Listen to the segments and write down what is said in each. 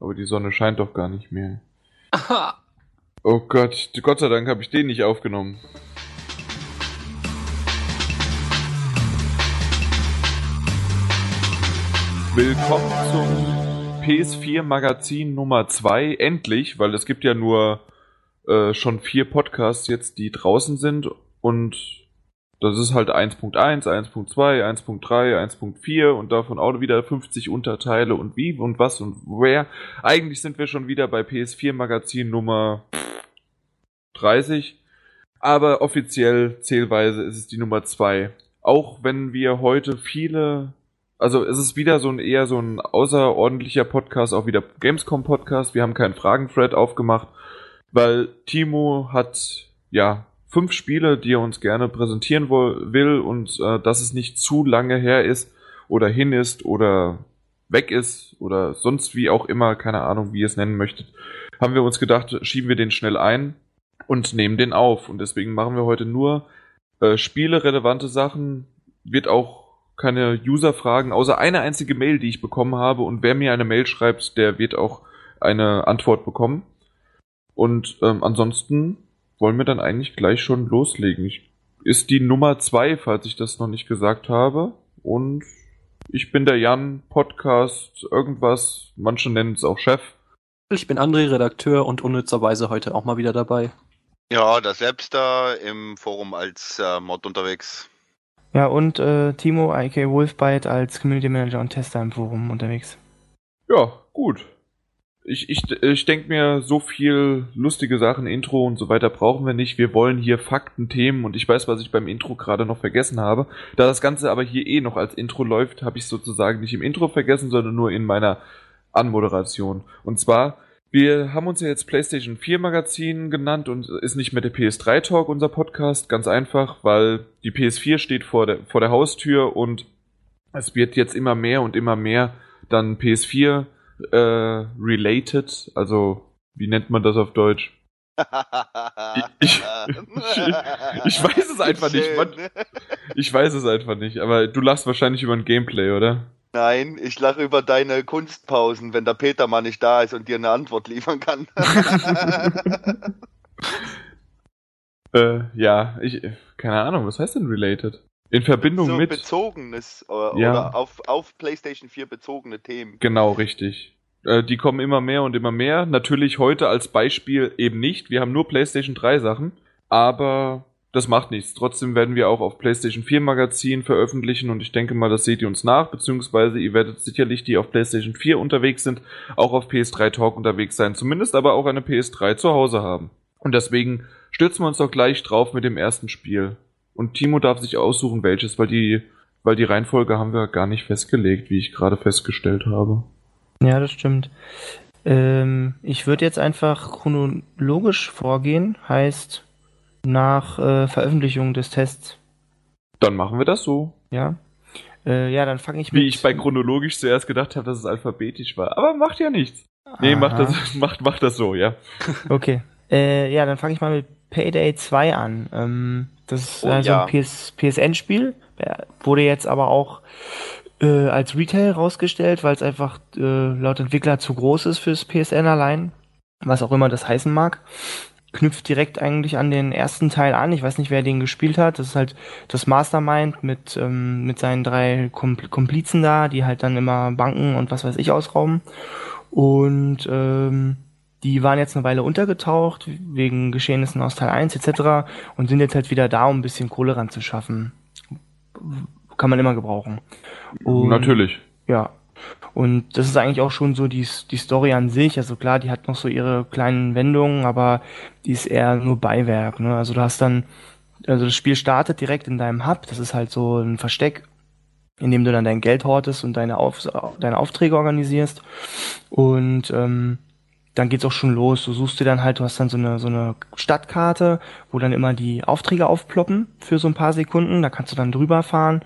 Aber die Sonne scheint doch gar nicht mehr. Aha. Oh Gott, Gott sei Dank habe ich den nicht aufgenommen. Willkommen zum PS4 Magazin Nummer 2. Endlich, weil es gibt ja nur äh, schon vier Podcasts jetzt, die draußen sind und das ist halt 1.1, 1.2, 1.3, 1.4 und davon auch wieder 50 Unterteile und wie und was und wer. Eigentlich sind wir schon wieder bei PS4 Magazin Nummer 30, aber offiziell zählweise ist es die Nummer 2. Auch wenn wir heute viele, also es ist wieder so ein eher so ein außerordentlicher Podcast, auch wieder Gamescom Podcast. Wir haben keinen Fragen-Thread aufgemacht, weil Timo hat ja fünf Spiele, die er uns gerne präsentieren will und äh, dass es nicht zu lange her ist oder hin ist oder weg ist oder sonst wie auch immer, keine Ahnung, wie ihr es nennen möchtet, haben wir uns gedacht, schieben wir den schnell ein und nehmen den auf. Und deswegen machen wir heute nur äh, spielerelevante Sachen, wird auch keine User-Fragen, außer eine einzige Mail, die ich bekommen habe. Und wer mir eine Mail schreibt, der wird auch eine Antwort bekommen. Und ähm, ansonsten wollen wir dann eigentlich gleich schon loslegen. Ich, ist die Nummer zwei, falls ich das noch nicht gesagt habe. Und ich bin der Jan, Podcast, irgendwas, manche nennen es auch Chef. Ich bin André, Redakteur und unnützerweise heute auch mal wieder dabei. Ja, der selbst da im Forum als äh, Mod unterwegs. Ja, und äh, Timo, IK Wolfbite als Community Manager und Tester im Forum unterwegs. Ja, gut ich, ich, ich denke mir, so viel lustige Sachen, Intro und so weiter brauchen wir nicht. Wir wollen hier Fakten, Themen und ich weiß, was ich beim Intro gerade noch vergessen habe. Da das Ganze aber hier eh noch als Intro läuft, habe ich sozusagen nicht im Intro vergessen, sondern nur in meiner Anmoderation. Und zwar, wir haben uns ja jetzt PlayStation 4 Magazin genannt und ist nicht mehr der PS3 Talk unser Podcast. Ganz einfach, weil die PS4 steht vor der, vor der Haustür und es wird jetzt immer mehr und immer mehr dann PS4 äh, related, also wie nennt man das auf Deutsch? ich, ich, ich, weiß es einfach nicht. Man, ich weiß es einfach nicht, aber du lachst wahrscheinlich über ein Gameplay, oder? Nein, ich lache über deine Kunstpausen, wenn der Peter mal nicht da ist und dir eine Antwort liefern kann. äh, ja, ich, keine Ahnung, was heißt denn related? In Verbindung so mit. Bezogenes äh, ja. oder auf, auf PlayStation 4 bezogene Themen. Genau, richtig. Äh, die kommen immer mehr und immer mehr. Natürlich heute als Beispiel eben nicht. Wir haben nur PlayStation 3 Sachen. Aber das macht nichts. Trotzdem werden wir auch auf PlayStation 4 Magazin veröffentlichen und ich denke mal, das seht ihr uns nach, beziehungsweise ihr werdet sicherlich, die auf PlayStation 4 unterwegs sind, auch auf PS3 Talk unterwegs sein. Zumindest aber auch eine PS3 zu Hause haben. Und deswegen stürzen wir uns doch gleich drauf mit dem ersten Spiel. Und Timo darf sich aussuchen, welches, weil die, weil die Reihenfolge haben wir gar nicht festgelegt, wie ich gerade festgestellt habe. Ja, das stimmt. Ähm, ich würde jetzt einfach chronologisch vorgehen, heißt nach äh, Veröffentlichung des Tests. Dann machen wir das so. Ja. Äh, ja, dann fange ich mit. Wie ich bei chronologisch zuerst gedacht habe, dass es alphabetisch war. Aber macht ja nichts. Aha. Nee, macht das, macht, macht das so, ja. Okay. Äh, ja, dann fange ich mal mit Payday 2 an. Ähm, das ist oh, also ja. ein PS, PSN-Spiel. Wurde jetzt aber auch äh, als Retail rausgestellt, weil es einfach äh, laut Entwickler zu groß ist fürs PSN allein. Was auch immer das heißen mag. Knüpft direkt eigentlich an den ersten Teil an. Ich weiß nicht, wer den gespielt hat. Das ist halt das Mastermind mit, ähm, mit seinen drei Komplizen da, die halt dann immer Banken und was weiß ich ausrauben. Und ähm, die waren jetzt eine Weile untergetaucht, wegen Geschehnissen aus Teil 1 etc. und sind jetzt halt wieder da, um ein bisschen Kohle ranzuschaffen. Kann man immer gebrauchen. Und, Natürlich. Ja. Und das ist eigentlich auch schon so die, die Story an sich. Also klar, die hat noch so ihre kleinen Wendungen, aber die ist eher nur Beiwerk. Ne? Also du hast dann, also das Spiel startet direkt in deinem Hub. Das ist halt so ein Versteck, in dem du dann dein Geld hortest und deine, Auf, deine Aufträge organisierst. Und ähm, dann geht's auch schon los. Du suchst dir dann halt, du hast dann so eine, so eine Stadtkarte, wo dann immer die Aufträge aufploppen für so ein paar Sekunden. Da kannst du dann drüber fahren,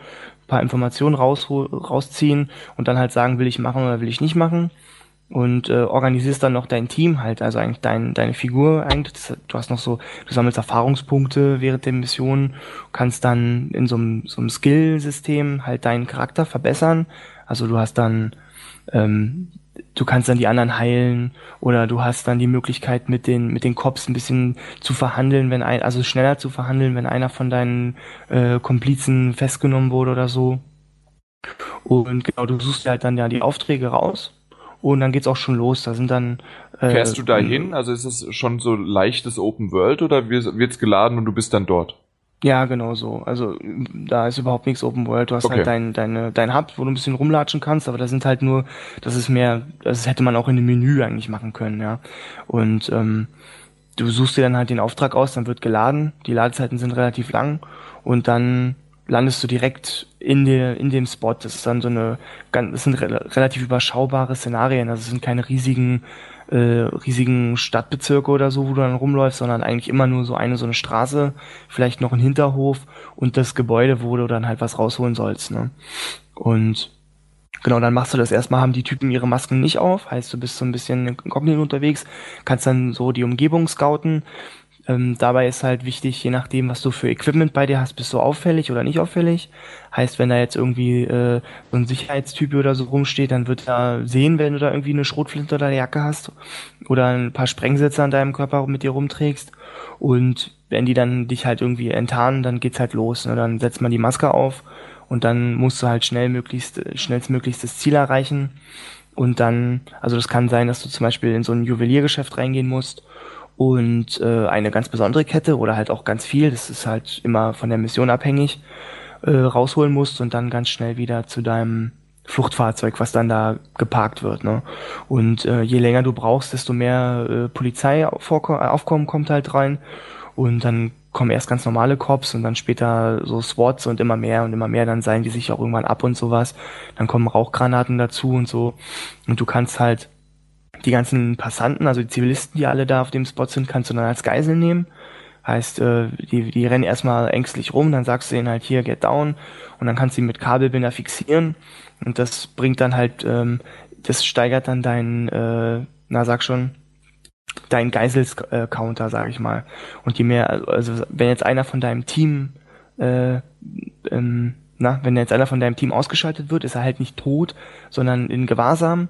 paar Informationen raus, rausziehen und dann halt sagen, will ich machen oder will ich nicht machen. Und äh, organisierst dann noch dein Team halt, also eigentlich dein, deine Figur eigentlich. Das, du hast noch so, du sammelst Erfahrungspunkte während der Mission, kannst dann in so einem, so einem Skill-System halt deinen Charakter verbessern. Also du hast dann ähm, du kannst dann die anderen heilen oder du hast dann die Möglichkeit mit den mit den Cops ein bisschen zu verhandeln, wenn ein also schneller zu verhandeln, wenn einer von deinen äh, Komplizen festgenommen wurde oder so. Und genau, du suchst halt dann ja die Aufträge raus und dann geht's auch schon los. Da sind dann äh, fährst du da hin? Also ist es schon so leichtes Open World oder wird's geladen und du bist dann dort? Ja, genau so. Also da ist überhaupt nichts Open World. Du hast okay. halt dein, deine, dein Hub, wo du ein bisschen rumlatschen kannst, aber da sind halt nur, das ist mehr, das hätte man auch in dem Menü eigentlich machen können, ja. Und ähm, du suchst dir dann halt den Auftrag aus, dann wird geladen, die Ladezeiten sind relativ lang und dann landest du direkt in der in dem Spot. Das ist dann so eine, das sind re relativ überschaubare Szenarien. Also es sind keine riesigen äh, riesigen Stadtbezirke oder so, wo du dann rumläufst, sondern eigentlich immer nur so eine so eine Straße, vielleicht noch ein Hinterhof und das Gebäude, wo du dann halt was rausholen sollst. Ne? Und Genau, dann machst du das erstmal, haben die Typen ihre Masken nicht auf, heißt du bist so ein bisschen inkognito unterwegs, kannst dann so die Umgebung scouten, ähm, dabei ist halt wichtig, je nachdem, was du für Equipment bei dir hast, bist du auffällig oder nicht auffällig. Heißt, wenn da jetzt irgendwie äh, so ein Sicherheitstyp oder so rumsteht, dann wird er sehen, wenn du da irgendwie eine Schrotflinte oder eine Jacke hast oder ein paar Sprengsätze an deinem Körper mit dir rumträgst. Und wenn die dann dich halt irgendwie enttarnen, dann geht's halt los. Ne? Dann setzt man die Maske auf und dann musst du halt schnell möglichst, schnellstmöglichst das Ziel erreichen. Und dann, also das kann sein, dass du zum Beispiel in so ein Juweliergeschäft reingehen musst und äh, eine ganz besondere Kette oder halt auch ganz viel, das ist halt immer von der Mission abhängig, äh, rausholen musst und dann ganz schnell wieder zu deinem Fluchtfahrzeug, was dann da geparkt wird. Ne? Und äh, je länger du brauchst, desto mehr äh, Polizeiaufkommen kommt halt rein und dann kommen erst ganz normale Cops und dann später so SWATs und immer mehr und immer mehr, dann seien die sich auch irgendwann ab und sowas. Dann kommen Rauchgranaten dazu und so. Und du kannst halt die ganzen Passanten, also die Zivilisten, die alle da auf dem Spot sind, kannst du dann als Geisel nehmen. Heißt, äh, die, die rennen erstmal ängstlich rum, dann sagst du ihnen halt hier, get down, und dann kannst du sie mit Kabelbinder fixieren. Und das bringt dann halt, ähm, das steigert dann dein, äh, na sag schon, dein Geisels-Counter, sag ich mal. Und je mehr, also wenn jetzt einer von deinem Team, äh, ähm, na, wenn jetzt einer von deinem Team ausgeschaltet wird, ist er halt nicht tot, sondern in Gewahrsam.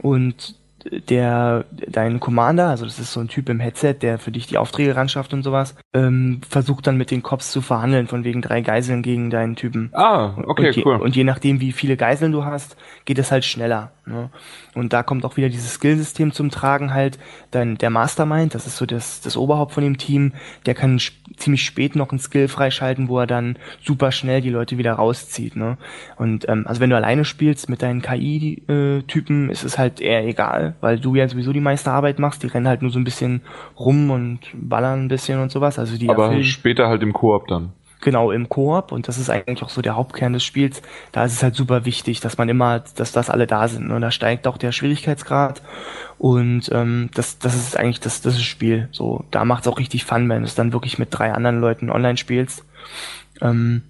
Und der dein Commander, also das ist so ein Typ im Headset, der für dich die Aufträge ran schafft und sowas, ähm, versucht dann mit den Cops zu verhandeln, von wegen drei Geiseln gegen deinen Typen. Ah, okay, und je, cool. Und je nachdem, wie viele Geiseln du hast, geht es halt schneller. Ne? Und da kommt auch wieder dieses Skillsystem zum Tragen halt. Dein, der Mastermind, das ist so das, das Oberhaupt von dem Team, der kann ziemlich spät noch ein Skill freischalten, wo er dann super schnell die Leute wieder rauszieht. Ne? Und ähm, also wenn du alleine spielst mit deinen KI-Typen, ist es halt eher egal, weil du ja sowieso die meiste Arbeit machst. Die rennen halt nur so ein bisschen rum und ballern ein bisschen und sowas. Also die Aber später halt im Koop dann. Genau, im Koop und das ist eigentlich auch so der Hauptkern des Spiels. Da ist es halt super wichtig, dass man immer, dass das alle da sind. Und da steigt auch der Schwierigkeitsgrad und ähm, das, das ist eigentlich das, das Spiel. So, da macht es auch richtig Fun, wenn du es dann wirklich mit drei anderen Leuten online spielst. Ähm,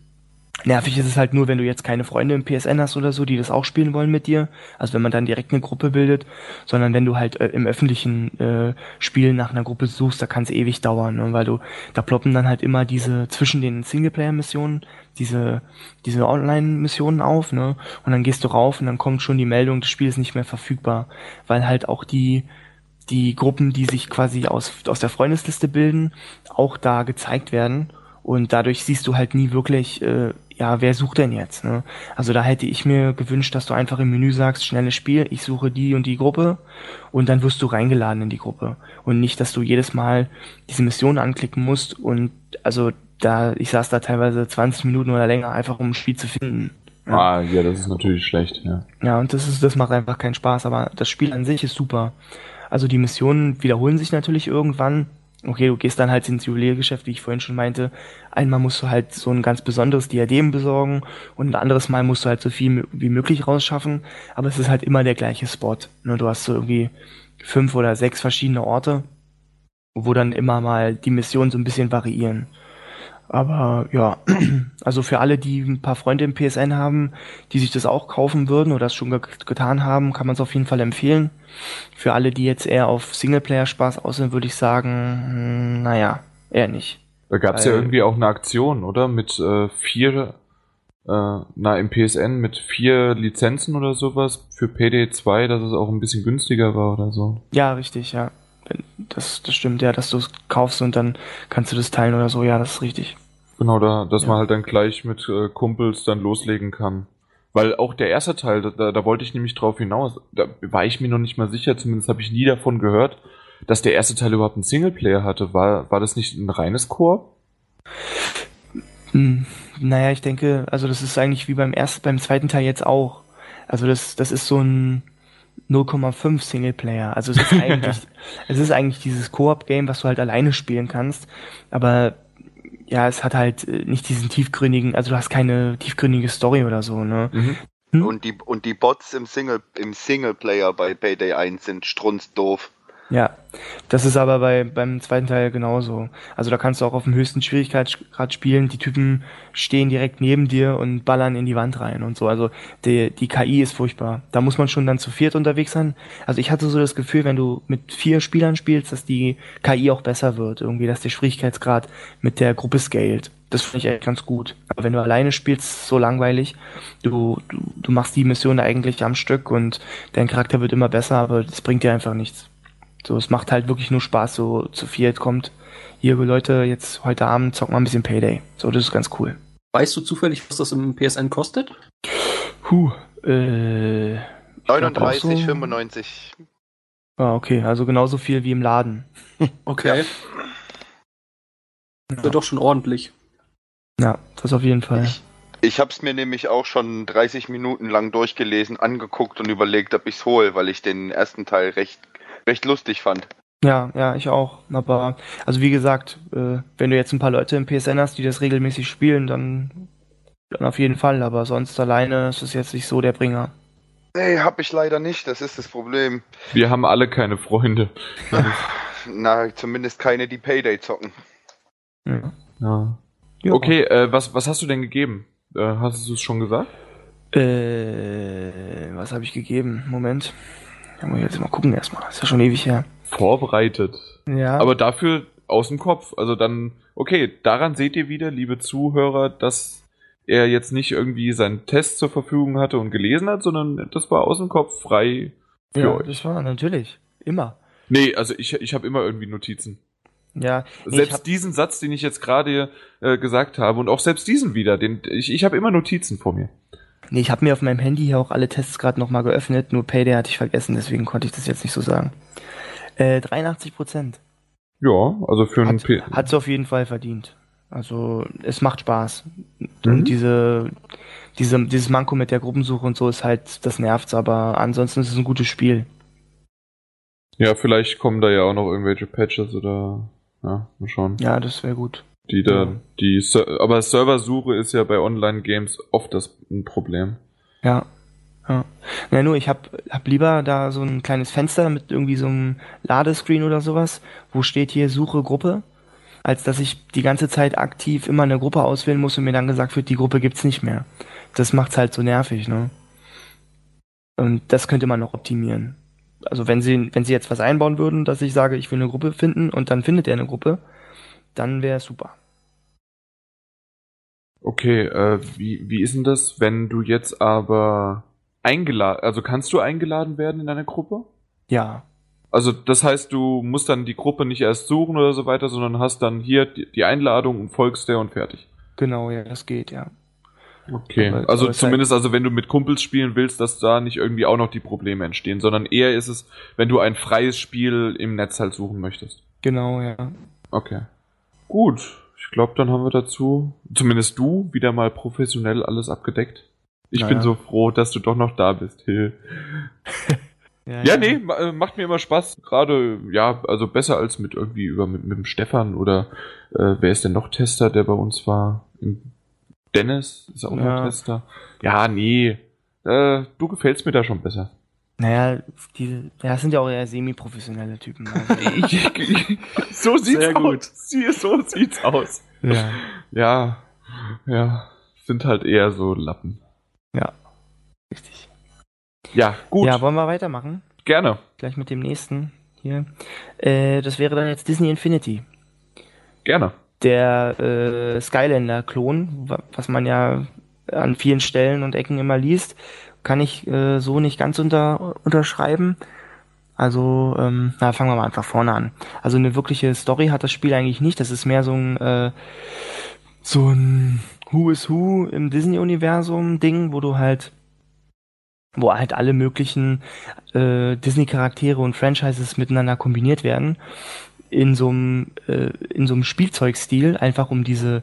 Nervig ist es halt nur, wenn du jetzt keine Freunde im PSN hast oder so, die das auch spielen wollen mit dir. Also wenn man dann direkt eine Gruppe bildet, sondern wenn du halt äh, im öffentlichen äh, Spiel nach einer Gruppe suchst, da kann es ewig dauern, ne? weil du, da ploppen dann halt immer diese zwischen den Singleplayer-Missionen, diese, diese Online-Missionen auf, ne? Und dann gehst du rauf und dann kommt schon die Meldung, das Spiel ist nicht mehr verfügbar, weil halt auch die die Gruppen, die sich quasi aus, aus der Freundesliste bilden, auch da gezeigt werden. Und dadurch siehst du halt nie wirklich, äh, ja, wer sucht denn jetzt? Ne? Also da hätte ich mir gewünscht, dass du einfach im Menü sagst, schnelles Spiel, ich suche die und die Gruppe und dann wirst du reingeladen in die Gruppe. Und nicht, dass du jedes Mal diese Mission anklicken musst und also da, ich saß da teilweise 20 Minuten oder länger einfach um ein Spiel zu finden. Ja. Ah, ja, das ist natürlich schlecht, ja. Ja, und das ist, das macht einfach keinen Spaß, aber das Spiel an sich ist super. Also die Missionen wiederholen sich natürlich irgendwann, okay, du gehst dann halt ins Juweliergeschäft, wie ich vorhin schon meinte. Einmal musst du halt so ein ganz besonderes Diadem besorgen und ein anderes Mal musst du halt so viel wie möglich rausschaffen. Aber es ist halt immer der gleiche Spot. Ne? Du hast so irgendwie fünf oder sechs verschiedene Orte, wo dann immer mal die Missionen so ein bisschen variieren. Aber ja, also für alle, die ein paar Freunde im PSN haben, die sich das auch kaufen würden oder das schon ge getan haben, kann man es auf jeden Fall empfehlen. Für alle, die jetzt eher auf Singleplayer-Spaß aus sind, würde ich sagen, hm, naja, eher nicht. Da gab es ja irgendwie auch eine Aktion, oder? Mit äh, vier äh, na, im PSN mit vier Lizenzen oder sowas für PD 2, dass es auch ein bisschen günstiger war oder so. Ja, richtig, ja. Das, das stimmt, ja, dass du es kaufst und dann kannst du das teilen oder so, ja, das ist richtig. Genau, da, dass Ja. man halt dann gleich mit äh, Kumpels dann loslegen kann. Weil auch der erste Teil, da- da, wollte ich nämlich drauf hinaus, da war ich mir noch nicht mal sicher, zumindest habe ich nie davon gehört, dass der erste Teil überhaupt einen Singleplayer hatte. War, war das nicht ein reines Koop? Hm, naja, ich denke, also das ist eigentlich wie beim ersten, beim zweiten Teil jetzt auch. Also das, das ist so ein 0,5 Singleplayer. Also es ist eigentlich, es ist eigentlich dieses Koop-Game, was du halt alleine spielen kannst. Aber ja, es hat halt äh, nicht diesen tiefgründigen, also du hast keine tiefgründige Story oder so, ne? Mhm. Hm? Und die, und die Bots im Single, im Singleplayer bei Payday 1 sind strunzdoof. Ja, das ist aber bei, beim zweiten Teil genauso. Also da kannst du auch auf dem höchsten Schwierigkeitsgrad spielen. Die Typen stehen direkt neben dir und ballern in die Wand rein und so. Also die, die KI ist furchtbar. Da muss man schon dann zu viert unterwegs sein. Also ich hatte so das Gefühl, wenn du mit vier Spielern spielst, dass die KI auch besser wird. Irgendwie, dass der Schwierigkeitsgrad mit der Gruppe scaled. Das finde ich echt ganz gut. Aber wenn du alleine spielst, so langweilig. Du, du, du machst die Mission eigentlich am Stück und dein Charakter wird immer besser, aber das bringt dir einfach nichts. So, es macht halt wirklich nur Spaß, so zu viert kommt. Hier, Leute, jetzt heute Abend zocken wir ein bisschen Payday. So, das ist ganz cool. Weißt du zufällig, was das im PSN kostet? Puh, äh. ich glaub auch 39, so- 95. Ah, okay, also genauso viel wie im Laden. Okay. Ja, doch schon ordentlich. Ja, das auf jeden Fall. Ich, ich habe es mir nämlich auch schon 30 Minuten lang durchgelesen, angeguckt und überlegt, ob ich es hole, weil ich den ersten Teil recht, recht lustig fand. Ja, ja, ich auch. Aber, also wie gesagt, äh, wenn du jetzt ein paar Leute im PSN hast, die das regelmäßig spielen, dann, dann auf jeden Fall. Aber sonst alleine ist es jetzt nicht so der Bringer. Nee, hab ich leider nicht, das ist das Problem. Wir haben alle keine Freunde. Na, zumindest keine, die Payday zocken. Ja. Ja. Ja. Okay, äh, was, was hast du denn gegeben? Äh, hast du es schon gesagt? Äh, was habe ich gegeben? Moment. Da muss ich jetzt mal gucken erstmal. Ist ja schon ewig her. Vorbereitet. Ja. Aber dafür aus dem Kopf. Also dann, okay, daran seht ihr wieder, liebe Zuhörer, dass er jetzt nicht irgendwie seinen Test zur Verfügung hatte und gelesen hat, sondern das war aus dem Kopf frei für ja, euch. das war natürlich. Immer. Nee, also ich, ich habe immer irgendwie Notizen. Ja, Selbst diesen Satz, den ich jetzt gerade äh, gesagt habe und auch selbst diesen wieder, den ich, ich habe immer Notizen vor mir. Nee, ich hab mir auf meinem Handy hier auch alle Tests gerade nochmal geöffnet, nur Payday hatte ich vergessen, deswegen konnte ich das jetzt nicht so sagen. Äh, 83 Prozent. Ja, also für einen Hat, P hat's auf jeden Fall verdient. Also, es macht Spaß. Mhm. Und diese, diese, dieses Manko mit der Gruppensuche und so ist halt, das nervt's, aber ansonsten ist es ein gutes Spiel. Ja, vielleicht kommen da ja auch noch irgendwelche Patches oder ja, mal schauen. Ja, das wäre gut. Die da, Ja. die aber Serversuche ist ja bei Online-Games oft das ein Problem. Ja. Ja. Na nur, ich hab, hab lieber da so ein kleines Fenster mit irgendwie so einem Ladescreen oder sowas, wo steht hier Suche Gruppe, als dass ich die ganze Zeit aktiv immer eine Gruppe auswählen muss und mir dann gesagt wird, die Gruppe gibt's nicht mehr. Das macht's halt so nervig, ne? Und das könnte man noch optimieren. Also wenn sie, wenn sie jetzt was einbauen würden, dass ich sage, ich will eine Gruppe finden und dann findet er eine Gruppe, dann wäre super. Okay, äh, wie, wie ist denn das, wenn du jetzt aber eingeladen, also kannst du eingeladen werden in eine Gruppe? Ja. Also das heißt, du musst dann die Gruppe nicht erst suchen oder so weiter, sondern hast dann hier die, Einladung und folgst der und fertig. Genau, ja, das geht, ja. Okay, Aber- also aber zumindest also wenn du mit Kumpels spielen willst, dass da nicht irgendwie auch noch die Probleme entstehen, sondern eher ist es, wenn du ein freies Spiel im Netz halt suchen möchtest. Genau, ja. Okay. Gut, ich glaube, dann haben wir dazu, zumindest du, wieder mal professionell alles abgedeckt. Ich Naja. bin so froh, dass du doch noch da bist, Hill. Ja, nee, ma- äh, macht mir immer Spaß. Gerade, ja, also besser als mit irgendwie über mit, mit dem Stefan oder äh, wer ist denn noch Tester, der bei uns war? Dennis ist auch Ja. noch Tester. Ja, nee. Äh, du gefällst mir da schon besser. Naja, die, ja, das sind ja auch eher semi-professionelle Typen. Also, so sieht's Sehr gut. aus. Sie- So sieht's aus. ja. Ja, ja, sind halt eher so Lappen. Richtig. Ja, gut, Ja, wollen wir weitermachen? gerne. Gleich mit dem nächsten hier. Äh, das wäre dann jetzt Disney Infinity. Gerne. Der äh, Skylander-Klon, wa- was man ja an vielen Stellen und Ecken immer liest, kann ich äh, so nicht ganz unter, unterschreiben. Also, ähm, na, fangen wir mal einfach vorne an. Also eine wirkliche Story hat das Spiel eigentlich nicht. Das ist mehr so ein, äh, so ein Who is Who im Disney-Universum Ding, wo du halt wo halt alle möglichen äh, Disney-Charaktere und Franchises miteinander kombiniert werden in so einem äh, in so einem Spielzeugstil, einfach um diese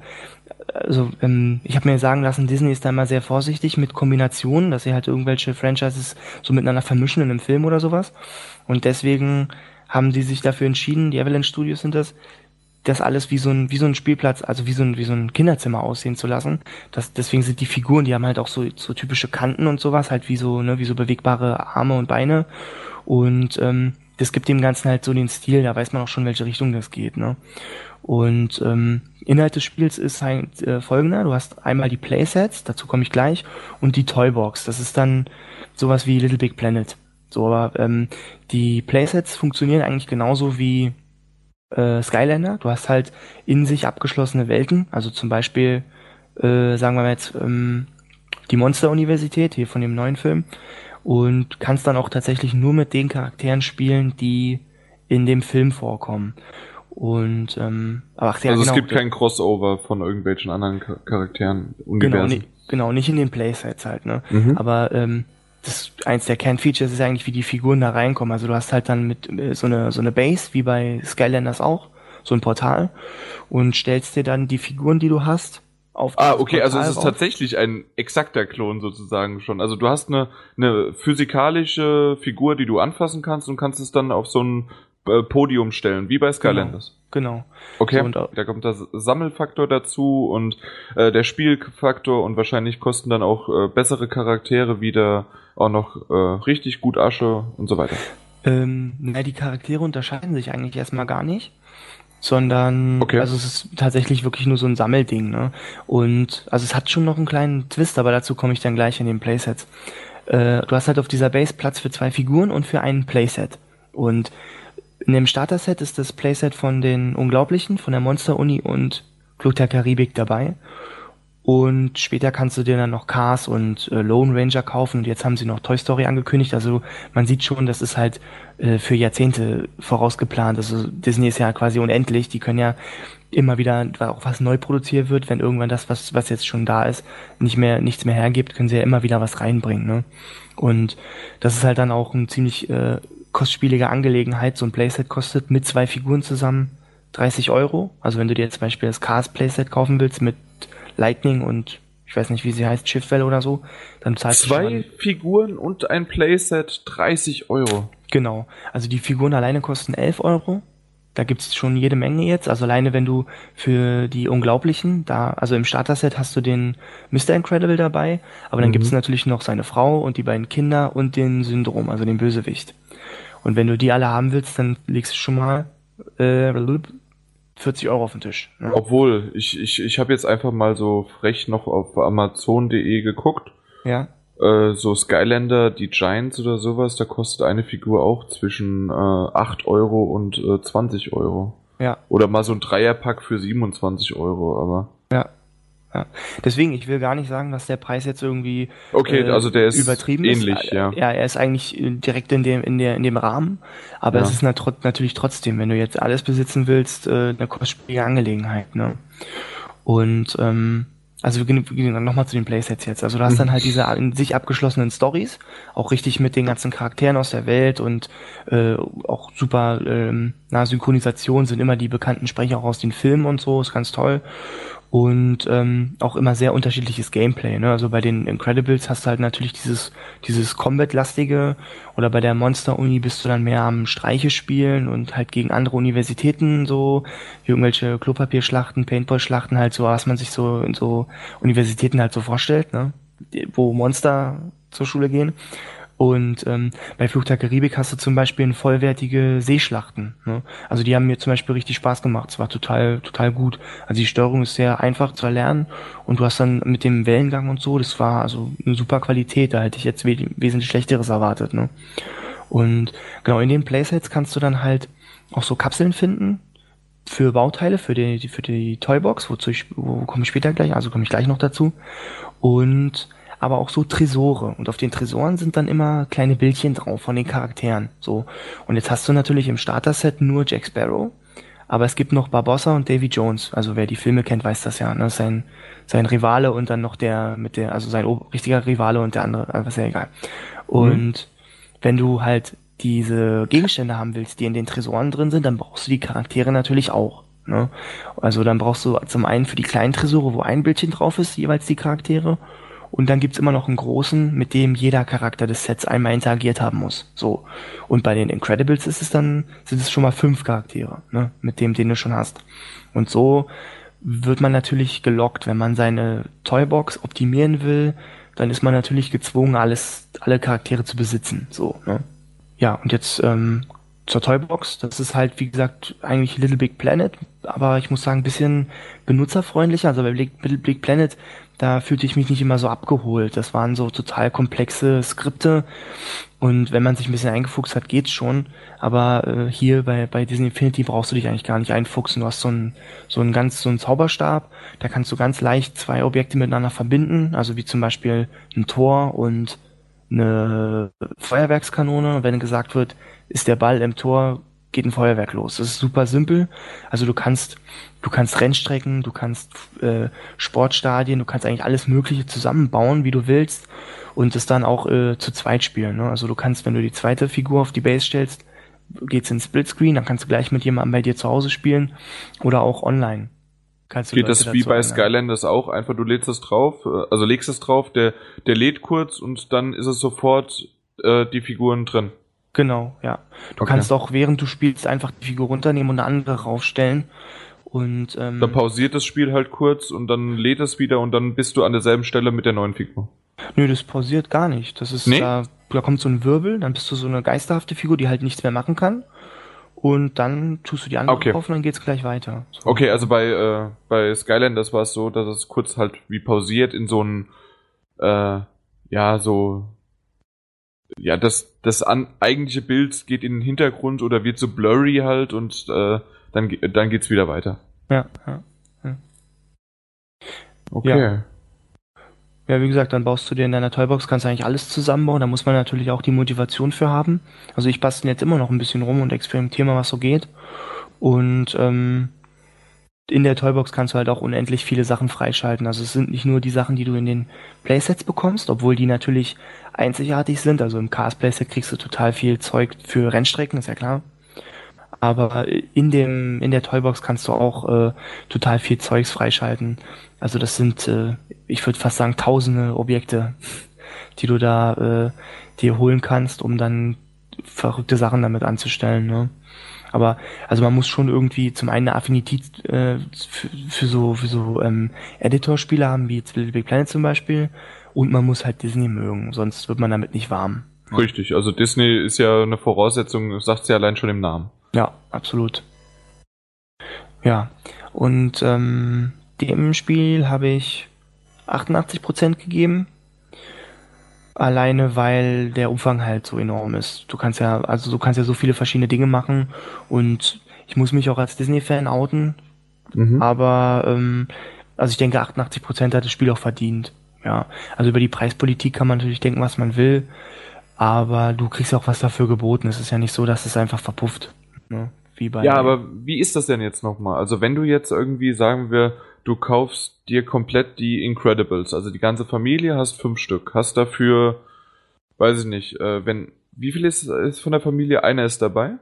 also ähm, ich habe mir sagen lassen, Disney ist da immer sehr vorsichtig mit Kombinationen, dass sie halt irgendwelche Franchises so miteinander vermischen in einem Film oder sowas. Und deswegen haben die sich dafür entschieden, die Avalanche Studios sind das, das alles wie so ein, wie so ein Spielplatz, also wie so ein, wie so ein Kinderzimmer aussehen zu lassen. Das, deswegen sind die Figuren, die haben halt auch so, so typische Kanten und sowas, halt wie so, ne, wie so bewegbare Arme und Beine. Und ähm, das gibt dem Ganzen halt so den Stil, da weiß man auch schon, welche Richtung das geht, ne? Und ähm, Inhalt des Spiels ist halt äh, folgender. Du hast einmal die Playsets, dazu komme ich gleich, und die Toybox. Das ist dann sowas wie Little Big Planet. So, aber ähm, die Playsets funktionieren eigentlich genauso wie äh, Skylander. Du hast halt in sich abgeschlossene Welten, also zum Beispiel, äh, sagen wir mal jetzt, ähm, die Monster-Universität hier von dem neuen Film und kannst dann auch tatsächlich nur mit den Charakteren spielen, die in dem Film vorkommen. Und ähm, ach, ja, also genau, es gibt kein Crossover von irgendwelchen anderen Charakteren, Universen. Genau, nicht, genau, nicht in den Playsets halt, ne? Mhm. Aber ähm, das eins der Kernfeatures ist eigentlich, wie die Figuren da reinkommen. Also du hast halt dann mit äh, so eine so eine Base, wie bei Skylanders auch, so ein Portal und stellst dir dann die Figuren, die du hast, auf Ah, okay, Portal also es ist rauf. tatsächlich ein exakter Klon sozusagen schon. Also du hast eine, eine physikalische Figur, die du anfassen kannst und kannst es dann auf so ein äh, Podium stellen, wie bei Skylanders. Genau. genau. Okay, so, da kommt der Sammelfaktor dazu und äh, der Spielfaktor und wahrscheinlich kosten dann auch äh, bessere Charaktere wieder auch noch äh, richtig gut Asche und so weiter. Ähm, na, die Charaktere unterscheiden sich eigentlich erstmal gar nicht sondern okay. also es ist tatsächlich wirklich nur so ein Sammelding, ne? Und also es hat schon noch einen kleinen Twist, aber dazu komme ich dann gleich in den Playsets. Äh, du hast halt auf dieser Base Platz für zwei Figuren und für ein Playset. Und in dem Starter-Set ist das Playset von den Unglaublichen, von der Monster-Uni und Flucht der Karibik dabei. Und später kannst du dir dann noch Cars und äh, Lone Ranger kaufen. Und jetzt haben sie noch Toy Story angekündigt. Also man sieht schon, das ist halt äh, für Jahrzehnte vorausgeplant. Also Disney ist ja quasi unendlich. Die können ja immer wieder auch was neu produziert wird, wenn irgendwann das, was, was jetzt schon da ist, nicht mehr, nichts mehr hergibt, können sie ja immer wieder was reinbringen. Ne? Und das ist halt dann auch ein ziemlich äh, kostspielige Angelegenheit. So ein Playset kostet mit zwei Figuren zusammen 30 Euro. Also wenn du dir zum Beispiel das Cars Playset kaufen willst mit Lightning und ich weiß nicht, wie sie heißt, Shiftwell oder so, dann zahlst Zwei du Zwei Figuren und ein Playset 30 Euro. Genau. Also die Figuren alleine kosten 11 Euro. Da gibt's schon jede Menge jetzt. Also alleine wenn du für die Unglaublichen, da, also im Starter-Set hast du den Mr. Incredible dabei, aber dann mhm. gibt's natürlich noch seine Frau und die beiden Kinder und den Syndrom, also den Bösewicht. Und wenn du die alle haben willst, dann legst du schon mal äh, 40 Euro auf den Tisch. Ne? Obwohl, ich, ich, ich habe jetzt einfach mal so frech noch auf Amazon.de geguckt. Ja. Äh, so Skylander, die Giants oder sowas, da kostet eine Figur auch zwischen äh, 8 Euro und äh, 20 Euro. Ja. Oder mal so ein Dreierpack für 27 Euro, aber. Ja. Ja. Deswegen, ich will gar nicht sagen, dass der Preis jetzt irgendwie okay, äh, also der ist übertrieben ähnlich, ist. ja. Ja, er ist eigentlich äh, direkt in dem in der in dem Rahmen, aber ja. es ist natürlich trotzdem, wenn du jetzt alles besitzen willst, äh, eine kostspielige Angelegenheit, ne? Und ähm, also wir gehen, wir gehen nochmal zu den Playsets jetzt. Also du hast dann mhm. halt diese in sich abgeschlossenen Stories, auch richtig mit den ganzen Charakteren aus der Welt und äh, auch super ähm, na, Synchronisation sind immer die bekannten Sprecher auch aus den Filmen und so, ist ganz toll und ähm, auch immer sehr unterschiedliches Gameplay. Ne? Also bei den Incredibles hast du halt natürlich dieses dieses Combat-lastige oder bei der Monster-Uni bist du dann mehr am Streiche spielen und halt gegen andere Universitäten so irgendwelche Klopapierschlachten, Paintball-Schlachten halt so, was man sich so in so Universitäten halt so vorstellt, ne? wo Monster zur Schule gehen. Und ähm, bei Fluch der Karibik hast du zum Beispiel vollwertige Seeschlachten. Ne? Also die haben mir zum Beispiel richtig Spaß gemacht. Es war total, total gut. Also die Steuerung ist sehr einfach zu erlernen und du hast dann mit dem Wellengang und so, das war also eine super Qualität. Da hätte ich jetzt we wesentlich Schlechteres erwartet. Ne? Und genau in den Playsets kannst du dann halt auch so Kapseln finden, für Bauteile, für die, für die Toybox, wozu ich, wo komme ich später gleich, also komme ich gleich noch dazu. Und aber auch so Tresore. Und auf den Tresoren sind dann immer kleine Bildchen drauf von den Charakteren. So. Und jetzt hast du natürlich im Starter-Set nur Jack Sparrow. Aber es gibt noch Barbossa und Davy Jones. Also wer die Filme kennt, weiß das ja. Ne? Sein, sein Rivale und dann noch der mit der, also sein richtiger Rivale und der andere, also ist ja egal. Und mhm. wenn du halt diese Gegenstände haben willst, die in den Tresoren drin sind, dann brauchst du die Charaktere natürlich auch. Ne? Also dann brauchst du zum einen für die kleinen Tresore, wo ein Bildchen drauf ist, jeweils die Charaktere. Und dann gibt's immer noch einen großen, mit dem jeder Charakter des Sets einmal interagiert haben muss. So. Und bei den Incredibles ist es dann, sind es schon mal fünf Charaktere, ne? Mit dem, den du schon hast. Und so wird man natürlich gelockt, wenn man seine Toybox optimieren will, dann ist man natürlich gezwungen, alles, alle Charaktere zu besitzen. So, ne? Ja, und jetzt ähm, zur Toybox. Das ist halt, wie gesagt, eigentlich Little Big Planet, aber ich muss sagen, ein bisschen benutzerfreundlicher. Also bei Little Big Planet, da fühlte ich mich nicht immer so abgeholt. Das waren so total komplexe Skripte und wenn man sich ein bisschen eingefuchst hat, geht's schon. Aber äh, hier bei, bei Disney Infinity brauchst du dich eigentlich gar nicht einfuchsen. Du hast so einen, so einen ganz, so einen Zauberstab, da kannst du ganz leicht zwei Objekte miteinander verbinden, also wie zum Beispiel ein Tor und eine Feuerwerkskanone. Wenn gesagt wird, ist der Ball im Tor, geht ein Feuerwerk los. Das ist super simpel. Also du kannst, du kannst Rennstrecken, du kannst äh, Sportstadien, du kannst eigentlich alles Mögliche zusammenbauen, wie du willst, und es dann auch äh, zu zweit spielen. Ne? Also du kannst, wenn du die zweite Figur auf die Base stellst, geht's in Splitscreen, dann kannst du gleich mit jemandem bei dir zu Hause spielen oder auch online. Kannst du Geht Leute das wie bei Skylanders auch? Einfach du lädst es drauf, äh, also legst es drauf, der, der lädt kurz und dann ist es sofort äh, die Figuren drin. Genau, ja. Du okay. kannst auch während du spielst einfach die Figur runternehmen und eine andere raufstellen. Und ähm, dann pausiert das Spiel halt kurz und dann lädt es wieder und dann bist du an derselben Stelle mit der neuen Figur. Nö, das pausiert gar nicht. Das ist nee? da, da kommt so ein Wirbel, dann bist du so eine geisterhafte Figur, die halt nichts mehr machen kann und dann tust du die andere okay. drauf und dann geht's gleich weiter. So. Okay, also bei, äh, bei Skylanders war es so, dass es kurz halt wie pausiert in so ein, äh, ja, so, ja, das, das an, eigentliche Bild geht in den Hintergrund oder wird so blurry halt und äh, dann, dann geht's wieder weiter. Ja, ja. ja. Okay. Ja. Ja, wie gesagt, dann baust du dir in deiner Toybox, kannst eigentlich alles zusammenbauen. Da muss man natürlich auch die Motivation für haben. Also ich bastel jetzt immer noch ein bisschen rum und experimentiere mal, was so geht. Und ähm, in der Toybox kannst du halt auch unendlich viele Sachen freischalten. Also es sind nicht nur die Sachen, die du in den Playsets bekommst, obwohl die natürlich einzigartig sind. Also im Cars Playset kriegst du total viel Zeug für Rennstrecken, ist ja klar. Aber in dem in der Toybox kannst du auch äh, total viel Zeugs freischalten. Also das sind, äh, ich würde fast sagen, tausende Objekte, die du da äh, dir holen kannst, um dann verrückte Sachen damit anzustellen. Ne? Aber also man muss schon irgendwie zum einen eine Affinität äh, für, für so für so ähm, Editor-Spiele haben, wie jetzt Little Big Planet zum Beispiel, und man muss halt Disney mögen, sonst wird man damit nicht warm. Richtig, also Disney ist ja eine Voraussetzung, sagt sie allein schon im Namen. Ja, absolut. Ja, und ähm, dem Spiel habe ich 88% gegeben. Alleine weil der Umfang halt so enorm ist. Du kannst ja, also du kannst ja so viele verschiedene Dinge machen und ich muss mich auch als Disney-Fan outen. Mhm. Aber ähm, also ich denke, 88% hat das Spiel auch verdient. Ja. Also über die Preispolitik kann man natürlich denken, was man will, aber du kriegst auch was dafür geboten. Es ist ja nicht so, dass es einfach verpufft. Ne? Wie bei ja, aber wie ist das denn jetzt nochmal? Also wenn du jetzt irgendwie, sagen wir, du kaufst dir komplett die Incredibles, also die ganze Familie, hast fünf Stück, hast dafür, weiß ich nicht, äh, wenn, wie viel ist, ist von der Familie? Einer ist dabei?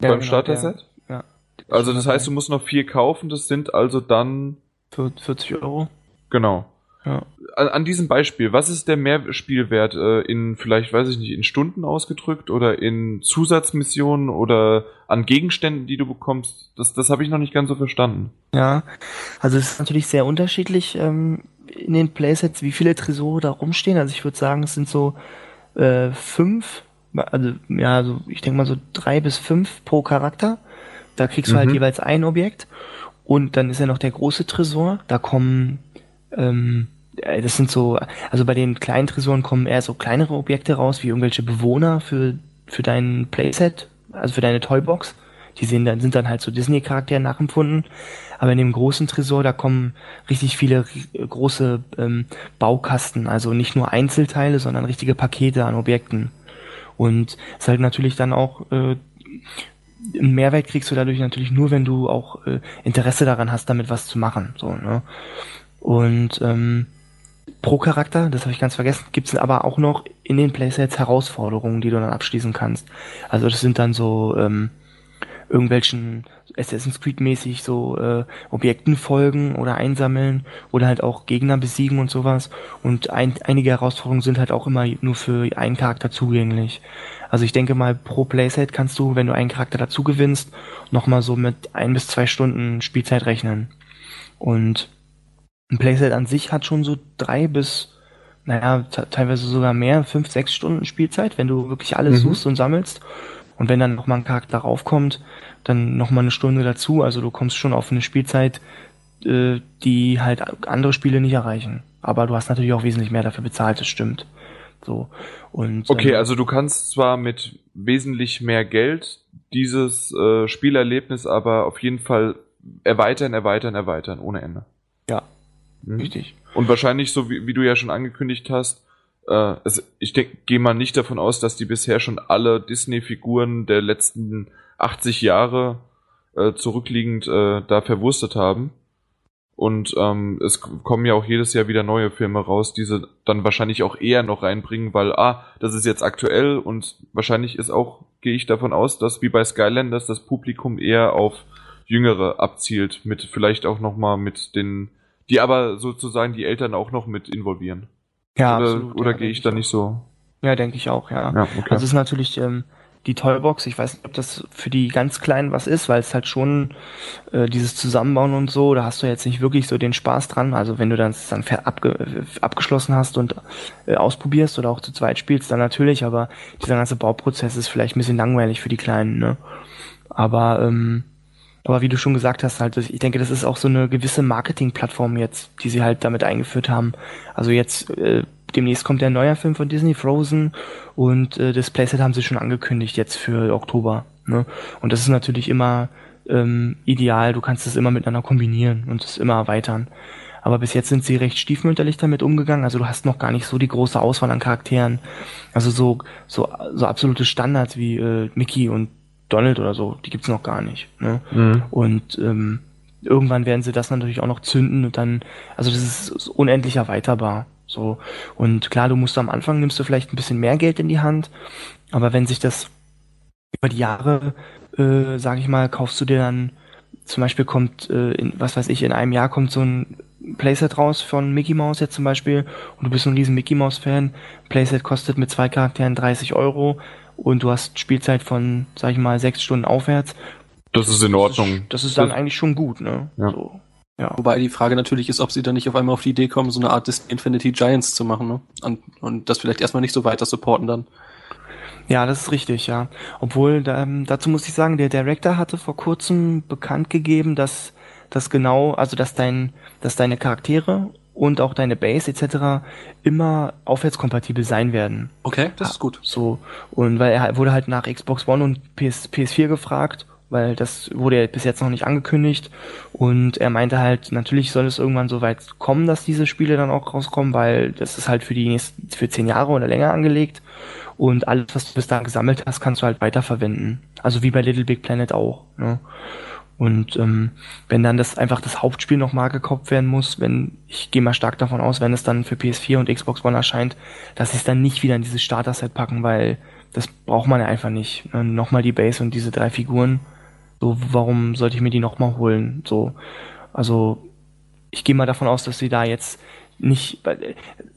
Ja, Beim genau, Starter-Set? Ja. ja. Also das heißt, du musst noch vier kaufen, das sind also dann 40 Euro. Genau. Ja. An, an, diesem Beispiel, was ist der Mehrspielwert äh, in vielleicht, weiß ich nicht, in Stunden ausgedrückt oder in Zusatzmissionen oder an Gegenständen, die du bekommst? Das, das habe ich noch nicht ganz so verstanden. Ja, also es ist natürlich sehr unterschiedlich ähm, in den Playsets, wie viele Tresore da rumstehen. Also ich würde sagen, es sind so äh, fünf, also ja, also ich denke mal so drei bis fünf pro Charakter. Da kriegst du halt mhm. halt jeweils ein Objekt. Und dann ist ja noch der große Tresor. Da kommen ähm, äh, das sind so, also bei den kleinen Tresoren kommen eher so kleinere Objekte raus, wie irgendwelche Bewohner für, für dein Playset, also für deine Toybox. Die sehen dann, sind dann halt so Disney-Charaktere nachempfunden. Aber in dem großen Tresor, da kommen richtig viele große ähm, Baukasten, also nicht nur Einzelteile, sondern richtige Pakete an Objekten. Und es ist halt natürlich dann auch äh, einen Mehrwert kriegst du dadurch natürlich nur, wenn du auch äh, Interesse daran hast, damit was zu machen. So, ne? Und ähm, pro Charakter, das habe ich ganz vergessen, gibt es aber auch noch in den Playsets Herausforderungen, die du dann abschließen kannst. Also das sind dann so ähm, irgendwelchen Assassin's Creed mäßig so äh, Objekten folgen oder einsammeln oder halt auch Gegner besiegen und sowas. Und ein, einige Herausforderungen sind halt auch immer nur für einen Charakter zugänglich. Also ich denke mal, pro Playset kannst du, wenn du einen Charakter dazu gewinnst, nochmal so mit ein bis zwei Stunden Spielzeit rechnen. Und ein Playset an sich hat schon so drei bis, naja, teilweise sogar mehr, fünf, sechs Stunden Spielzeit, wenn du wirklich alles mhm. suchst und sammelst. Und wenn dann nochmal ein Charakter raufkommt, dann nochmal eine Stunde dazu. Also du kommst schon auf eine Spielzeit, äh, die halt andere Spiele nicht erreichen. Aber du hast natürlich auch wesentlich mehr dafür bezahlt, das stimmt. So. Und, okay, ähm, also du kannst zwar mit wesentlich mehr Geld dieses äh, Spielerlebnis aber auf jeden Fall erweitern, erweitern, erweitern, ohne Ende. Ja, mhm. richtig. Und wahrscheinlich, so wie, wie du ja schon angekündigt hast, äh, es, ich gehe mal nicht davon aus, dass die bisher schon alle Disney-Figuren der letzten 80 Jahre äh, zurückliegend äh, da verwurstet haben. Und ähm, es kommen ja auch jedes Jahr wieder neue Filme raus, die sie dann wahrscheinlich auch eher noch reinbringen, weil, ah, das ist jetzt aktuell und wahrscheinlich ist auch, gehe ich davon aus, dass wie bei Skylanders das Publikum eher auf Jüngere abzielt, mit vielleicht auch nochmal mit den, die aber sozusagen die Eltern auch noch mit involvieren. Ja, oder, absolut. Oder ja, gehe ich da nicht so? Ja, denke ich auch, ja. ja okay. Also es ist natürlich, ähm, die Toybox. Ich weiß nicht, ob das für die ganz Kleinen was ist, weil es halt schon äh, dieses Zusammenbauen und so, da hast du jetzt nicht wirklich so den Spaß dran. Also wenn du das dann abge abgeschlossen hast und äh, ausprobierst oder auch zu zweit spielst, dann natürlich, aber dieser ganze Bauprozess ist vielleicht ein bisschen langweilig für die Kleinen, ne? Aber ähm, aber wie du schon gesagt hast, halt, ich denke, das ist auch so eine gewisse Marketingplattform jetzt, die sie halt damit eingeführt haben. Also jetzt äh, demnächst kommt der neue Film von Disney, Frozen, und äh, das Playset haben sie schon angekündigt jetzt für Oktober. Ne? Und das ist natürlich immer ähm, ideal, du kannst es immer miteinander kombinieren und es immer erweitern. Aber bis jetzt sind sie recht stiefmütterlich damit umgegangen. Also du hast noch gar nicht so die große Auswahl an Charakteren. Also so, so, so absolute Standards wie äh, Mickey und Donald oder so, die gibt's noch gar nicht. Ne? Mhm. Und ähm, irgendwann werden sie das natürlich auch noch zünden und dann, also das ist unendlich erweiterbar. So. Und klar, du musst am Anfang nimmst du vielleicht ein bisschen mehr Geld in die Hand, aber wenn sich das über die Jahre, äh, sag ich mal, kaufst du dir dann, zum Beispiel kommt, äh, in, was weiß ich, in einem Jahr kommt so ein Playset raus von Mickey Mouse jetzt zum Beispiel und du bist ein riesen Mickey Mouse Fan. Playset kostet mit zwei Charakteren 30 Euro und du hast Spielzeit von, sag ich mal, sechs Stunden aufwärts. Das ist in Ordnung. Das ist, das ist dann das eigentlich schon gut, ne? Ja. So. Ja. Wobei die Frage natürlich ist, ob sie dann nicht auf einmal auf die Idee kommen, so eine Art des Infinity Giants zu machen, ne? Und, und das vielleicht erstmal nicht so weiter supporten dann. Ja, das ist richtig, ja. Obwohl, ähm, dazu muss ich sagen, der Director hatte vor kurzem bekannt gegeben, dass das genau, also dass dein, dass deine Charaktere und auch deine Base etc. immer aufwärtskompatibel sein werden. Okay, das ist gut. So und weil er wurde halt nach Xbox One und PS, PS4 gefragt weil das wurde ja bis jetzt noch nicht angekündigt. Und er meinte halt, natürlich soll es irgendwann so weit kommen, dass diese Spiele dann auch rauskommen, weil das ist halt für die nächsten, für zehn Jahre oder länger angelegt. Und alles, was du bis dahin gesammelt hast, kannst du halt weiterverwenden. Also wie bei Little Big Planet auch. Ne? Und ähm, wenn dann das einfach das Hauptspiel nochmal gekauft werden muss, wenn, ich gehe mal stark davon aus, wenn es dann für PS4 und Xbox One erscheint, dass sie es dann nicht wieder in dieses Starter-Set packen, weil das braucht man ja einfach nicht. Nochmal die Base und diese drei Figuren so, warum sollte ich mir die nochmal holen? So, also ich gehe mal davon aus, dass sie da jetzt nicht,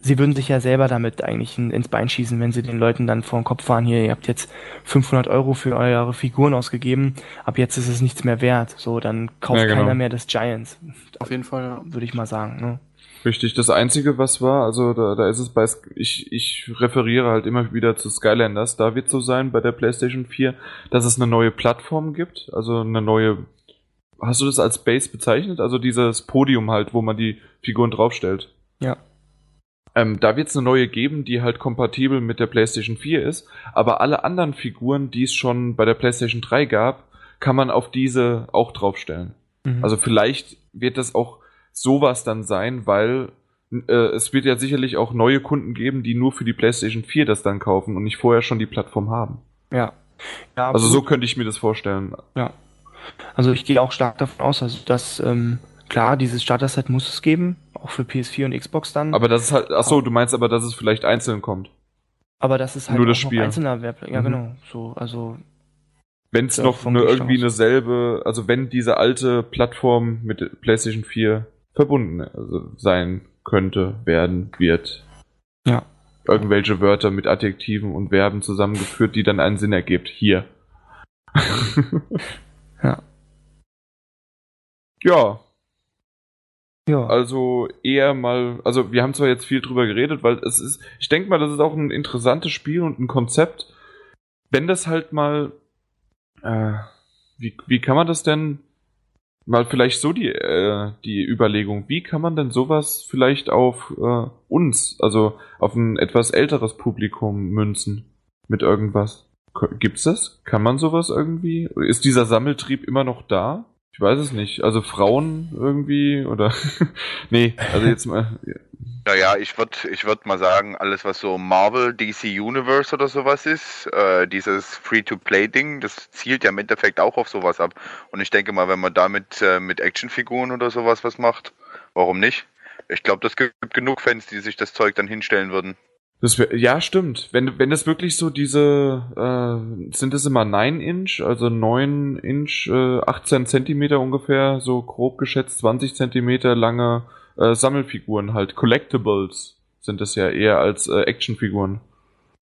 sie würden sich ja selber damit eigentlich ins Bein schießen, wenn sie den Leuten dann vor den Kopf fahren, hier, ihr habt jetzt 500 Euro für eure Figuren ausgegeben, ab jetzt ist es nichts mehr wert. So, dann kauft ja, genau. keiner mehr das Giants. Auf jeden Fall, würde ich mal sagen. Ne? Richtig, das Einzige, was war, also da, da ist es bei, ich, ich referiere halt immer wieder zu Skylanders, da wird so sein bei der PlayStation 4, dass es eine neue Plattform gibt, also eine neue, hast du das als Base bezeichnet? Also dieses Podium halt, wo man die Figuren draufstellt. Ja. Ähm, da wird es eine neue geben, die halt kompatibel mit der PlayStation 4 ist, aber alle anderen Figuren, die es schon bei der PlayStation 3 gab, kann man auf diese auch draufstellen. Mhm. Also vielleicht wird das auch sowas dann sein, weil äh, es wird ja sicherlich auch neue Kunden geben, die nur für die PlayStation 4 das dann kaufen und nicht vorher schon die Plattform haben. ja. ja Also so könnte ich mir das vorstellen. Ja. Also ich gehe auch stark davon aus, also dass ähm, klar, dieses Starter-Set muss es geben, auch für PS4 und Xbox dann. Aber das ist halt, ach so, du meinst aber, dass es vielleicht einzeln kommt. aber das ist halt nur das Spiel. einzelner Werbeplan. Ja, Mhm. genau. So, also Wenn es noch eine, Gewicht irgendwie eine selbe, also wenn diese alte Plattform mit PlayStation 4 verbunden also sein könnte, werden, wird. Ja. Irgendwelche Wörter mit Adjektiven und Verben zusammengeführt, die dann einen Sinn ergibt. Hier. Ja. Ja, ja. also eher mal, also wir haben zwar jetzt viel drüber geredet, weil es ist, ich denke mal, das ist auch ein interessantes Spiel und ein Konzept. Wenn das halt mal, äh, wie, wie kann man das denn, mal vielleicht so die, äh, die Überlegung, wie kann man denn sowas vielleicht auf äh, uns, also auf ein etwas älteres Publikum münzen mit irgendwas? Gibt's das? Kann man sowas irgendwie? Ist dieser Sammeltrieb immer noch da? Ich weiß es nicht. Also Frauen irgendwie oder nee, also jetzt mal Naja, ich würde ich würd mal sagen, alles was so Marvel, DC Universe oder sowas ist, äh, dieses Free-to-Play-Ding, das zielt ja im Endeffekt auch auf sowas ab. Und ich denke mal, wenn man damit äh, mit Actionfiguren oder sowas was macht, warum nicht? Ich glaube, das gibt genug Fans, die sich das Zeug dann hinstellen würden. Das wär, ja stimmt. Wenn wenn das wirklich so diese äh, sind es immer 9 Inch, also 9 Inch, äh, 18 Zentimeter ungefähr, so grob geschätzt 20 Zentimeter lange äh, Sammelfiguren halt, Collectibles sind es ja eher als äh, Actionfiguren.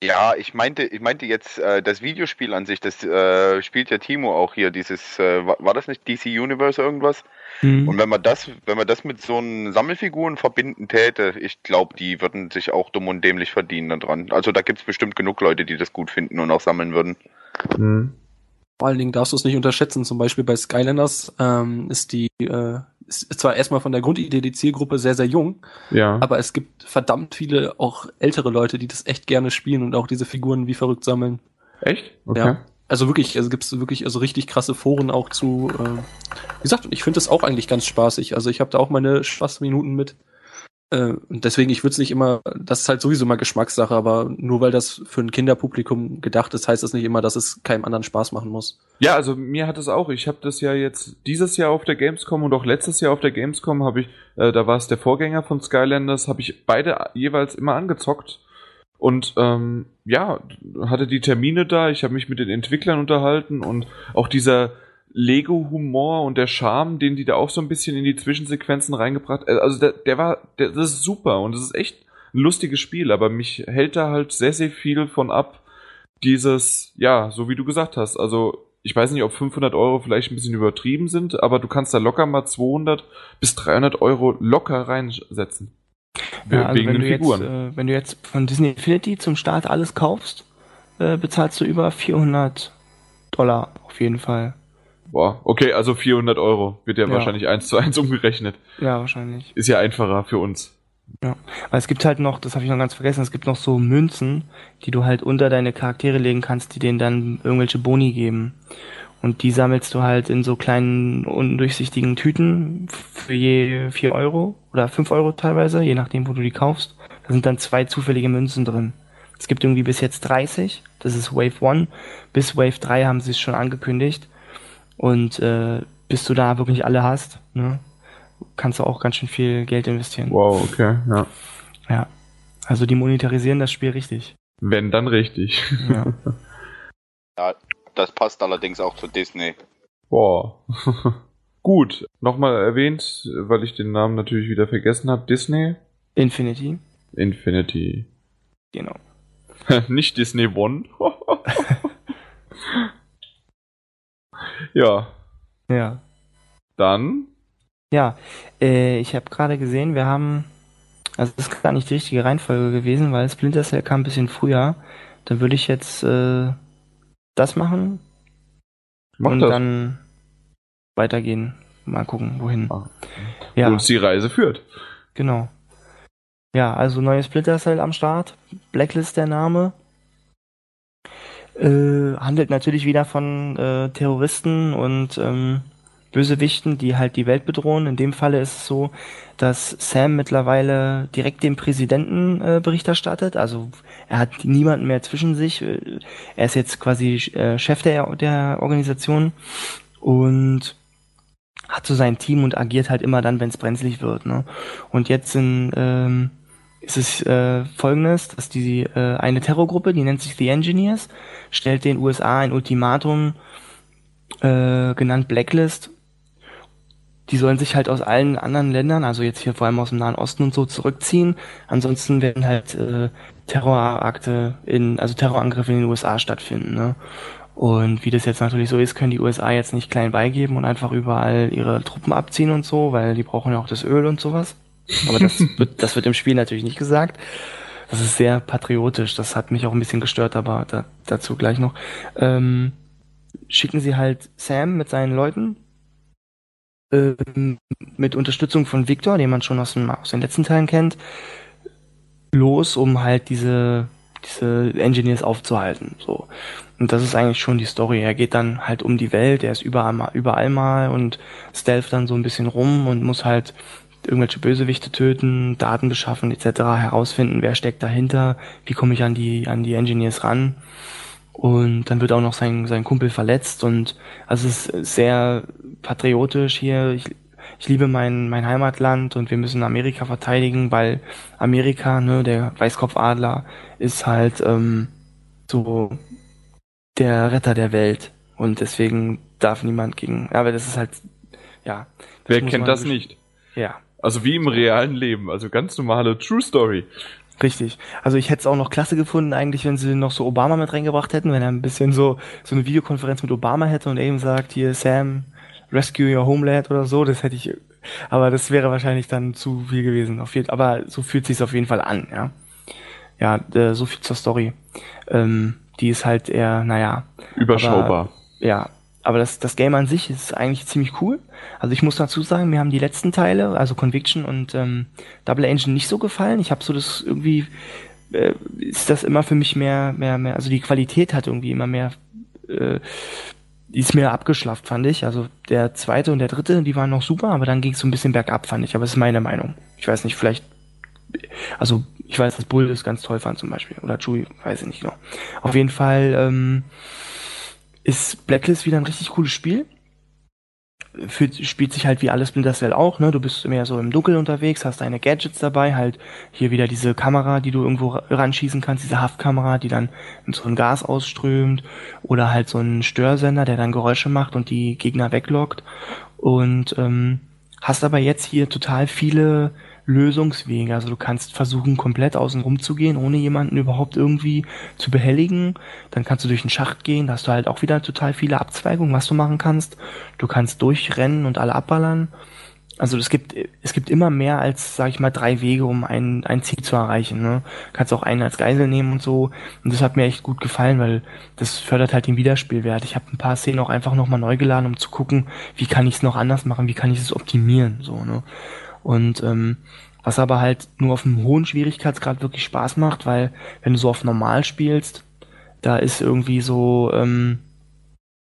Ja, ich meinte, ich meinte jetzt äh, das Videospiel an sich, das äh, spielt ja Timo auch hier, dieses, äh, war das nicht DC Universe irgendwas? Mhm. Und wenn man das, wenn man das mit so einen Sammelfiguren verbinden täte, ich glaube, die würden sich auch dumm und dämlich verdienen daran. Also da gibt's bestimmt genug Leute, die das gut finden und auch sammeln würden. Hm. Vor allen Dingen darfst du es nicht unterschätzen. Zum Beispiel bei Skylanders ähm, ist die äh, ist zwar erstmal von der Grundidee die Zielgruppe sehr, sehr jung, Ja. aber es gibt verdammt viele auch ältere Leute, die das echt gerne spielen und auch diese Figuren wie verrückt sammeln. Echt? Okay. Ja. Also wirklich, also gibt's wirklich also richtig krasse Foren auch zu. Äh, wie gesagt, ich finde das auch eigentlich ganz spaßig. Also ich habe da auch meine Spaßminuten mit. Äh, und deswegen, ich würde es nicht immer, das ist halt sowieso mal Geschmackssache, aber nur weil das für ein Kinderpublikum gedacht ist, heißt das nicht immer, dass es keinem anderen Spaß machen muss. Ja, also mir hat es auch. Ich habe das ja jetzt dieses Jahr auf der Gamescom und auch letztes Jahr auf der Gamescom habe ich, äh, da war es der Vorgänger von Skylanders, habe ich beide jeweils immer angezockt und ähm, ja, hatte die Termine da. Ich habe mich mit den Entwicklern unterhalten und auch dieser Lego-Humor und der Charme, den die da auch so ein bisschen in die Zwischensequenzen reingebracht. äh, Also der, der war, der, das ist super und das ist echt ein lustiges Spiel, aber mich hält da halt sehr, sehr viel von ab, dieses, ja, so wie du gesagt hast, also ich weiß nicht, ob 500 Euro vielleicht ein bisschen übertrieben sind, aber du kannst da locker mal 200 bis 300 Euro locker reinsetzen. Ja, also wegen wenn den du jetzt, Figuren. äh, wenn du jetzt von Disney Infinity zum Start alles kaufst, äh, bezahlst du über 400 Dollar auf jeden Fall. Boah, okay, also 400 Euro wird ja, Ja. wahrscheinlich eins zu eins umgerechnet. Ja, wahrscheinlich. Ist ja einfacher für uns. Weil es gibt halt noch, das habe ich noch ganz vergessen, es gibt noch so Münzen, die du halt unter deine Charaktere legen kannst, die denen dann irgendwelche Boni geben. Und die sammelst du halt in so kleinen, undurchsichtigen Tüten für je 4 Euro oder 5 Euro teilweise, je nachdem, wo du die kaufst. Da sind dann zwei zufällige Münzen drin. Es gibt irgendwie bis jetzt 30, das ist Wave 1. Bis Wave 3 haben sie es schon angekündigt. Und äh, bis du da wirklich alle hast, ne, kannst du auch ganz schön viel Geld investieren. Wow, okay, ja. Ja. Also die monetarisieren das Spiel richtig. Wenn, dann richtig. Ja. Ja, das passt allerdings auch zu Disney. Boah. Gut, nochmal erwähnt, weil ich den Namen natürlich wieder vergessen habe, Disney Infinity. Infinity. Genau. Nicht Disney One. ja, Ja. dann. Ja. Äh, ich habe gerade gesehen, wir haben. Also das ist gar nicht die richtige Reihenfolge gewesen, weil Splinter Cell kam ein bisschen früher. Dann würde ich jetzt äh, das machen Mach und das. dann weitergehen. Mal gucken, wohin. Ah. Ja. Wo uns die Reise führt. Genau. Ja, also neues Splinter Cell am Start. Blacklist der Name. äh, handelt natürlich wieder von äh, Terroristen und ähm, Bösewichten, die halt die Welt bedrohen. In dem Falle ist es so, dass Sam mittlerweile direkt dem Präsidenten äh, Bericht erstattet. Also er hat niemanden mehr zwischen sich. Äh, er ist jetzt quasi äh, Chef der, der Organisation und hat so sein Team und agiert halt immer dann, wenn es brenzlig wird. Ne? Und jetzt sind, ähm, ist es äh, folgendes, dass die äh, eine Terrorgruppe, die nennt sich The Engineers, stellt den USA ein Ultimatum, äh, genannt Blacklist. Die sollen sich halt aus allen anderen Ländern, also jetzt hier vor allem aus dem Nahen Osten und so, zurückziehen. Ansonsten werden halt äh, Terrorakte in, also Terrorangriffe in den USA stattfinden. Ne? Und wie das jetzt natürlich so ist, können die USA jetzt nicht klein beigeben und einfach überall ihre Truppen abziehen und so, weil die brauchen ja auch das Öl und sowas. Aber das wird, das wird im Spiel natürlich nicht gesagt. Das ist sehr patriotisch. Das hat mich auch ein bisschen gestört, aber da, dazu gleich noch. Ähm, schicken sie halt Sam mit seinen Leuten ähm, mit Unterstützung von Victor, den man schon aus, dem, aus den letzten Teilen kennt, los, um halt diese diese Engineers aufzuhalten. So. Und das ist eigentlich schon die Story. Er geht dann halt um die Welt, er ist überall mal, überall mal und stealth dann so ein bisschen rum und muss halt irgendwelche Bösewichte töten, Daten beschaffen etc., herausfinden, wer steckt dahinter, wie komme ich an die, an die Engineers ran. Und dann wird auch noch sein, sein Kumpel verletzt und also es ist sehr patriotisch hier. Ich, ich liebe mein, mein Heimatland und wir müssen Amerika verteidigen, weil Amerika, ne, der Weißkopfadler, ist halt ähm, so der Retter der Welt. Und deswegen darf niemand gegen. Aber das ist halt, ja. Wer kennt das nicht? Ja. Also wie im realen Leben, also ganz normale True Story. Richtig. Also ich hätte es auch noch klasse gefunden, eigentlich, wenn sie noch so Obama mit reingebracht hätten, wenn er ein bisschen so so eine Videokonferenz mit Obama hätte und ihm sagt, hier Sam, Rescue Your Homeland oder so, das hätte ich, aber das wäre wahrscheinlich dann zu viel gewesen. Auf jeden, aber so fühlt sich auf jeden Fall an, ja. Ja, äh, so viel zur Story. Ähm, die ist halt eher, naja. Überschaubar. Aber, ja, aber das, das Game an sich ist eigentlich ziemlich cool. Also ich muss dazu sagen, mir haben die letzten Teile, also Conviction und ähm, Double Engine nicht so gefallen. Ich habe so das irgendwie, äh, ist das immer für mich mehr, mehr, mehr, also die Qualität hat irgendwie immer mehr äh, ist mir abgeschlafft, fand ich. Also der zweite und der dritte, die waren noch super, aber dann ging es so ein bisschen bergab, fand ich. Aber das ist meine Meinung. Ich weiß nicht, vielleicht. Also ich weiß, dass Bull das ganz toll fand zum Beispiel. Oder Chewie, weiß ich nicht genau. Auf jeden Fall ähm, ist Blacklist wieder ein richtig cooles Spiel fühlt, spielt sich halt wie alles Splinter Cell auch, ne? Du bist mehr so im Dunkeln unterwegs, hast deine Gadgets dabei, halt hier wieder diese Kamera, die du irgendwo ranschießen kannst, diese Haftkamera, die dann so ein Gas ausströmt oder halt so ein Störsender, der dann Geräusche macht und die Gegner weglockt und ähm, hast aber jetzt hier total viele Lösungswege. Also du kannst versuchen, komplett außen rum zu gehen, ohne jemanden überhaupt irgendwie zu behelligen. Dann kannst du durch den Schacht gehen, da hast du halt auch wieder total viele Abzweigungen, was du machen kannst. Du kannst durchrennen und alle abballern. Also es gibt, es gibt immer mehr als, sag ich mal, drei Wege, um ein, ein Ziel zu erreichen. Ne? Du kannst auch einen als Geisel nehmen und so. Und das hat mir echt gut gefallen, weil das fördert halt den Wiederspielwert. Ich habe ein paar Szenen auch einfach nochmal neu geladen, um zu gucken, wie kann ich es noch anders machen, wie kann ich es optimieren. So, ne? Und ähm, was aber halt nur auf einem hohen Schwierigkeitsgrad wirklich Spaß macht, weil wenn du so auf normal spielst, da ist irgendwie so, ähm,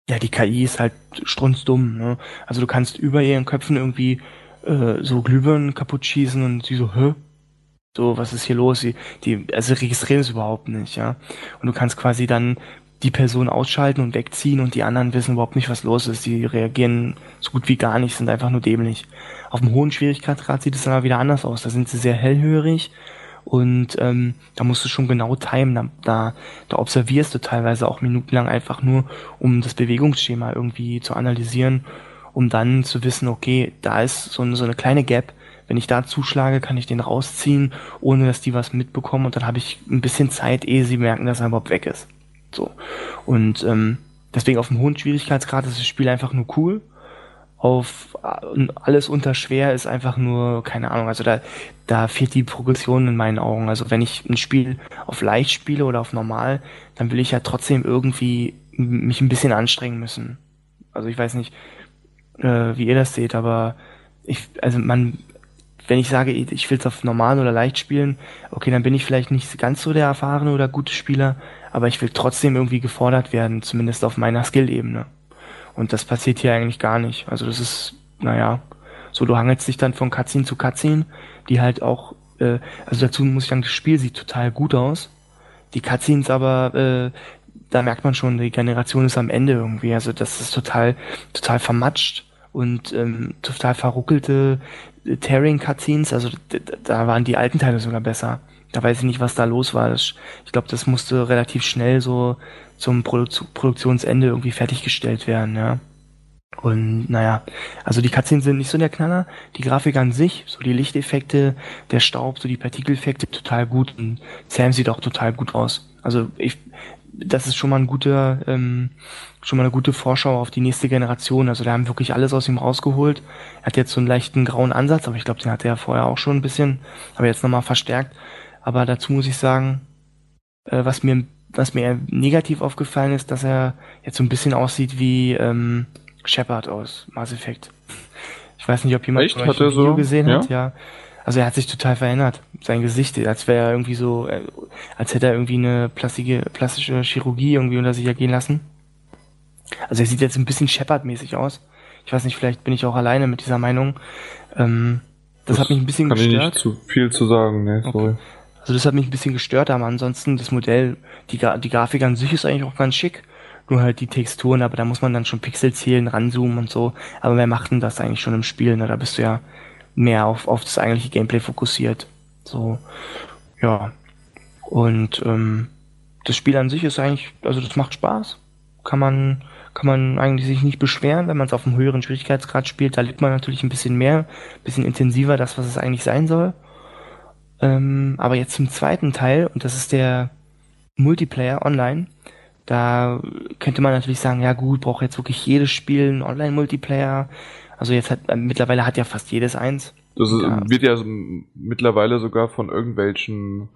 ja, die KI ist halt strunzdumm. Ne? Also du kannst über ihren Köpfen irgendwie äh, so Glühbirnen kaputt schießen und sie so, hä? So, was ist hier los? Die, die also registrieren es überhaupt nicht, ja. Und du kannst quasi dann die Person ausschalten und wegziehen und die anderen wissen überhaupt nicht, was los ist. Die reagieren so gut wie gar nicht, sind einfach nur dämlich. Auf dem hohen Schwierigkeitsgrad sieht es dann aber wieder anders aus. Da sind sie sehr hellhörig und ähm, da musst du schon genau timen. Da, da, da observierst du teilweise auch minutenlang einfach nur, um das Bewegungsschema irgendwie zu analysieren, um dann zu wissen, okay, da ist so eine, so eine kleine Gap. Wenn ich da zuschlage, kann ich den rausziehen, ohne dass die was mitbekommen und dann habe ich ein bisschen Zeit, ehe sie merken, dass er überhaupt weg ist. So. Und ähm, deswegen auf dem hohen Schwierigkeitsgrad ist das Spiel einfach nur cool. Auf äh, alles unter schwer ist einfach nur, keine Ahnung, also da, da fehlt die Progression in meinen Augen. Also wenn ich ein Spiel auf leicht spiele oder auf normal, dann will ich ja trotzdem irgendwie mich ein bisschen anstrengen müssen. Also ich weiß nicht, äh, wie ihr das seht, aber ich, also man, wenn ich sage, ich will es auf normal oder leicht spielen, okay, dann bin ich vielleicht nicht ganz so der erfahrene oder gute Spieler, aber ich will trotzdem irgendwie gefordert werden, zumindest auf meiner Skill-Ebene. Und das passiert hier eigentlich gar nicht. Also das ist, naja, so du hangelst dich dann von Cutscene zu Cutscene, die halt auch, äh, also dazu muss ich sagen, das Spiel sieht total gut aus. Die Cutscenes aber, äh, da merkt man schon, die Generation ist am Ende irgendwie. Also das ist total, total vermatscht und ähm, total verruckelte äh, Tearing-Cutscenes. Also da waren die alten Teile sogar besser. Da weiß ich nicht, was da los war. ich glaube, das musste relativ schnell so zum Produ Produktionsende irgendwie fertiggestellt werden, ja. Und naja, also die Cutscenes sind nicht so der Knaller. Die Grafik an sich, so die Lichteffekte, der Staub, so die Partikeleffekte, total gut. Und Sam sieht auch total gut aus. Also ich, das ist schon mal ein guter, ähm, schon mal eine gute Vorschau auf die nächste Generation. Also da haben wirklich alles aus ihm rausgeholt. Er hat jetzt so einen leichten grauen Ansatz, aber ich glaube, den hatte er vorher auch schon ein bisschen, aber jetzt nochmal verstärkt. Aber dazu muss ich sagen, äh, was mir was mir negativ aufgefallen ist, dass er jetzt so ein bisschen aussieht wie ähm, Shepard aus Mass Effect. Ich weiß nicht, ob jemand Echt? Hat er so? gesehen ja? hat, ja. Also er hat sich total verändert. Sein Gesicht, als wäre er irgendwie so, äh, als hätte er irgendwie eine plastische, plastische Chirurgie irgendwie unter sich ergehen lassen. Also er sieht jetzt ein bisschen Shepard-mäßig aus. Ich weiß nicht, vielleicht bin ich auch alleine mit dieser Meinung. Ähm, das, das hat mich ein bisschen kann gestört. Kann ich nicht zu viel zu sagen, ne, sorry. Okay. Also das hat mich ein bisschen gestört, aber ansonsten das Modell, die, die Grafik an sich ist eigentlich auch ganz schick. Nur halt die Texturen, aber da muss man dann schon Pixel zählen, ranzoomen und so. Aber wer macht denn das eigentlich schon im Spiel? Ne? Da bist du ja mehr auf, auf das eigentliche Gameplay fokussiert. So, ja. Und ähm, das Spiel an sich ist eigentlich, also das macht Spaß. Kann man, kann man eigentlich sich nicht beschweren, wenn man es auf einem höheren Schwierigkeitsgrad spielt. Da liegt man natürlich ein bisschen mehr, ein bisschen intensiver, das, was es eigentlich sein soll. Ähm, aber jetzt zum zweiten Teil, und das ist der Multiplayer online. Da könnte man natürlich sagen, ja gut, braucht jetzt wirklich jedes Spiel einen Online-Multiplayer. Also jetzt hat, äh, mittlerweile hat ja fast jedes eins. Das ist, ja. wird ja mittlerweile sogar von irgendwelchen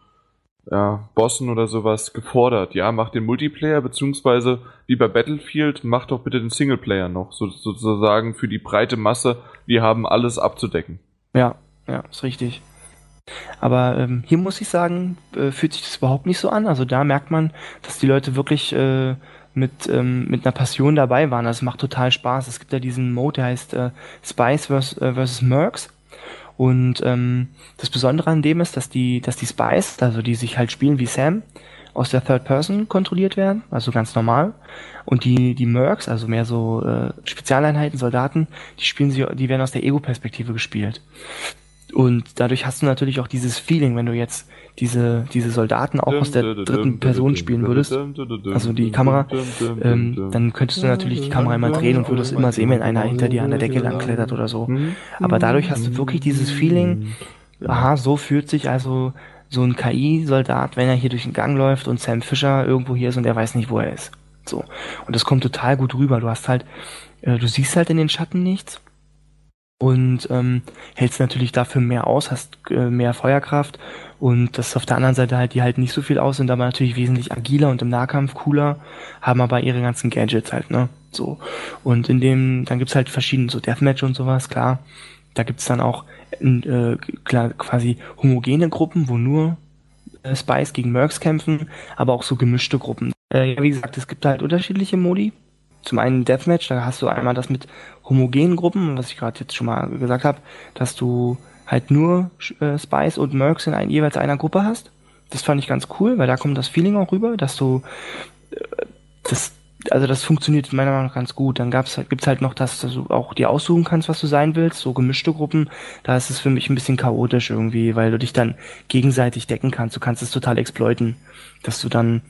ja, Bossen oder sowas gefordert. Ja, mach den Multiplayer, beziehungsweise wie bei Battlefield, mach doch bitte den Singleplayer noch. So, sozusagen für die breite Masse, wir haben alles abzudecken. Ja, ja, ist richtig. Aber ähm, hier muss ich sagen, äh, fühlt sich das überhaupt nicht so an. Also da merkt man, dass die Leute wirklich äh, mit, ähm, mit einer Passion dabei waren. Das macht total Spaß. Es gibt ja diesen Mode, der heißt äh, Spice vs. Äh, Mercs. Und ähm, das Besondere an dem ist, dass die, dass die Spice, also die sich halt spielen wie Sam, aus der Third Person kontrolliert werden, also ganz normal. Und die, die Mercs, also mehr so äh, Spezialeinheiten, Soldaten, die spielen sie, die werden aus der Ego-Perspektive gespielt. Und dadurch hast du natürlich auch dieses Feeling, wenn du jetzt diese, diese Soldaten auch aus der dritten Person spielen würdest, also die Kamera, ähm, dann könntest du natürlich die Kamera immer drehen und würdest immer sehen, wenn einer hinter dir an der Decke lang klettert oder so. Aber dadurch hast du wirklich dieses Feeling, aha, so fühlt sich also so ein KI-Soldat, wenn er hier durch den Gang läuft und Sam Fischer irgendwo hier ist und er weiß nicht, wo er ist. So. Und das kommt total gut rüber. Du hast halt, äh, du siehst halt in den Schatten nichts und ähm, hältst natürlich dafür mehr aus, hast äh, mehr Feuerkraft und das auf der anderen Seite halt, die halten nicht so viel aus, sind aber natürlich wesentlich agiler und im Nahkampf cooler, haben aber ihre ganzen Gadgets halt, ne? So. Und in dem, dann gibt's halt verschiedene, so Deathmatch und sowas, klar. Da gibt's dann auch äh, klar, quasi homogene Gruppen, wo nur äh, Spice gegen Mercs kämpfen, aber auch so gemischte Gruppen. Äh, wie gesagt, es gibt halt unterschiedliche Modi zum einen Deathmatch, da hast du einmal das mit homogenen Gruppen, was ich gerade jetzt schon mal gesagt habe, dass du halt nur äh, Spice und Mercs in ein, jeweils einer Gruppe hast. Das fand ich ganz cool, weil da kommt das Feeling auch rüber, dass du äh, das also das funktioniert meiner Meinung nach ganz gut. Dann gab's halt, gibt's halt noch, dass du auch dir aussuchen kannst, was du sein willst, so gemischte Gruppen. Da ist es für mich ein bisschen chaotisch irgendwie, weil du dich dann gegenseitig decken kannst. Du kannst es total exploiten, dass du dann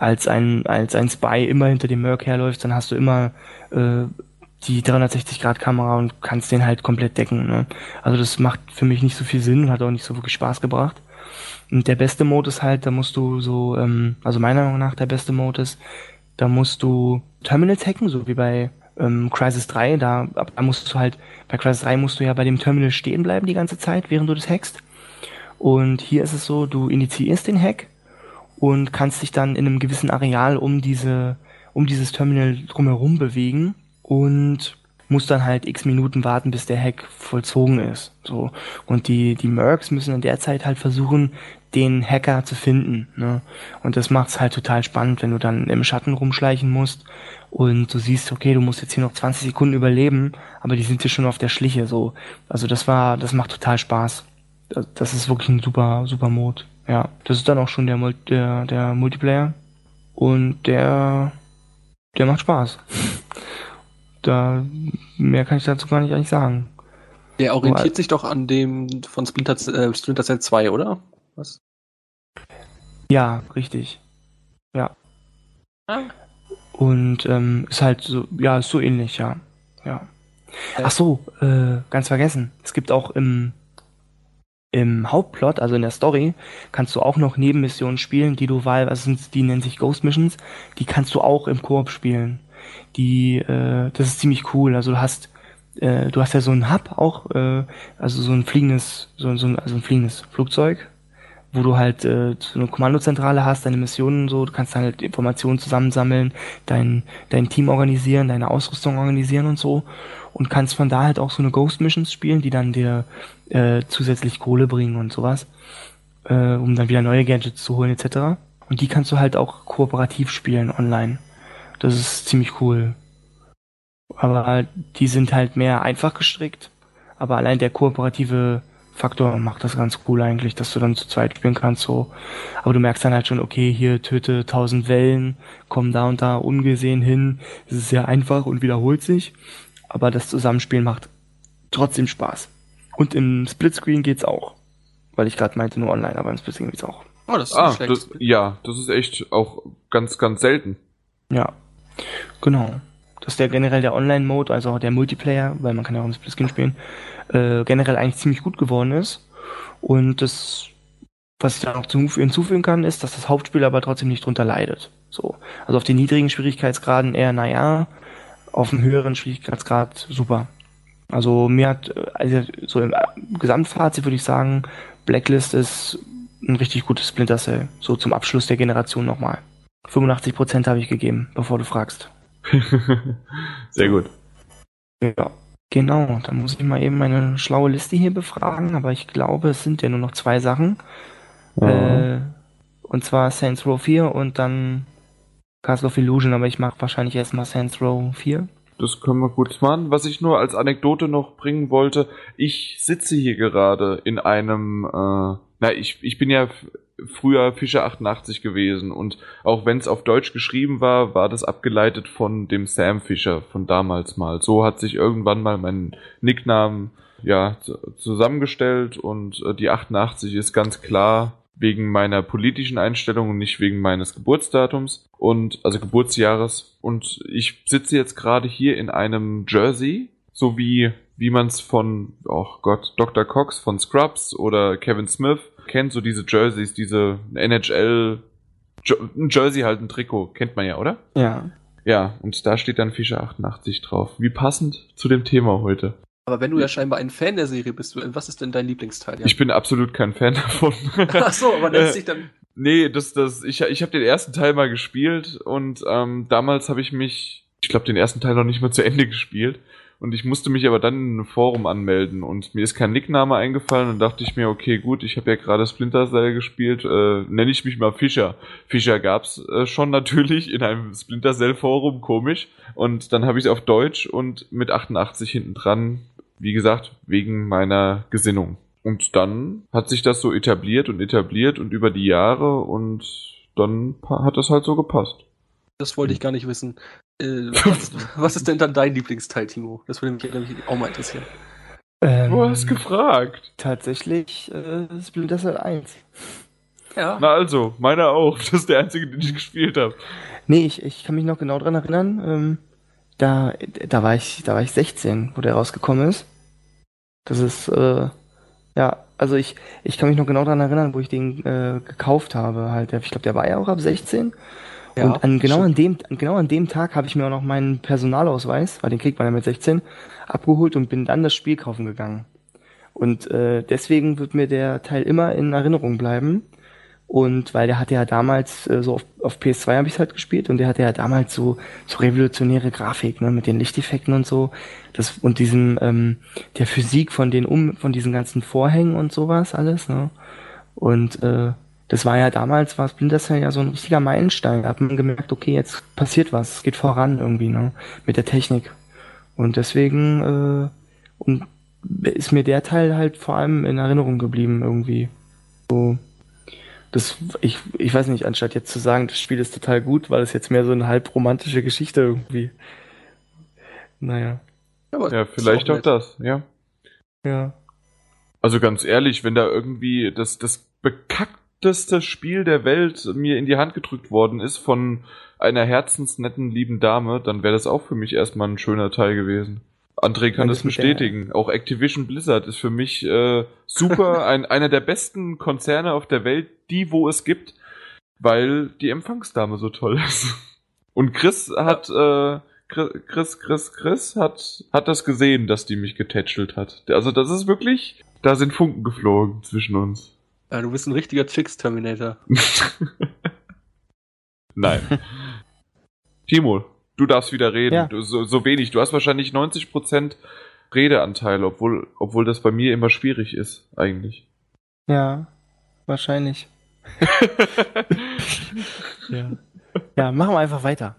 als ein, als ein Spy immer hinter dem Merc herläufst, dann hast du immer äh, die 360-Grad-Kamera und kannst den halt komplett decken. Ne? Also das macht für mich nicht so viel Sinn und hat auch nicht so wirklich Spaß gebracht. Und der beste Mode ist halt, da musst du so, ähm, also meiner Meinung nach der beste Mode ist, da musst du Terminals hacken, so wie bei ähm, Crisis 3. Da, da musst du halt, bei Crisis 3 musst du ja bei dem Terminal stehen bleiben die ganze Zeit, während du das hackst. Und hier ist es so, du initiierst den Hack und kannst dich dann in einem gewissen Areal um diese, um dieses Terminal drumherum bewegen und musst dann halt x Minuten warten, bis der Hack vollzogen ist. So. Und die, die Mercs müssen in der Zeit halt versuchen, den Hacker zu finden. Ne? Und das macht's halt total spannend, wenn du dann im Schatten rumschleichen musst und du siehst, okay, du musst jetzt hier noch 20 Sekunden überleben, aber die sind hier schon auf der Schliche. So, also das war, das macht total Spaß. Das ist wirklich ein super, super Mod. Ja, das ist dann auch schon der, der, der Multiplayer und der, der macht Spaß. Da mehr kann ich dazu gar nicht eigentlich sagen. Der orientiert sich doch an dem von Splinter, äh, Splinter Cell 2, oder? Was? Ja, richtig. Ja. Ah. Und ähm, ist halt so, ja, ist so ähnlich, ja. Ja. Ach so, äh, ganz vergessen. Es gibt auch im im Hauptplot, also in der Story, kannst du auch noch Nebenmissionen spielen, die du weil, also die nennen sich Ghost Missions, die kannst du auch im Koop spielen. Die, äh, das ist ziemlich cool. Also du hast, äh, du hast ja so ein Hub auch, äh, also so ein fliegendes, so, so ein, also ein fliegendes Flugzeug, wo du halt äh, so eine Kommandozentrale hast, deine Missionen so, du kannst halt Informationen zusammensammeln, dein, dein Team organisieren, deine Ausrüstung organisieren und so und kannst von da halt auch so eine Ghost Missions spielen, die dann dir äh, zusätzlich Kohle bringen und sowas, äh, um dann wieder neue Gadgets zu holen etc. Und die kannst du halt auch kooperativ spielen online. Das ist ziemlich cool. Aber die sind halt mehr einfach gestrickt. Aber allein der kooperative Faktor macht das ganz cool eigentlich, dass du dann zu zweit spielen kannst so. Aber du merkst dann halt schon, okay, hier töte tausend Wellen, komm da und da ungesehen hin. Das ist sehr einfach und wiederholt sich. Aber das Zusammenspielen macht trotzdem Spaß. Und im Splitscreen geht's auch. Weil ich gerade meinte nur online, aber im Splitscreen geht's auch. Oh, das ist ah, das, ja, das ist echt auch ganz, ganz selten. Ja, genau. Das ist der generell der Online-Mode, also auch der Multiplayer, weil man kann ja auch im Splitscreen spielen, äh, generell eigentlich ziemlich gut geworden ist. Und das, was ich da noch hinzufügen kann, ist, dass das Hauptspiel aber trotzdem nicht drunter leidet. So. Also auf den niedrigen Schwierigkeitsgraden eher, naja, auf dem höheren Schwierigkeitsgrad super. Also mir hat, also so im Gesamtfazit würde ich sagen, Blacklist ist ein richtig gutes Splinter Cell. So zum Abschluss der Generation nochmal. 85% habe ich gegeben, bevor du fragst. Sehr gut. Ja, genau. Dann muss ich mal eben meine schlaue Liste hier befragen, aber ich glaube, es sind ja nur noch zwei Sachen. Ja. Äh, und zwar Saints Row 4 und dann Castle of Illusion, aber ich mache wahrscheinlich erstmal Saints Row 4. Das können wir gut machen. Was ich nur als Anekdote noch bringen wollte, ich sitze hier gerade in einem, äh, na, ich, ich bin ja früher Fischer 88 gewesen und auch wenn es auf Deutsch geschrieben war, war das abgeleitet von dem Sam Fischer von damals mal. So hat sich irgendwann mal mein Nickname ja zusammengestellt und äh, die 88 ist ganz klar wegen meiner politischen Einstellung und nicht wegen meines Geburtsdatums und also Geburtsjahres. Und ich sitze jetzt gerade hier in einem Jersey, so wie wie man es von, oh Gott, Dr. Cox von Scrubs oder Kevin Smith kennt, so diese Jerseys, diese NHL, ein Jersey halt ein Trikot, kennt man ja, oder? Ja. Ja, und da steht dann Fischer 88 drauf. Wie passend zu dem Thema heute. Aber wenn du ja scheinbar ein Fan der Serie bist, was ist denn dein Lieblingsteil? Ja? Ich bin absolut kein Fan davon. Ach so, aber nennst dich dann. Nee, das, das, ich, ich habe den ersten Teil mal gespielt und ähm, damals habe ich mich, ich glaube, den ersten Teil noch nicht mal zu Ende gespielt. Und ich musste mich aber dann in ein Forum anmelden und mir ist kein Nickname eingefallen und dachte ich mir, okay, gut, ich habe ja gerade Splinter Cell gespielt, äh, nenne ich mich mal Fischer. Fischer gab's äh, schon natürlich in einem Splinter Cell Forum, komisch. Und dann habe ich es auf Deutsch und mit 88 hinten dran wie gesagt, wegen meiner Gesinnung. Und dann hat sich das so etabliert und etabliert und über die Jahre und dann hat das halt so gepasst. Das wollte ich gar nicht wissen. Äh, was, was, ist denn dann dein Lieblingsteil, Timo? Das würde mich nämlich auch mal interessieren. Ähm, du hast gefragt. Tatsächlich äh, Splinter Cell 1. Ja. Na also, meiner auch. Das ist der einzige, den ich gespielt habe. Nee, ich, ich kann mich noch genau dran erinnern. Ähm, da, da war ich, da war ich 16, wo der rausgekommen ist. Das ist, äh, ja, also ich, ich kann mich noch genau daran erinnern, wo ich den äh, gekauft habe. Halt, ich glaube, der war ja auch ab 16. Ja, und an, genau, an dem, genau an dem Tag habe ich mir auch noch meinen Personalausweis, weil den kriegt man ja mit 16, abgeholt und bin dann das Spiel kaufen gegangen. Und äh, deswegen wird mir der Teil immer in Erinnerung bleiben. Und weil der hatte ja damals, äh, so auf, auf PS2 habe ich halt gespielt und der hatte ja damals so, so revolutionäre Grafik, ne, mit den Lichteffekten und so. Das, und diesem, ähm, der Physik von den um, von diesen ganzen Vorhängen und sowas alles, ne? Und äh, das war ja damals, war Splinter Cell ja so ein richtiger Meilenstein. Da hat man gemerkt, okay, jetzt passiert was, es geht voran irgendwie, ne? Mit der Technik. Und deswegen äh, und ist mir der Teil halt vor allem in Erinnerung geblieben irgendwie. So, das, ich, ich weiß nicht, anstatt jetzt zu sagen, das Spiel ist total gut, weil es jetzt mehr so eine halb romantische Geschichte irgendwie. Naja. Aber ja, vielleicht auch, auch das, ja. Ja. Also ganz ehrlich, wenn da irgendwie das, das bekackteste Spiel der Welt mir in die Hand gedrückt worden ist von einer herzensnetten, lieben Dame, dann wäre das auch für mich erstmal ein schöner Teil gewesen. André kann das bestätigen. Auch Activision Blizzard ist für mich äh, super, ein, einer der besten Konzerne auf der Welt, die wo es gibt, weil die Empfangsdame so toll ist. Und Chris hat, äh, Chris, Chris, Chris hat, hat das gesehen, dass die mich getätschelt hat. Also das ist wirklich, da sind Funken geflogen zwischen uns. Ja, du bist ein richtiger Chicks-Terminator. Nein. Timo, Du darfst wieder reden. Ja. Du, so, so wenig. Du hast wahrscheinlich 90% Redeanteil, obwohl, obwohl das bei mir immer schwierig ist, eigentlich. Ja, wahrscheinlich. ja. ja, machen wir einfach weiter.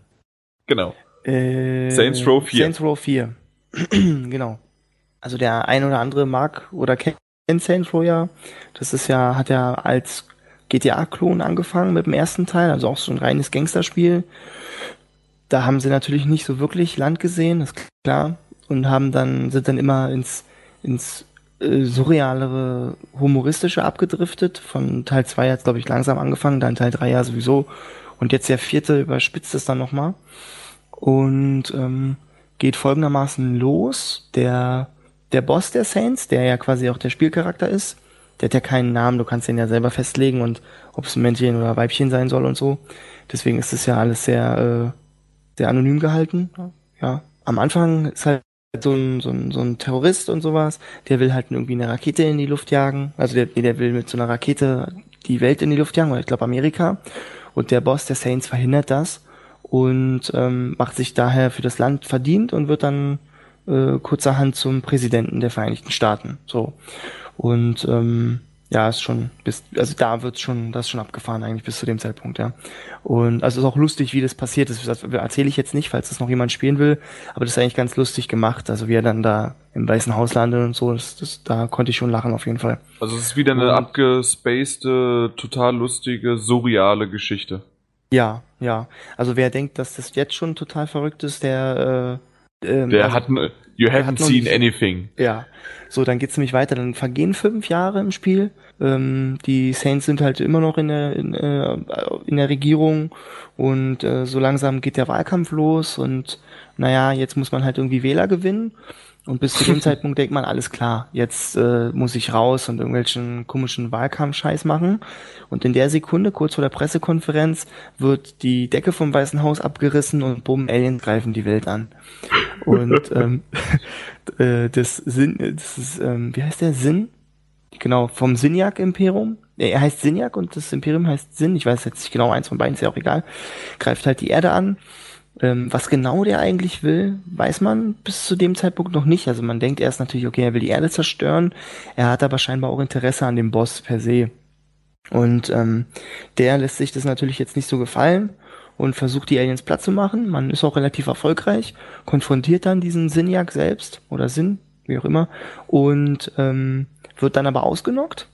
Genau. Äh, Saints Row 4. Saints Row 4. genau. Also der ein oder andere mag oder kennt Saints Row ja. Das ist ja, hat ja als GTA-Klon angefangen mit dem ersten Teil, also auch so ein reines Gangsterspiel da haben sie natürlich nicht so wirklich Land gesehen, ist klar, und haben dann, sind dann immer ins, ins äh, surrealere, humoristische abgedriftet. Von Teil 2 hat glaube ich, langsam angefangen, dann Teil 3 ja sowieso. Und jetzt der vierte überspitzt es dann nochmal. Und ähm, geht folgendermaßen los. Der, der Boss der Saints, der ja quasi auch der Spielcharakter ist, der hat ja keinen Namen, du kannst den ja selber festlegen und ob es ein Männchen oder Weibchen sein soll und so. Deswegen ist es ja alles sehr äh, sehr anonym gehalten. Ja, am Anfang ist halt so ein, so ein, so ein Terrorist und sowas, der will halt irgendwie eine Rakete in die Luft jagen. Also der, der will mit so einer Rakete die Welt in die Luft jagen, oder ich glaube Amerika. Und der Boss der Saints verhindert das und ähm, macht sich daher für das Land verdient und wird dann äh, kurzerhand zum Präsidenten der Vereinigten Staaten. So. Und ähm, ja, ist schon, bis, also da wird schon, das ist schon abgefahren eigentlich bis zu dem Zeitpunkt, ja. Und also ist auch lustig, wie das passiert ist. Das erzähle ich jetzt nicht, falls das noch jemand spielen will, aber das ist eigentlich ganz lustig gemacht. Also wie er dann da im Weißen Haus landet und so, das, das, da konnte ich schon lachen auf jeden Fall. Also es ist wieder eine und, abgespacede, total lustige, surreale Geschichte. Ja, ja. Also wer denkt, dass das jetzt schon total verrückt ist, der äh, ähm, der also, hat, you haven't seen nicht, anything. Ja, so, dann geht's nämlich weiter. Dann vergehen fünf Jahre im Spiel. Ähm, die Saints sind halt immer noch in der, in, äh, in der Regierung und äh, so langsam geht der Wahlkampf los und naja, jetzt muss man halt irgendwie Wähler gewinnen. Und bis zu dem Zeitpunkt denkt man, alles klar, jetzt äh, muss ich raus und irgendwelchen komischen Wahlkampfscheiß machen. Und in der Sekunde, kurz vor der Pressekonferenz, wird die Decke vom Weißen Haus abgerissen und bumm, Aliens greifen die Welt an. Und ähm, äh, das Sinn, das ist, ähm, wie heißt der Sinn? Genau, vom Sinjak-Imperium. Er heißt Sinjak und das Imperium heißt Sinn. Ich weiß jetzt nicht genau, eins von beiden ist ja auch egal. Greift halt die Erde an was genau der eigentlich will, weiß man bis zu dem Zeitpunkt noch nicht. Also man denkt erst natürlich, okay, er will die Erde zerstören. Er hat aber scheinbar auch Interesse an dem Boss per se. Und ähm, der lässt sich das natürlich jetzt nicht so gefallen und versucht die Aliens platt zu machen. Man ist auch relativ erfolgreich, konfrontiert dann diesen Sinjak selbst oder Sinn, wie auch immer, und ähm, wird dann aber ausgenockt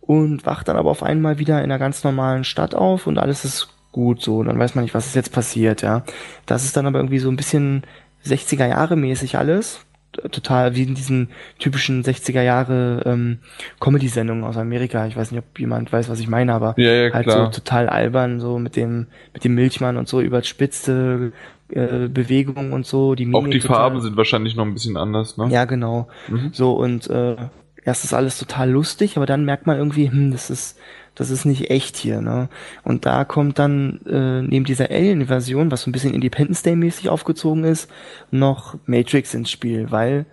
und wacht dann aber auf einmal wieder in einer ganz normalen Stadt auf und alles ist gut, so, dann weiß man nicht, was ist jetzt passiert, ja. Das ist dann aber irgendwie so ein bisschen 60er Jahre mäßig alles. Total wie in diesen typischen 60er Jahre ähm, Comedy-Sendungen aus Amerika. Ich weiß nicht, ob jemand weiß, was ich meine, aber ja, ja, halt so total albern, so mit dem, mit dem Milchmann und so überspitzte äh, Bewegungen und so. Die Mimik Auch die total, Farben sind wahrscheinlich noch ein bisschen anders, ne? Ja, genau. Mhm. So und äh, erst ist alles total lustig, aber dann merkt man irgendwie, hm, das ist das ist nicht echt hier, ne? Und da kommt dann äh, neben dieser Alien-Version, was so ein bisschen Independence Day-mäßig aufgezogen ist, noch Matrix ins Spiel, weil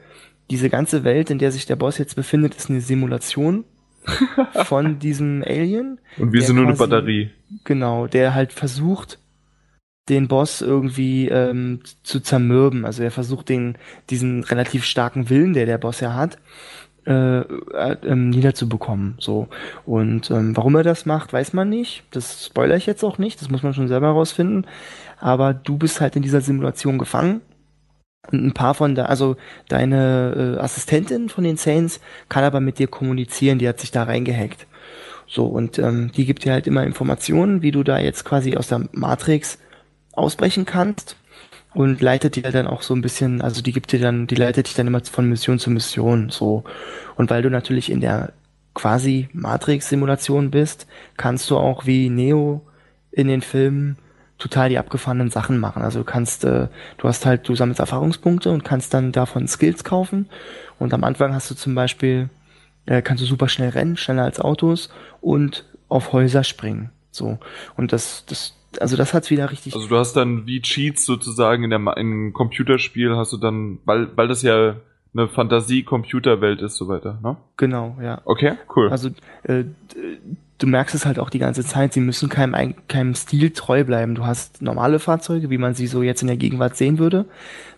diese ganze Welt, in der sich der Boss jetzt befindet, ist eine Simulation von diesem Alien. Und wir sind nur eine quasi- Batterie. Genau, der halt versucht, den Boss irgendwie ähm, zu zermürben. Also er versucht den, diesen relativ starken Willen, der der Boss ja hat, äh, äh, ähm, niederzubekommen. So. Und ähm, warum er das macht, weiß man nicht. Das spoilere ich jetzt auch nicht, das muss man schon selber herausfinden. Aber du bist halt in dieser Simulation gefangen. Und ein paar von da, also deine äh, Assistentin von den Saints kann aber mit dir kommunizieren, die hat sich da reingehackt. So, und ähm, die gibt dir halt immer Informationen, wie du da jetzt quasi aus der Matrix ausbrechen kannst und leitet dir dann auch so ein bisschen, also die gibt dir dann, die leitet dich dann immer von Mission zu Mission, so. Und weil du natürlich in der quasi Matrix-Simulation bist, kannst du auch wie Neo in den Filmen total die abgefahrenen Sachen machen. Also du kannst, äh, du hast halt, du sammelst Erfahrungspunkte und kannst dann davon Skills kaufen. Und am Anfang hast du zum Beispiel, äh, kannst du super schnell rennen, schneller als Autos und auf Häuser springen. So. Und das, das, also das hat's wieder richtig. Also du hast dann wie Cheats sozusagen in der in einem Computerspiel hast du dann, weil, weil das ja eine Fantasie-Computerwelt ist, so weiter, ne? genau, ja. Okay, cool. Also äh, du merkst es halt auch die ganze Zeit, sie müssen keinem, ein- keinem Stil treu bleiben. Du hast normale Fahrzeuge, wie man sie so jetzt in der Gegenwart sehen würde.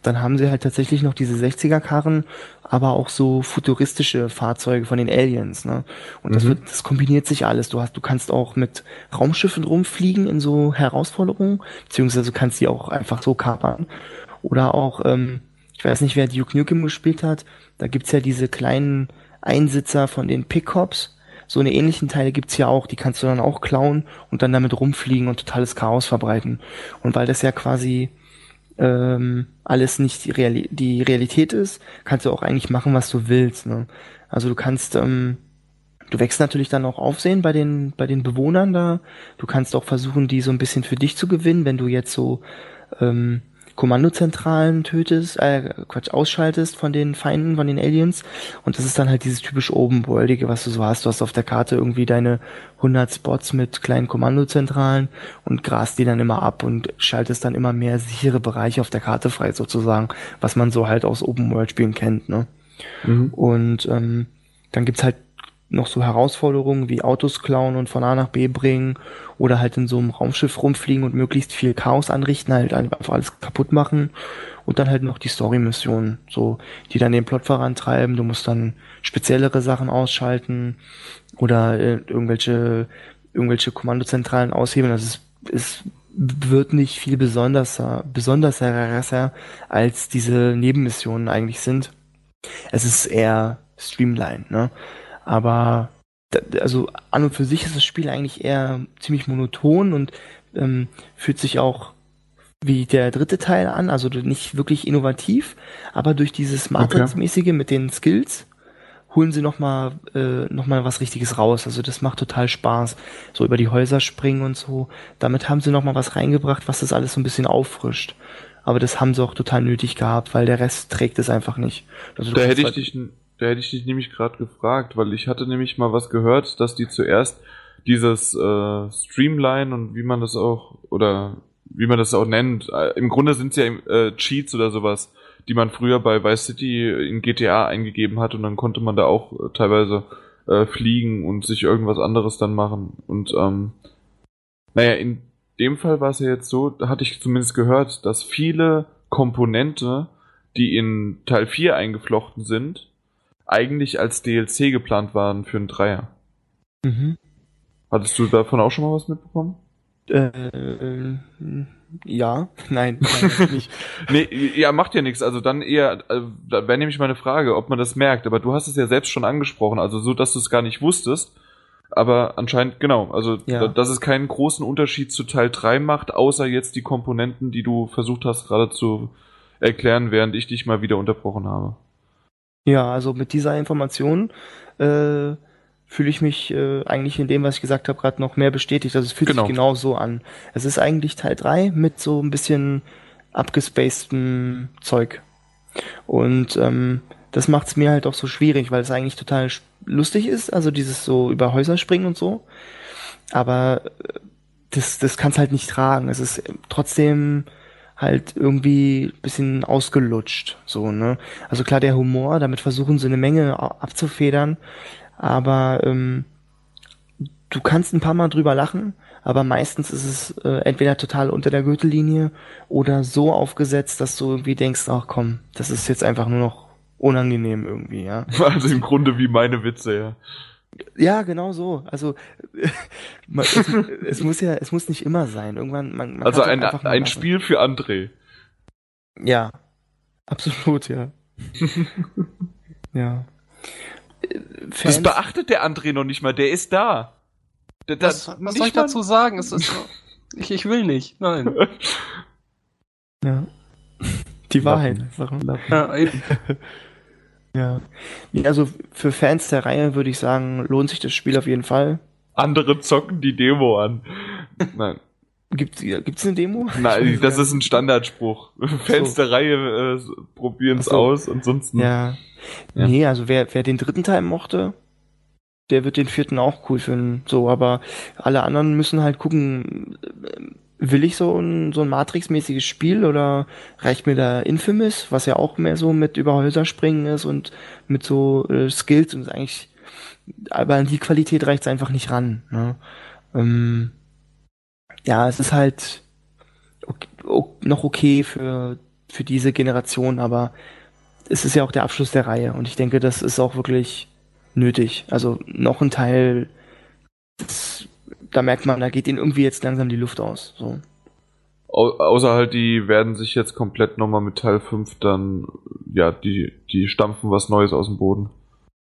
Dann haben sie halt tatsächlich noch diese 60er-Karren, aber auch so futuristische Fahrzeuge von den Aliens. Ne? Und das, Mhm. wird, das kombiniert sich alles. Du hast, du kannst auch mit Raumschiffen rumfliegen in so Herausforderungen, beziehungsweise du kannst die auch einfach so kapern. Oder auch, ähm, ich weiß nicht, wer Duke Nukem gespielt hat, da gibt's ja diese kleinen Einsitzer von den Pickups. So eine ähnlichen Teile gibt's ja auch, die kannst du dann auch klauen und dann damit rumfliegen und totales Chaos verbreiten. Und weil das ja quasi ähm, alles nicht die, Reali die Realität ist, kannst du auch eigentlich machen, was du willst. Ne? Also du kannst, ähm, du wächst natürlich dann auch Aufsehen bei den, bei den Bewohnern da. Du kannst auch versuchen, die so ein bisschen für dich zu gewinnen, wenn du jetzt so ähm, Kommandozentralen tötest, äh, Quatsch, ausschaltest von den Feinden, von den Aliens. Und das ist dann halt dieses typisch Open-Worldige, was du so hast. Du hast auf der Karte irgendwie deine 100 Spots mit kleinen Kommandozentralen und grast die dann immer ab und schaltest dann immer mehr sichere Bereiche auf der Karte frei, sozusagen, was man so halt aus Open-World-Spielen kennt, ne? Mhm. Und ähm, dann gibt's halt noch so Herausforderungen wie Autos klauen und von A nach B bringen oder halt in so einem Raumschiff rumfliegen und möglichst viel Chaos anrichten, halt einfach alles kaputt machen. Und dann halt noch die Story-Missionen, so, die dann den Plot vorantreiben. Du musst dann speziellere Sachen ausschalten oder äh, irgendwelche, irgendwelche Kommandozentralen aushebeln. Also es, es wird nicht viel besonderer, besonderer als diese Nebenmissionen eigentlich sind. Es ist eher Streamline, ne? Aber da- also an und für sich ist das Spiel eigentlich eher ziemlich monoton und ähm, fühlt sich auch wie der dritte Teil an, also nicht wirklich innovativ, aber durch dieses Matrix-mäßige mit den Skills holen sie noch mal äh, noch mal was richtiges raus. Also das macht total Spaß, so über die Häuser springen und so. Damit haben sie noch mal was reingebracht, was das alles so ein bisschen auffrischt. Aber das haben sie auch total nötig gehabt, weil der Rest trägt es einfach nicht. Also Da hätte ich halt- dich, da hätte ich dich nämlich gerade gefragt, weil ich hatte nämlich mal was gehört, dass die zuerst dieses äh, Streamline und wie man das auch oder wie man das auch nennt, äh, im Grunde sind es ja äh, Cheats oder sowas, die man früher bei Vice City in GTA eingegeben hat und dann konnte man da auch äh, teilweise äh, fliegen und sich irgendwas anderes dann machen. Und ähm, naja, in dem Fall war es ja jetzt so, da hatte ich zumindest gehört, dass viele Komponente, die in Teil 4 eingeflochten sind, eigentlich als DLC geplant waren für einen Dreier. Mhm. Hattest du davon auch schon mal was mitbekommen? Äh, ja, nein, nein nicht. Nee, ja, macht ja nichts. Also dann eher, äh, da wäre nämlich meine Frage, ob man das merkt. Aber du hast es ja selbst schon angesprochen, also so, dass du es gar nicht wusstest. Aber anscheinend, genau, also Ja. da, dass es keinen großen Unterschied zu Teil 3 macht, außer jetzt die Komponenten, die du versucht hast gerade zu erklären, während ich dich mal wieder unterbrochen habe. Ja, also mit dieser Information äh, fühle ich mich äh, eigentlich in dem, was ich gesagt habe, gerade noch mehr bestätigt. Also es fühlt Genau. sich genau so an. Es ist eigentlich Teil 3 mit so ein bisschen abgespacedem Zeug. Und ähm, das macht es mir halt auch so schwierig, weil es eigentlich total lustig ist, also dieses so über Häuser springen und so. Aber äh, das, das kann es halt nicht tragen. Es ist trotzdem halt irgendwie bisschen ausgelutscht, so, ne? Also klar, der Humor, damit versuchen sie eine Menge abzufedern, aber ähm, du kannst ein paar Mal drüber lachen, aber meistens ist es äh, entweder total unter der Gürtellinie oder so aufgesetzt, dass du irgendwie denkst, ach komm, das ist jetzt einfach nur noch unangenehm irgendwie, ja. Also im Grunde wie meine Witze, ja. Ja, genau so. Also es, es, muss ja, es muss nicht immer sein. Irgendwann, man, man also ein, ein Spiel für André. Ja, absolut, ja. ja. Fans, das beachtet der André noch nicht mal, der ist da. Der, was, was soll ich dazu sagen? Es ist so, ich, ich will nicht, nein. ja. Die Wahrheit. Ja, eben. Ja. Also für Fans der Reihe würde ich sagen, lohnt sich das Spiel auf jeden Fall. Andere zocken die Demo an. Nein. Gibt es eine Demo? Nein, das ist ein Standardspruch. Fans so. der Reihe äh, probieren es so. aus, ansonsten. Ja. ja. Nee, also wer, wer den dritten Teil mochte, der wird den vierten auch cool finden. So, aber alle anderen müssen halt gucken, will ich so ein, so ein Matrix-mäßiges Spiel oder reicht mir da Infamous, was ja auch mehr so mit über Häuser springen ist und mit so äh, Skills und eigentlich, aber an die Qualität reicht es einfach nicht ran. Ne? Ähm, ja, es ist halt okay, noch okay für, für diese Generation, aber es ist ja auch der Abschluss der Reihe und ich denke, das ist auch wirklich nötig. Also noch ein Teil, das, da merkt man, da geht ihnen irgendwie jetzt langsam die Luft aus. So. Au außer halt, die werden sich jetzt komplett nochmal mit Teil 5 dann, ja, die, die stampfen was Neues aus dem Boden.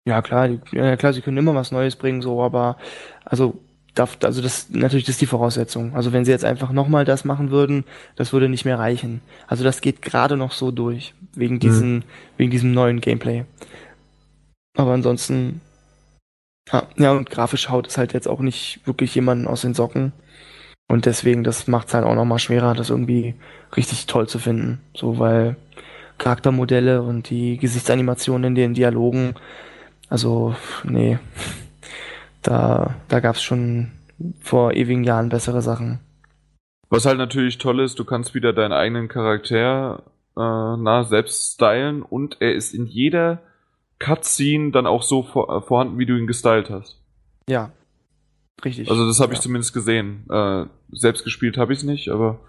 Ja, klar, die, ja, klar, sie können immer was Neues bringen, so, aber, also, darf, also das, natürlich, das ist die Voraussetzung. Also, wenn sie jetzt einfach nochmal das machen würden, das würde nicht mehr reichen. Also, das geht gerade noch so durch, wegen mhm. diesen, mhm. wegen diesem neuen Gameplay. Aber ansonsten, ja, und grafisch haut es halt jetzt auch nicht wirklich jemanden aus den Socken. Und deswegen, das macht es halt auch nochmal schwerer, das irgendwie richtig toll zu finden. So, weil Charaktermodelle und die Gesichtsanimationen in den Dialogen, also, nee, da, da gab es schon vor ewigen Jahren bessere Sachen. Was halt natürlich toll ist, du kannst wieder deinen eigenen Charakter äh, na, selbst stylen und er ist in jeder Cutscene dann auch so vor, äh, vorhanden, wie du ihn gestylt hast. Ja. Richtig. Also das habe ja. ich zumindest gesehen. Äh, selbst gespielt habe ich es nicht, aber.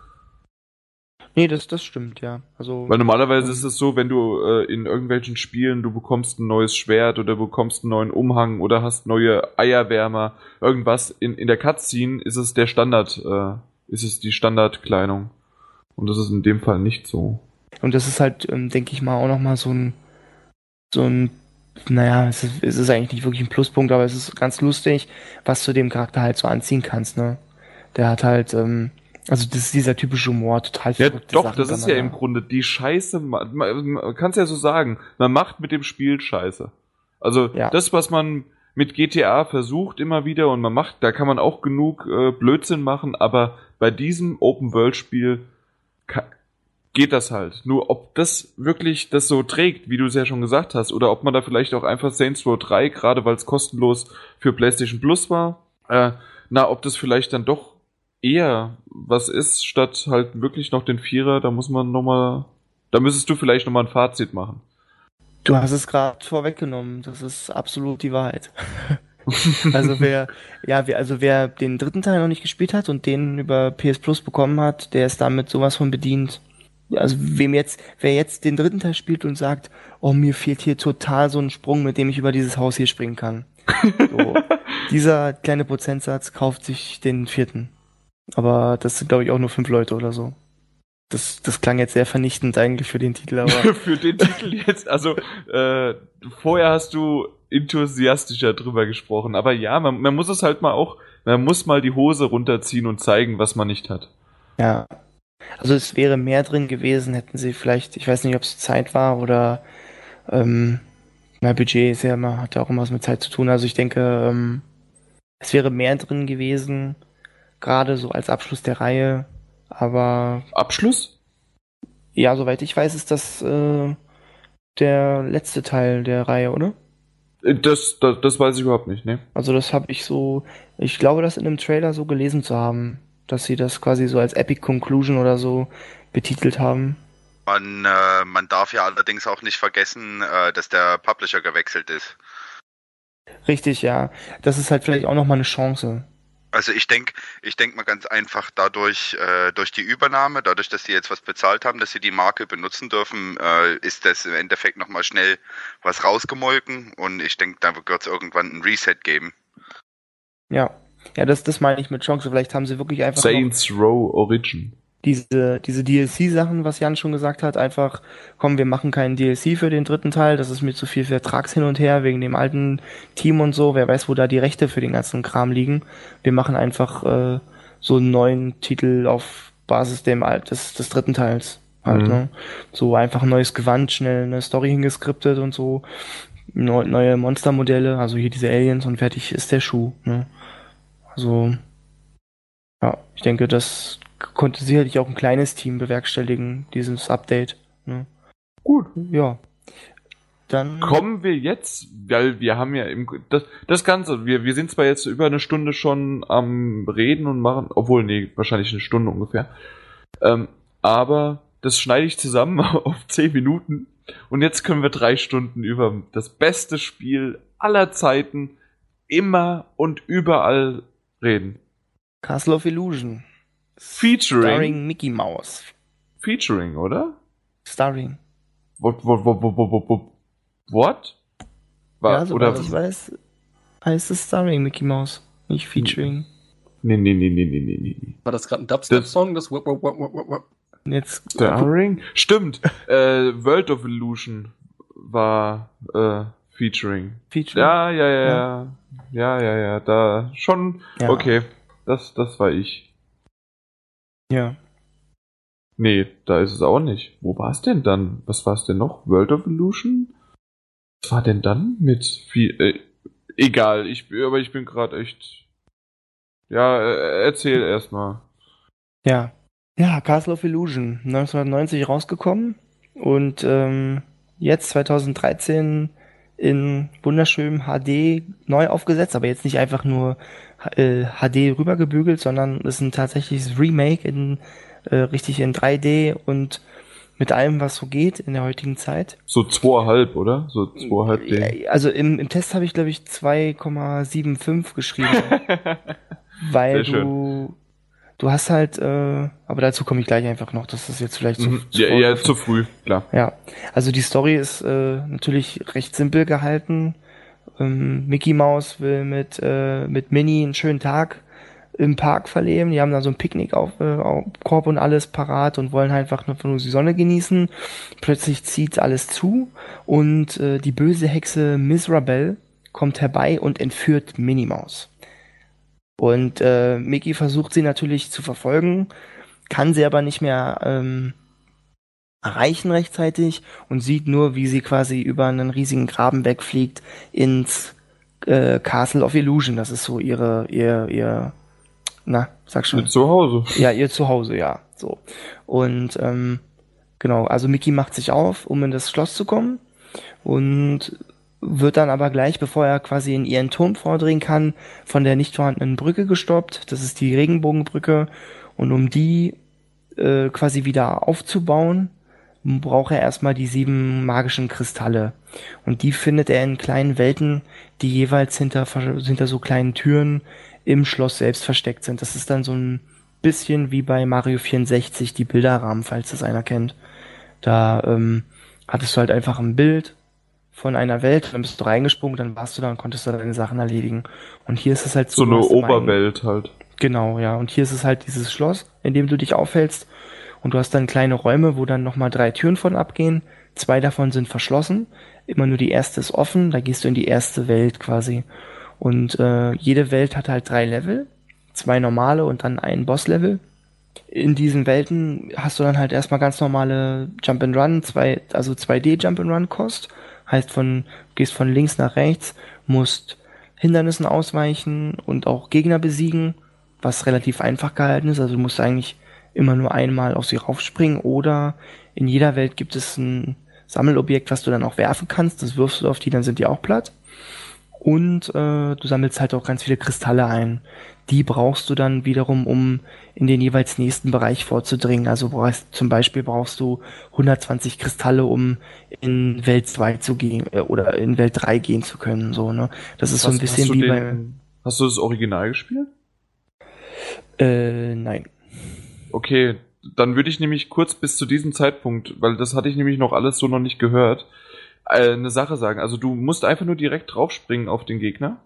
Nee, das, das stimmt, ja. Also, Weil normalerweise ähm, ist es so, wenn du äh, in irgendwelchen Spielen, du bekommst ein neues Schwert oder bekommst einen neuen Umhang oder hast neue Eierwärmer, irgendwas, in, in der Cutscene ist es der Standard, äh, ist es die Standardkleidung. Und das ist in dem Fall nicht so. Und das ist halt, ähm, denke ich mal, auch nochmal so ein, so ein naja, es ist, es ist eigentlich nicht wirklich ein Pluspunkt, aber es ist ganz lustig, was du dem Charakter halt so anziehen kannst, ne? Der hat halt, ähm, also das ist dieser typische Humor, total Ja, doch, Sachen das ist ja im Grunde die Scheiße, man, man kann es ja so sagen, man macht mit dem Spiel Scheiße. Also ja. das, was man mit GTA versucht immer wieder und man macht, da kann man auch genug äh, Blödsinn machen, aber bei diesem Open-World-Spiel geht das halt. Nur ob das wirklich das so trägt, wie du es ja schon gesagt hast, oder ob man da vielleicht auch einfach Saints Row 3, gerade weil es kostenlos für PlayStation Plus war, äh, na, ob das vielleicht dann doch eher was ist, statt halt wirklich noch den Vierer, da muss man nochmal, da müsstest du vielleicht nochmal ein Fazit machen. Du hast es gerade vorweggenommen, das ist absolut die Wahrheit. also wer, ja, wer, also wer den dritten Teil noch nicht gespielt hat und den über PS Plus bekommen hat, der ist damit sowas von bedient also wem jetzt, wer jetzt den dritten Teil spielt und sagt, oh, mir fehlt hier total so ein Sprung, mit dem ich über dieses Haus hier springen kann. So, dieser kleine Prozentsatz kauft sich den vierten. Aber das sind, glaube ich, auch nur fünf Leute oder so. Das, das klang jetzt sehr vernichtend eigentlich für den Titel, aber. für den Titel jetzt, also äh, vorher hast du enthusiastischer drüber gesprochen, aber ja, man, man muss es halt mal auch, man muss mal die Hose runterziehen und zeigen, was man nicht hat. Ja, also es wäre mehr drin gewesen, hätten sie vielleicht, ich weiß nicht, ob es Zeit war oder ähm, mein Budget ist ja immer, hat ja auch immer was mit Zeit zu tun. Also ich denke, ähm, es wäre mehr drin gewesen, gerade so als Abschluss der Reihe, aber. Abschluss? Ja, soweit ich weiß, ist das äh, der letzte Teil der Reihe, oder? Äh, das, das, das weiß ich überhaupt nicht, ne? Also das habe ich so, ich glaube, das in einem Trailer so gelesen zu haben dass sie das quasi so als Epic Conclusion oder so betitelt haben. Man, äh, man darf ja allerdings auch nicht vergessen, äh, dass der Publisher gewechselt ist. Richtig, ja. Das ist halt vielleicht auch nochmal eine Chance. Also ich denke, ich denke mal ganz einfach dadurch, äh, durch die Übernahme, dadurch, dass sie jetzt was bezahlt haben, dass sie die Marke benutzen dürfen, äh, ist das im Endeffekt nochmal schnell was rausgemolken und ich denke, da wird es irgendwann ein Reset geben. Ja. Ja, das, das meine ich mit Chance. Vielleicht haben sie wirklich einfach. Saints Row Origin diese, diese DLC-Sachen, was Jan schon gesagt hat, einfach, komm, wir machen keinen DLC für den dritten Teil, das ist mir zu viel Vertrags hin und her, wegen dem alten Team und so, wer weiß, wo da die Rechte für den ganzen Kram liegen. Wir machen einfach äh, so einen neuen Titel auf Basis dem des, des dritten Teils. Halt, mhm. ne? So einfach ein neues Gewand, schnell eine Story hingeskriptet und so, neu, neue Monstermodelle, also hier diese Aliens und fertig ist der Schuh. Ne? Also, ja, ich denke, das konnte sicherlich auch ein kleines Team bewerkstelligen, dieses Update. Ne? Gut. Ja. Dann kommen wir jetzt, weil wir haben ja im, das, das Ganze, wir, wir sind zwar jetzt über eine Stunde schon am Reden und machen, obwohl, nee, wahrscheinlich eine Stunde ungefähr. Ähm, aber das schneide ich zusammen auf zehn Minuten und jetzt können wir drei Stunden über das beste Spiel aller Zeiten immer und überall reden. Castle of Illusion. Featuring. Starring Mickey Mouse. Featuring, oder? Starring. What? What? What? What? What? what? what? War, ja, soweit oder? ich weiß, heißt es Starring Mickey Mouse, nicht Featuring. Nee, nee, nee, nee, nee, nee, nee. War das gerade ein Dubstep-Song? Das Wop, Wop, Wop, Wop. Jetzt. Starring? Stimmt. äh, World of Illusion war äh, Featuring. Featuring? Ja, ja, ja, ja. Ja, ja, ja. Da schon. Ja. Okay. Das, das war ich. Ja. Nee, da ist es auch nicht. Wo war es denn dann? Was war es denn noch? World of Illusion? Was war denn dann mit viel. Äh, egal, ich, aber ich bin gerade echt. Ja, äh, erzähl erstmal. Ja. Ja, Castle of Illusion, 1990 rausgekommen und ähm, jetzt 2013 in wunderschönem HD neu aufgesetzt, aber jetzt nicht einfach nur äh, HD rübergebügelt, sondern es ist ein tatsächliches Remake in äh, richtig in 3D und mit allem, was so geht in der heutigen Zeit. So zweieinhalb, oder? So zweieinhalb D. Also im, im Test habe ich, glaube ich, 2,75 geschrieben. weil du du hast halt, äh, aber dazu komme ich gleich einfach noch, das ist jetzt vielleicht zu, mhm. zu, ja, ja, zu früh, klar. Ja, also die Story ist äh, natürlich recht simpel gehalten. Ähm, Mickey Mouse will mit, äh, mit Minnie einen schönen Tag im Park verleben. Die haben da so ein Picknick auf, äh, auf Korb und alles parat und wollen halt einfach nur die Sonne genießen. Plötzlich zieht alles zu und äh, die böse Hexe Miserable kommt herbei und entführt Minnie Maus. Und äh, Mickey versucht sie natürlich zu verfolgen, kann sie aber nicht mehr ähm, erreichen rechtzeitig und sieht nur, wie sie quasi über einen riesigen Graben wegfliegt ins äh, Castle of Illusion. Das ist so ihre, ihr, ihr, na, sag schon. Ihr Zuhause. Ja, ihr Zuhause, ja. So. Und ähm, genau, also Mickey macht sich auf, um in das Schloss zu kommen und wird dann aber gleich, bevor er quasi in ihren Turm vordringen kann, von der nicht vorhandenen Brücke gestoppt. Das ist die Regenbogenbrücke. Und um die äh, quasi wieder aufzubauen, braucht er erstmal die sieben magischen Kristalle. Und die findet er in kleinen Welten, die jeweils hinter, hinter so kleinen Türen im Schloss selbst versteckt sind. Das ist dann so ein bisschen wie bei Mario 64 die Bilderrahmen, falls das einer kennt. Da ähm, hattest du halt einfach ein Bild von einer Welt, dann bist du reingesprungen, dann warst du da und konntest da deine Sachen erledigen. Und hier ist es halt so. So eine Oberwelt halt. Genau, ja. Und hier ist es halt dieses Schloss, in dem du dich aufhältst und du hast dann kleine Räume, wo dann nochmal drei Türen von abgehen. Zwei davon sind verschlossen. Immer nur die erste ist offen. Da gehst du in die erste Welt quasi. Und äh, jede Welt hat halt drei Level. Zwei normale und dann ein Boss-Level. In diesen Welten hast du dann halt erstmal ganz normale Jump and Run, zwei, also 2D Jump and Run Kost. Heißt von, gehst von links nach rechts, musst Hindernissen ausweichen und auch Gegner besiegen, was relativ einfach gehalten ist. Also du musst eigentlich immer nur einmal auf sie raufspringen oder in jeder Welt gibt es ein Sammelobjekt, was du dann auch werfen kannst. Das wirfst du auf die, dann sind die auch platt. Und äh, du sammelst halt auch ganz viele Kristalle ein. Die brauchst du dann wiederum, um in den jeweils nächsten Bereich vorzudringen. Also brauchst, zum Beispiel brauchst du 120 Kristalle, um in Welt 2 zu gehen äh, oder in Welt 3 gehen zu können. So, ne? Das ist hast, so ein bisschen wie den, bei. Hast du das Original gespielt? Äh, nein. Okay, dann würde ich nämlich kurz bis zu diesem Zeitpunkt, weil das hatte ich nämlich noch alles so noch nicht gehört, eine Sache sagen. Also du musst einfach nur direkt draufspringen auf den Gegner.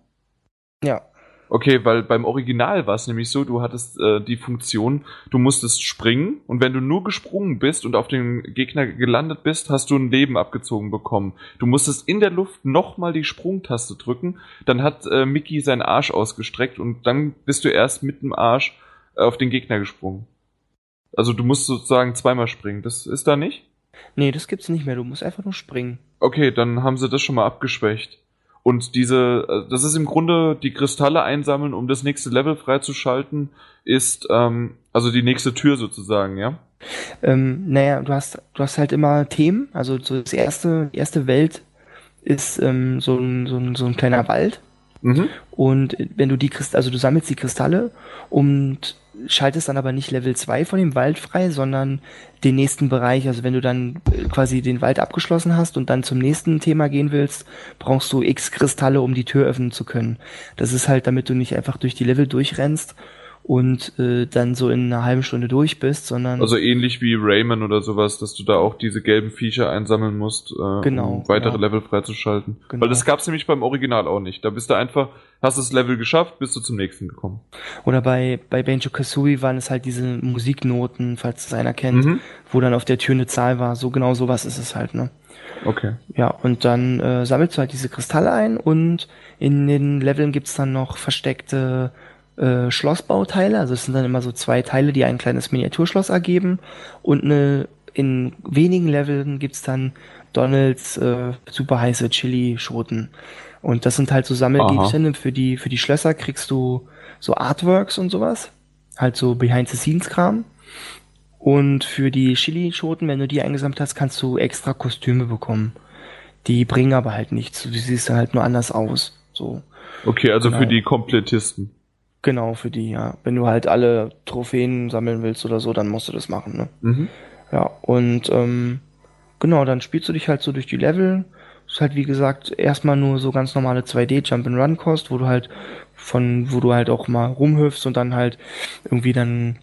Ja. Okay, weil beim Original war es nämlich so, du hattest äh, die Funktion, du musstest springen und wenn du nur gesprungen bist und auf den Gegner gelandet bist, hast du ein Leben abgezogen bekommen. Du musstest in der Luft nochmal die Sprungtaste drücken, dann hat äh, Mickey seinen Arsch ausgestreckt und dann bist du erst mit dem Arsch äh, auf den Gegner gesprungen. Also du musst sozusagen zweimal springen. Das ist da nicht? Nee, das gibt's nicht mehr. Du musst einfach nur springen. Okay, dann haben sie das schon mal abgeschwächt. Und diese, äh, das ist im Grunde die Kristalle einsammeln, um das nächste Level freizuschalten, ist ähm, also die nächste Tür sozusagen, ja? Ähm, naja, du hast, du hast halt immer Themen. Also so das erste, die erste Welt ist ähm, so, ein, so, ein, so ein kleiner Wald. Mhm. Und wenn du die Kristalle, also du sammelst die Kristalle und schaltest dann aber nicht Level 2 von dem Wald frei, sondern den nächsten Bereich. Also wenn du dann äh, quasi den Wald abgeschlossen hast und dann zum nächsten Thema gehen willst, brauchst du X Kristalle, um die Tür öffnen zu können. Das ist halt, damit du nicht einfach durch die Level durchrennst und äh, dann so in einer halben Stunde durch bist, sondern. Also ähnlich wie Rayman oder sowas, dass du da auch diese gelben Viecher einsammeln musst, äh, genau, um weitere genau. Level freizuschalten. Genau. Weil das gab's nämlich beim Original auch nicht. Da bist du einfach, hast das Level geschafft, bist du zum nächsten gekommen. Oder bei, bei Banjo Kazooie waren es halt diese Musiknoten, falls es einer kennt, mhm. wo dann auf der Tür eine Zahl war. So genau sowas ist es halt, ne? Okay. Ja, und dann äh, sammelst du halt diese Kristalle ein und in den Leveln gibt's dann noch versteckte äh, Schlossbauteile. Also es sind dann immer so zwei Teile, die ein kleines Miniaturschloss ergeben. Und eine, in wenigen Leveln gibt's dann Donalds äh, super heiße Chili-Schoten. Und das sind halt so Sammelgegenstände für die, für die Schlösser kriegst du so Artworks und sowas. Halt so Behind-the-Scenes-Kram. Und für die Chili-Schoten, wenn du die eingesammelt hast, kannst du extra Kostüme bekommen. Die bringen aber halt nichts. Du siehst dann halt nur anders aus. So. Okay, also Genau. für die Komplettisten. Genau, für die, ja. Wenn du halt alle Trophäen sammeln willst oder so, dann musst du das machen, ne? Mhm. Ja, und ähm, genau, dann spielst du dich halt so durch die Level. Ist halt wie gesagt erstmal nur so ganz normale 2D Jump and Run Kost, wo du halt von, wo du halt auch mal rumhüpfst und dann halt irgendwie dann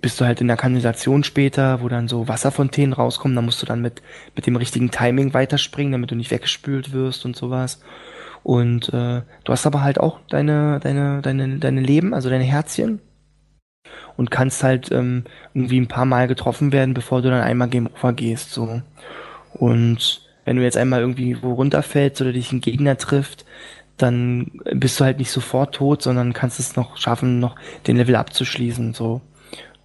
bist du halt in der Kanalisation später, wo dann so Wasserfontänen rauskommen, da musst du dann mit, mit dem richtigen Timing weiterspringen, damit du nicht weggespült wirst und sowas. Und äh, du hast aber halt auch deine, deine, deine, deine Leben, also deine Herzchen. Und kannst halt ähm, irgendwie ein paar Mal getroffen werden, bevor du dann einmal Game Over gehst. So. Und wenn du jetzt einmal irgendwie wo runterfällst oder dich ein Gegner trifft, dann bist du halt nicht sofort tot, sondern kannst es noch schaffen, noch den Level abzuschließen. So.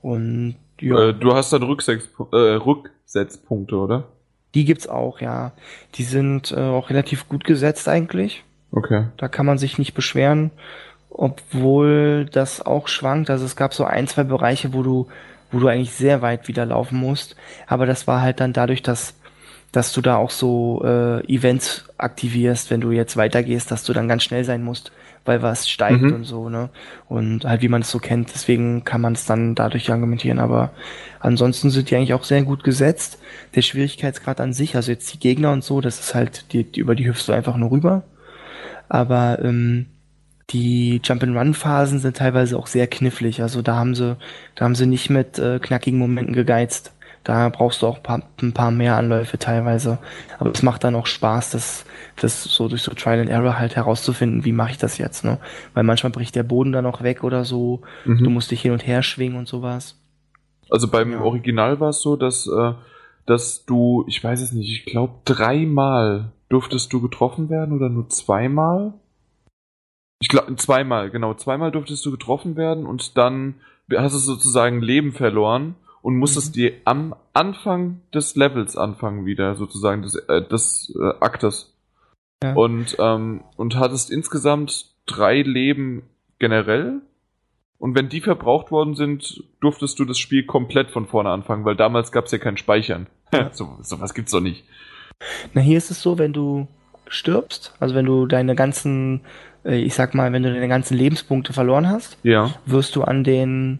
Und ja. Äh, du hast dann Rücksex äh, Rücksetzpunkte, oder? Die gibt's auch, ja. Die sind äh, auch relativ gut gesetzt eigentlich. Okay. Da kann man sich nicht beschweren, obwohl das auch schwankt. Also es gab so ein, zwei Bereiche, wo du, wo du eigentlich sehr weit wieder laufen musst. Aber das war halt dann dadurch, dass, dass du da auch so äh, Events aktivierst, wenn du jetzt weitergehst, dass du dann ganz schnell sein musst, weil was steigt Mhm. und so, ne? Und halt wie man es so kennt, deswegen kann man es dann dadurch argumentieren. Aber ansonsten sind die eigentlich auch sehr gut gesetzt. Der Schwierigkeitsgrad an sich, also jetzt die Gegner und so, das ist halt, die, die, über die hüpfst du einfach nur rüber. Aber ähm, die Jump-and-Run-Phasen sind teilweise auch sehr knifflig. Also da haben sie, da haben sie nicht mit äh, knackigen Momenten gegeizt. Da brauchst du auch paar, ein paar mehr Anläufe teilweise. Aber es macht dann auch Spaß, das, das so durch so Trial and Error halt herauszufinden, wie mache ich das jetzt, ne? Weil manchmal bricht der Boden dann auch weg oder so. Mhm. Du musst dich hin und her schwingen und sowas. Also beim Ja. Original war es so, dass, äh, dass du, ich weiß es nicht, ich glaube dreimal durftest du getroffen werden oder nur zweimal? Ich glaube zweimal, genau, zweimal durftest du getroffen werden und dann hast du sozusagen Leben verloren und musstest Mhm. dir am Anfang des Levels anfangen wieder, sozusagen des, äh, des äh, Aktes. Ja. Und, ähm, und hattest insgesamt drei Leben generell. Und wenn die verbraucht worden sind, durftest du das Spiel komplett von vorne anfangen, weil damals gab es ja kein Speichern. so, sowas gibt's doch nicht. Na, hier ist es so, wenn du stirbst, also wenn du deine ganzen, äh, ich sag mal, wenn du deine ganzen Lebenspunkte verloren hast, Ja. wirst du an den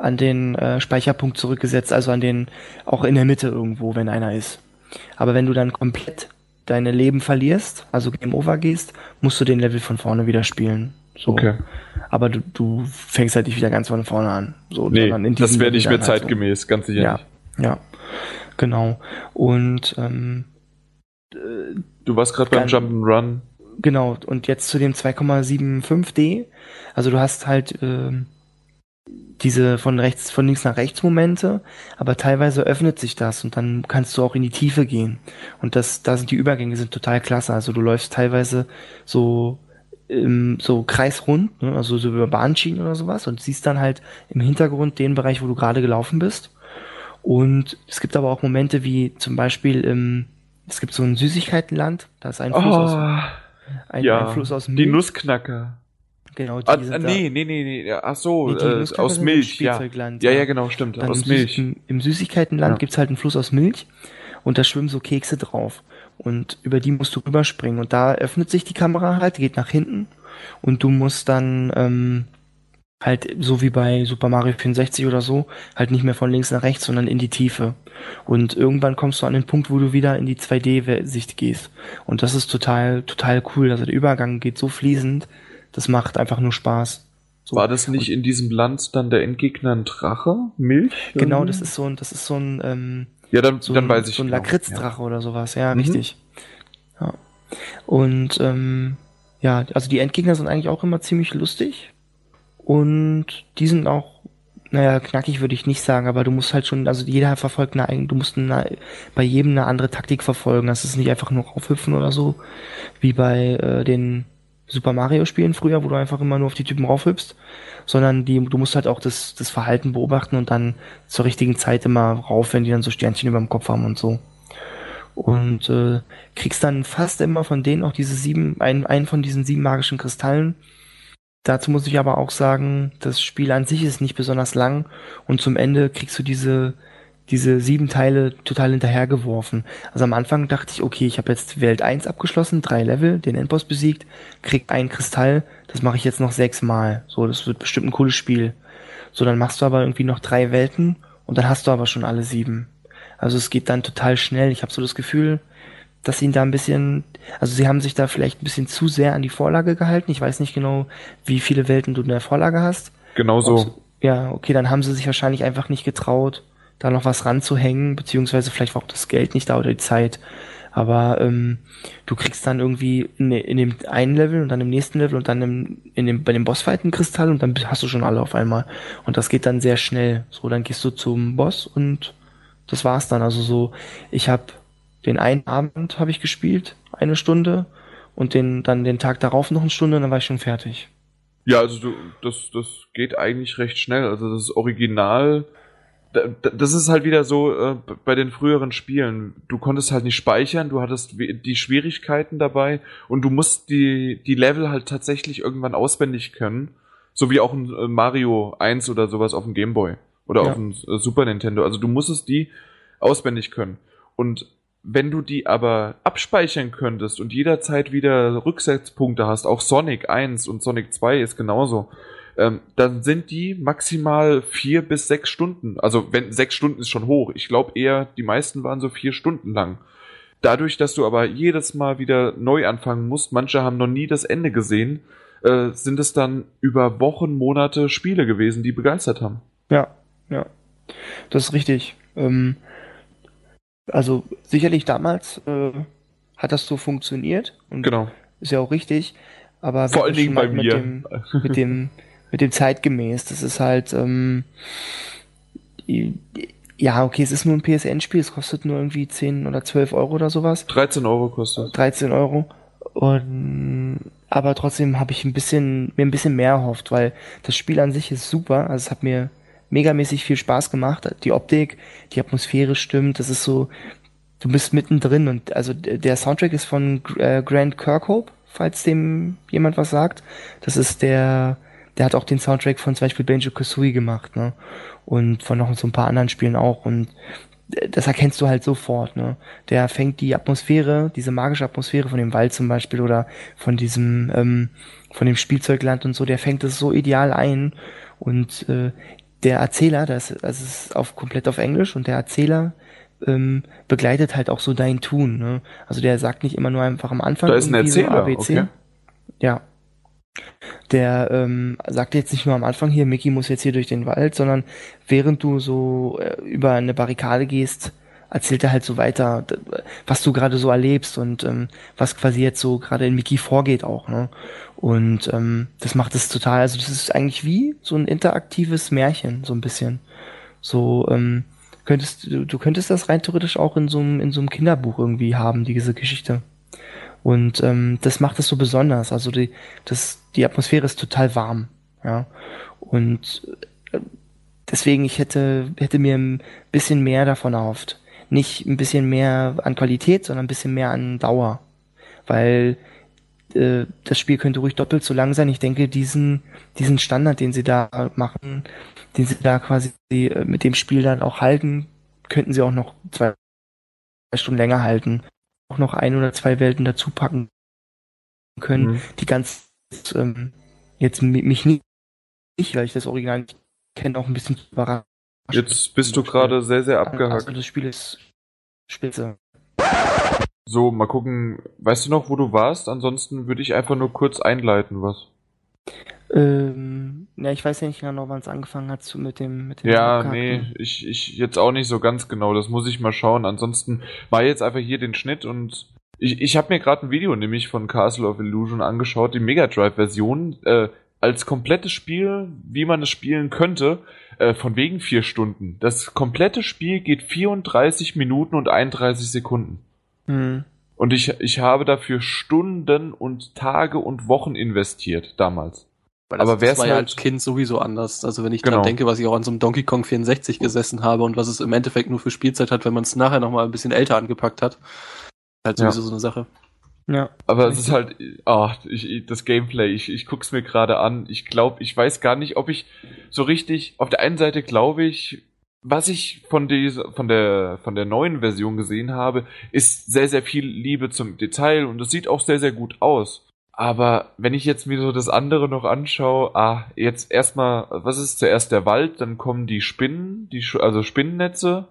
an den äh, Speicherpunkt zurückgesetzt, also an den auch in der Mitte irgendwo, wenn einer ist. Aber wenn du dann komplett deine Leben verlierst, also Game Over gehst, musst du den Level von vorne wieder spielen. So. Okay. Aber du, du fängst halt nicht wieder ganz von vorne an. So, Nee, das wäre nicht mehr dann halt so. zeitgemäß, ganz sicher Ja, nicht. ja, genau. Und ähm, Du warst gerade beim Jump'n'Run. Genau, und jetzt zu dem 2,75D. Also du hast halt ähm, diese von rechts, von links nach rechts Momente, aber teilweise öffnet sich das und dann kannst du auch in die Tiefe gehen. Und das, da sind die Übergänge sind total klasse. Also du läufst teilweise so ähm, so kreisrund, ne? also so über Bahnschienen oder sowas und siehst dann halt im Hintergrund den Bereich, wo du gerade gelaufen bist. Und es gibt aber auch Momente wie zum Beispiel im, es gibt so ein Süßigkeitenland, da ist ein Fluss aus, ein, ja, ein Fluss aus die Milch. Nussknacker. Genau, die Ah, sind ah, da. nee, nee, nee, nee, ach so, Nee, die äh, aus Milch, ja. Ja, ja. ja, genau, stimmt, Dann aus im, Süß- Milch. Im, Im Süßigkeitenland Ja. gibt's halt einen Fluss aus Milch und da schwimmen so Kekse drauf. Und über die musst du rüberspringen. Und da öffnet sich die Kamera halt, geht nach hinten und du musst dann ähm, halt so wie bei Super Mario 64 oder so, halt nicht mehr von links nach rechts, sondern in die Tiefe. Und irgendwann kommst du an den Punkt, wo du wieder in die 2D-Sicht gehst. Und das ist total, total cool. Also der Übergang geht so fließend, das macht einfach nur Spaß. So. War das nicht in diesem Land dann der Endgegner ein Drache? Milch? Genau, das ist so ein, das ist so ein, ähm, Ja, dann, so dann ein, weiß ich so ein genau. Lakritzdrache oder sowas, ja, Mhm. richtig. Ja. Und ähm, ja, also die Endgegner sind eigentlich auch immer ziemlich lustig. Und die sind auch, naja, knackig würde ich nicht sagen, aber du musst halt schon, also jeder verfolgt eine eigene, du musst eine, bei jedem eine andere Taktik verfolgen. Das ist nicht einfach nur raufhüpfen oder so, wie bei äh, den Super Mario Spielen früher, wo du einfach immer nur auf die Typen raufhüpfst, sondern die, du musst halt auch das, das Verhalten beobachten und dann zur richtigen Zeit immer rauf, wenn die dann so Sternchen über dem Kopf haben und so. Und äh, kriegst dann fast immer von denen auch diese sieben, einen, einen von diesen sieben magischen Kristallen. Dazu muss ich aber auch sagen, das Spiel an sich ist nicht besonders lang und zum Ende kriegst du diese, diese sieben Teile total hinterhergeworfen. Also am Anfang dachte ich, okay, ich habe jetzt Welt 1 abgeschlossen, drei Level, den Endboss besiegt, krieg einen Kristall, das mache ich jetzt noch sechsmal. So, das wird bestimmt ein cooles Spiel. So, dann machst du aber irgendwie noch drei Welten und dann hast du aber schon alle sieben. Also es geht dann total schnell. Ich habe so das Gefühl, dass ihnen da ein bisschen, also sie haben sich da vielleicht ein bisschen zu sehr an die Vorlage gehalten. Ich weiß nicht genau, wie viele Welten du in der Vorlage hast. Genau so. Ob's- Ja, okay, dann haben sie sich wahrscheinlich einfach nicht getraut, da noch was ranzuhängen, beziehungsweise vielleicht war auch das Geld nicht da oder die Zeit. Aber ähm, du kriegst dann irgendwie in, in dem einen Level und dann im nächsten Level und dann im, in dem, bei dem Bossfight einen Kristall und dann hast du schon alle auf einmal. Und das geht dann sehr schnell. So, dann gehst du zum Boss und das war's dann. Also so, ich habe den einen Abend habe ich gespielt, eine Stunde und den dann den Tag darauf noch eine Stunde und dann war ich schon fertig. Ja, also du, das, das geht eigentlich recht schnell. Also das Original, da- da- das ist halt wieder so äh, bei den früheren Spielen. Du konntest halt nicht speichern, du hattest die Schwierigkeiten dabei und du musst die, die Level halt tatsächlich irgendwann auswendig können. So wie auch ein äh, Mario 1 oder sowas auf dem Gameboy oder Ja. auf dem äh, Super Nintendo. Also du musstest die auswendig können. Und wenn du die aber abspeichern könntest und jederzeit wieder Rücksetzpunkte hast, auch Sonic 1 und Sonic 2 ist genauso, ähm, dann sind die maximal vier bis sechs Stunden. Also wenn sechs Stunden ist schon hoch. Ich glaube eher, die meisten waren so vier Stunden lang. Dadurch, dass du aber jedes Mal wieder neu anfangen musst, manche haben noch nie das Ende gesehen, äh, sind es dann über Wochen, Monate Spiele gewesen, die begeistert haben. Ja, ja. Das ist richtig. Ähm, also sicherlich damals äh, hat das so funktioniert und Genau. ist ja auch richtig, aber Vor allen Dingen bei mir. mit dem, mit dem mit dem zeitgemäß. Das ist halt ähm, ja okay, es ist nur ein PSN-Spiel, es kostet nur irgendwie 10 oder 12 Euro oder sowas. 13 Euro kostet. 13 Euro. Und aber trotzdem habe ich ein bisschen, mir ein bisschen mehr erhofft, weil das Spiel an sich ist super. Also es hat mir megamäßig viel Spaß gemacht. Die Optik, die Atmosphäre stimmt. Das ist so, du bist mittendrin und also der Soundtrack ist von äh, Grant Kirkhope, falls dem jemand was sagt. Das ist der, der hat auch den Soundtrack von zum Beispiel Banjo Kazooie gemacht, ne? Und von noch so ein paar anderen Spielen auch. Und das erkennst du halt sofort, ne? Der fängt die Atmosphäre, diese magische Atmosphäre von dem Wald zum Beispiel oder von diesem, ähm, von dem Spielzeugland und so, der fängt es so ideal ein und äh, der Erzähler, das, das ist auf komplett auf Englisch und der Erzähler ähm, begleitet halt auch so dein Tun. Ne? Also der sagt nicht immer nur einfach am Anfang da ist ein Erzähler, so ABC. Okay. Ja. Der ähm, sagt jetzt nicht nur am Anfang hier, Mickey muss jetzt hier durch den Wald, sondern während du so äh, über eine Barrikade gehst, erzählt er halt so weiter, was du gerade so erlebst und ähm, was quasi jetzt so gerade in Mickey vorgeht auch. Ne? Und ähm, das macht es total, also das ist eigentlich wie so ein interaktives Märchen, so ein bisschen. So, ähm, könntest du, du könntest das rein theoretisch auch in so einem, in so einem Kinderbuch irgendwie haben, diese Geschichte. Und ähm, das macht es so besonders. Also die, das, die Atmosphäre ist total warm. Ja. Und äh, deswegen, ich hätte, hätte mir ein bisschen mehr davon erhofft. Nicht ein bisschen mehr an Qualität, sondern ein bisschen mehr an Dauer. Weil äh, das Spiel könnte ruhig doppelt so lang sein. Ich denke, diesen, diesen Standard, den sie da machen, den sie da quasi äh, mit dem Spiel dann auch halten, könnten sie auch noch zwei Stunden länger halten. Auch noch ein oder zwei Welten dazu packen können, mhm. die ganz ähm, jetzt mich nicht, weil ich das Original nicht kenne, auch ein bisschen überrascht. Jetzt bist du gerade sehr, sehr abgehakt. Also das Spiel ist spitze. So, mal gucken. Weißt du noch, wo du warst? Ansonsten würde ich einfach nur kurz einleiten, was. Ähm, ja, ich weiß ja nicht genau, wann es angefangen hat zu, mit dem, mit dem Ja, Abkacken. nee, ich, ich jetzt auch nicht so ganz genau. Das muss ich mal schauen. Ansonsten war jetzt einfach hier den Schnitt und ich, ich habe mir gerade ein Video nämlich von Castle of Illusion angeschaut, die Mega Drive-Version, äh, als komplettes Spiel, wie man es spielen könnte, äh, von wegen vier Stunden. Das komplette Spiel geht 34 Minuten und 31 Sekunden. Mhm. Und ich, ich habe dafür Stunden und Tage und Wochen investiert damals. Weil das, aber das war ja halt als Kind sowieso anders. Also wenn ich genau. denke, was ich auch an so einem Donkey Kong 64 gesessen habe und was es im Endeffekt nur für Spielzeit hat, wenn man es nachher nochmal ein bisschen älter angepackt hat. Halt sowieso ja. so eine Sache. Ja. Aber es ist halt, ah, ich, das Gameplay, ich, ich guck's mir gerade an. Ich glaube, ich weiß gar nicht, ob ich so richtig, auf der einen Seite glaube ich, was ich von dieser, von der, von der neuen Version gesehen habe, ist sehr, sehr viel Liebe zum Detail und es sieht auch sehr, sehr gut aus. Aber wenn ich jetzt mir so das andere noch anschaue, ah, jetzt erstmal, was ist zuerst der Wald, dann kommen die Spinnen, die, also Spinnennetze,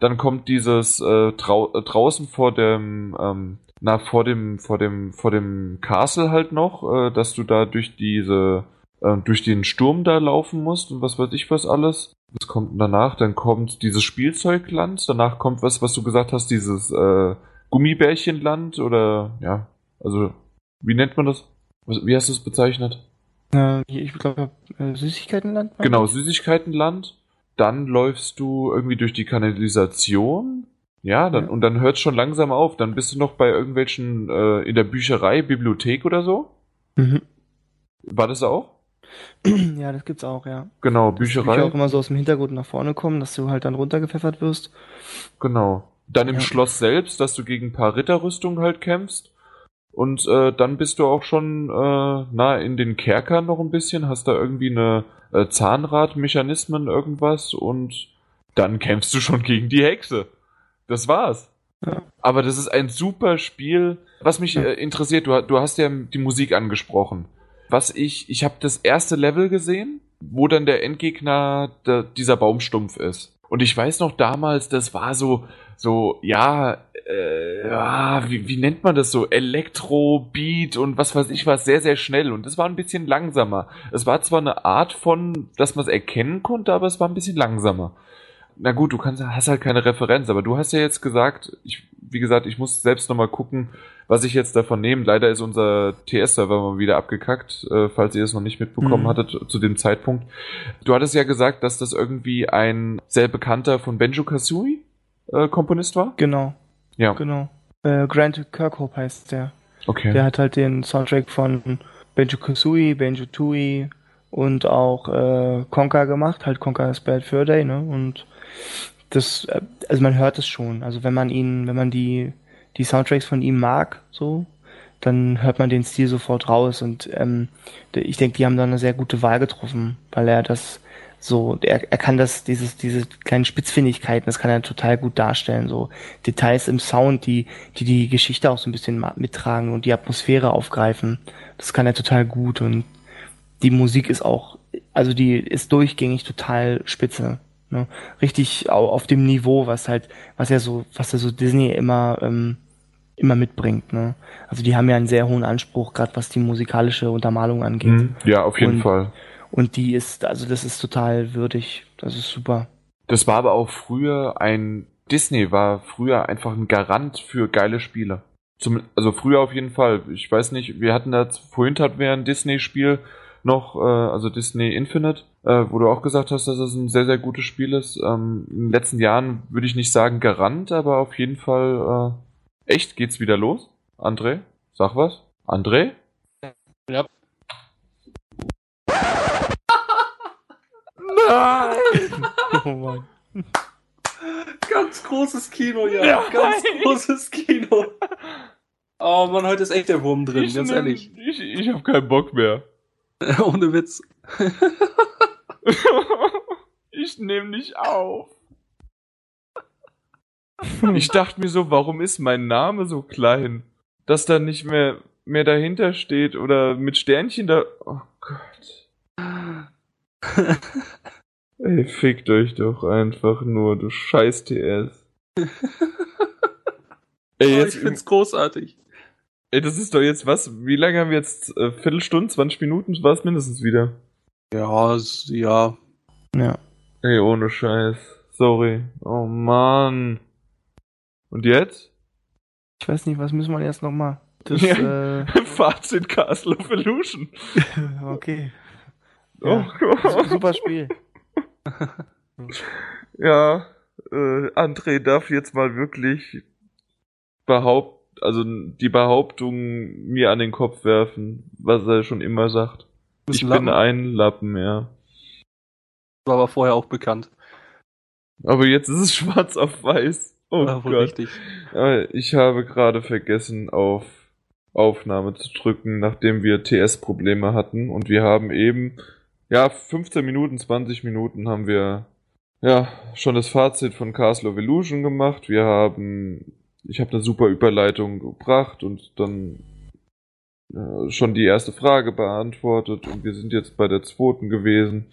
dann kommt dieses äh, trau äh, draußen vor dem, ähm, na, vor dem, vor dem, vor dem Castle halt noch, äh, dass du da durch diese, äh, durch den Sturm da laufen musst und was weiß ich was alles. Was kommt danach? Dann kommt dieses Spielzeugland, danach kommt was, was du gesagt hast, dieses äh, Gummibärchenland oder ja, also wie nennt man das? Wie hast du es bezeichnet? Äh, ich glaube äh, Süßigkeitenland. Genau, Süßigkeitenland. Dann läufst du irgendwie durch die Kanalisation. Ja, dann, ja. und dann hört es schon langsam auf. Dann bist du noch bei irgendwelchen äh, in der Bücherei, Bibliothek oder so. Mhm. War das auch? Ja, das gibt's auch, ja. Genau, Bücherei. Die auch immer so aus dem Hintergrund nach vorne kommen, dass du halt dann runtergepfeffert wirst. Genau. Dann im ja. Schloss selbst, dass du gegen ein paar Ritterrüstungen halt kämpfst. Und äh, dann bist du auch schon äh, nah in den Kerkern noch ein bisschen, hast da irgendwie eine äh, Zahnradmechanismen irgendwas und dann kämpfst du schon gegen die Hexe. Das war's. Ja. Aber das ist ein super Spiel. Was mich äh, interessiert, du, du hast ja die Musik angesprochen was ich, ich habe das erste Level gesehen, wo dann der Endgegner der, dieser Baumstumpf ist. Und ich weiß noch damals, das war so, so, ja, äh, ja wie, wie nennt man das so? Elektro-Beat und was weiß ich was, sehr, sehr schnell. Und das war ein bisschen langsamer. Es war zwar eine Art von, dass man es erkennen konnte, aber es war ein bisschen langsamer. Na gut, du kannst, hast halt keine Referenz, aber du hast ja jetzt gesagt, ich, wie gesagt, ich muss selbst nochmal gucken, was ich jetzt davon nehme. Leider ist unser TS-Server mal wieder abgekackt, äh, falls ihr es noch nicht mitbekommen mhm. hattet zu dem Zeitpunkt. Du hattest ja gesagt, dass das irgendwie ein sehr bekannter von Benjo Kazooie äh, Komponist war? Genau. Ja. Genau. Äh, Grant Kirkhope heißt der. Okay. Der hat halt den Soundtrack von Benjo Kazooie, Benjo Tooie und auch äh, Conker gemacht, halt Conker Spelled Fur Day, ne? Und das, äh, also man hört es schon. Also wenn man ihn, wenn man die die Soundtracks von ihm mag, so, dann hört man den Stil sofort raus. Und ähm, ich denke, die haben da eine sehr gute Wahl getroffen, weil er das So, er, er kann das, dieses, diese kleinen Spitzfindigkeiten, das kann er total gut darstellen. So Details im Sound, die, die die Geschichte auch so ein bisschen mittragen und die Atmosphäre aufgreifen. Das kann er total gut und die Musik ist auch, also die ist durchgängig total spitze. Ne? Richtig auf dem Niveau, was halt, was ja so, was ja so Disney immer, ähm, immer mitbringt. Ne? Also die haben ja einen sehr hohen Anspruch, gerade was die musikalische Untermalung angeht. Mhm. Ja, auf jeden und, Fall. Und die ist, also das ist total würdig. Das ist super. Das war aber auch früher ein, Disney war früher einfach ein Garant für geile Spiele. Zum, also früher auf jeden Fall. Ich weiß nicht, wir hatten da vorhin hatten wir ein Disney-Spiel noch, äh, also Disney Infinite, äh, wo du auch gesagt hast, dass es ein sehr, sehr gutes Spiel ist. Ähm, in den letzten Jahren würde ich nicht sagen Garant, aber auf jeden Fall äh, echt geht's wieder los. André, sag was. André? Ja. Nein! oh Mann. Ganz großes Kino, ja. ja Ganz nein. großes Kino. Oh man, heute ist echt der Wurm drin, ich ganz nehm, ehrlich. Ich, ich hab keinen Bock mehr. Ohne Witz. ich nehme nicht auf. Ich dachte mir so, warum ist mein Name so klein? Dass da nicht mehr, mehr dahinter steht oder mit Sternchen da. Oh Gott. Ey, fickt euch doch einfach nur, du scheiß TS. Ey, jetzt, oh, ich find's großartig. Ey, das ist doch jetzt was? Wie lange haben wir jetzt? Äh, Viertelstunde, 20 Minuten war es mindestens wieder. Ja, ja. Ja. Ey, ohne Scheiß. Sorry. Oh Mann. Und jetzt? Ich weiß nicht, was müssen wir jetzt nochmal? Das, ja. äh... Fazit Castle of Illusion. okay. Oh Gott. Super Spiel. ja, äh, André darf jetzt mal wirklich behaupten, also die Behauptung mir an den Kopf werfen, was er schon immer sagt. Ich bin ein Lappen, ja. War aber vorher auch bekannt. Aber jetzt ist es schwarz auf weiß. Oh ja, Gott. Richtig. Ich habe gerade vergessen, auf Aufnahme zu drücken, nachdem wir TS-Probleme hatten. Und wir haben eben ja, 15 Minuten, 20 Minuten haben wir ja schon das Fazit von Castle of Illusion gemacht. Wir haben, ich habe eine super Überleitung gebracht und dann schon die erste Frage beantwortet und wir sind jetzt bei der zweiten gewesen.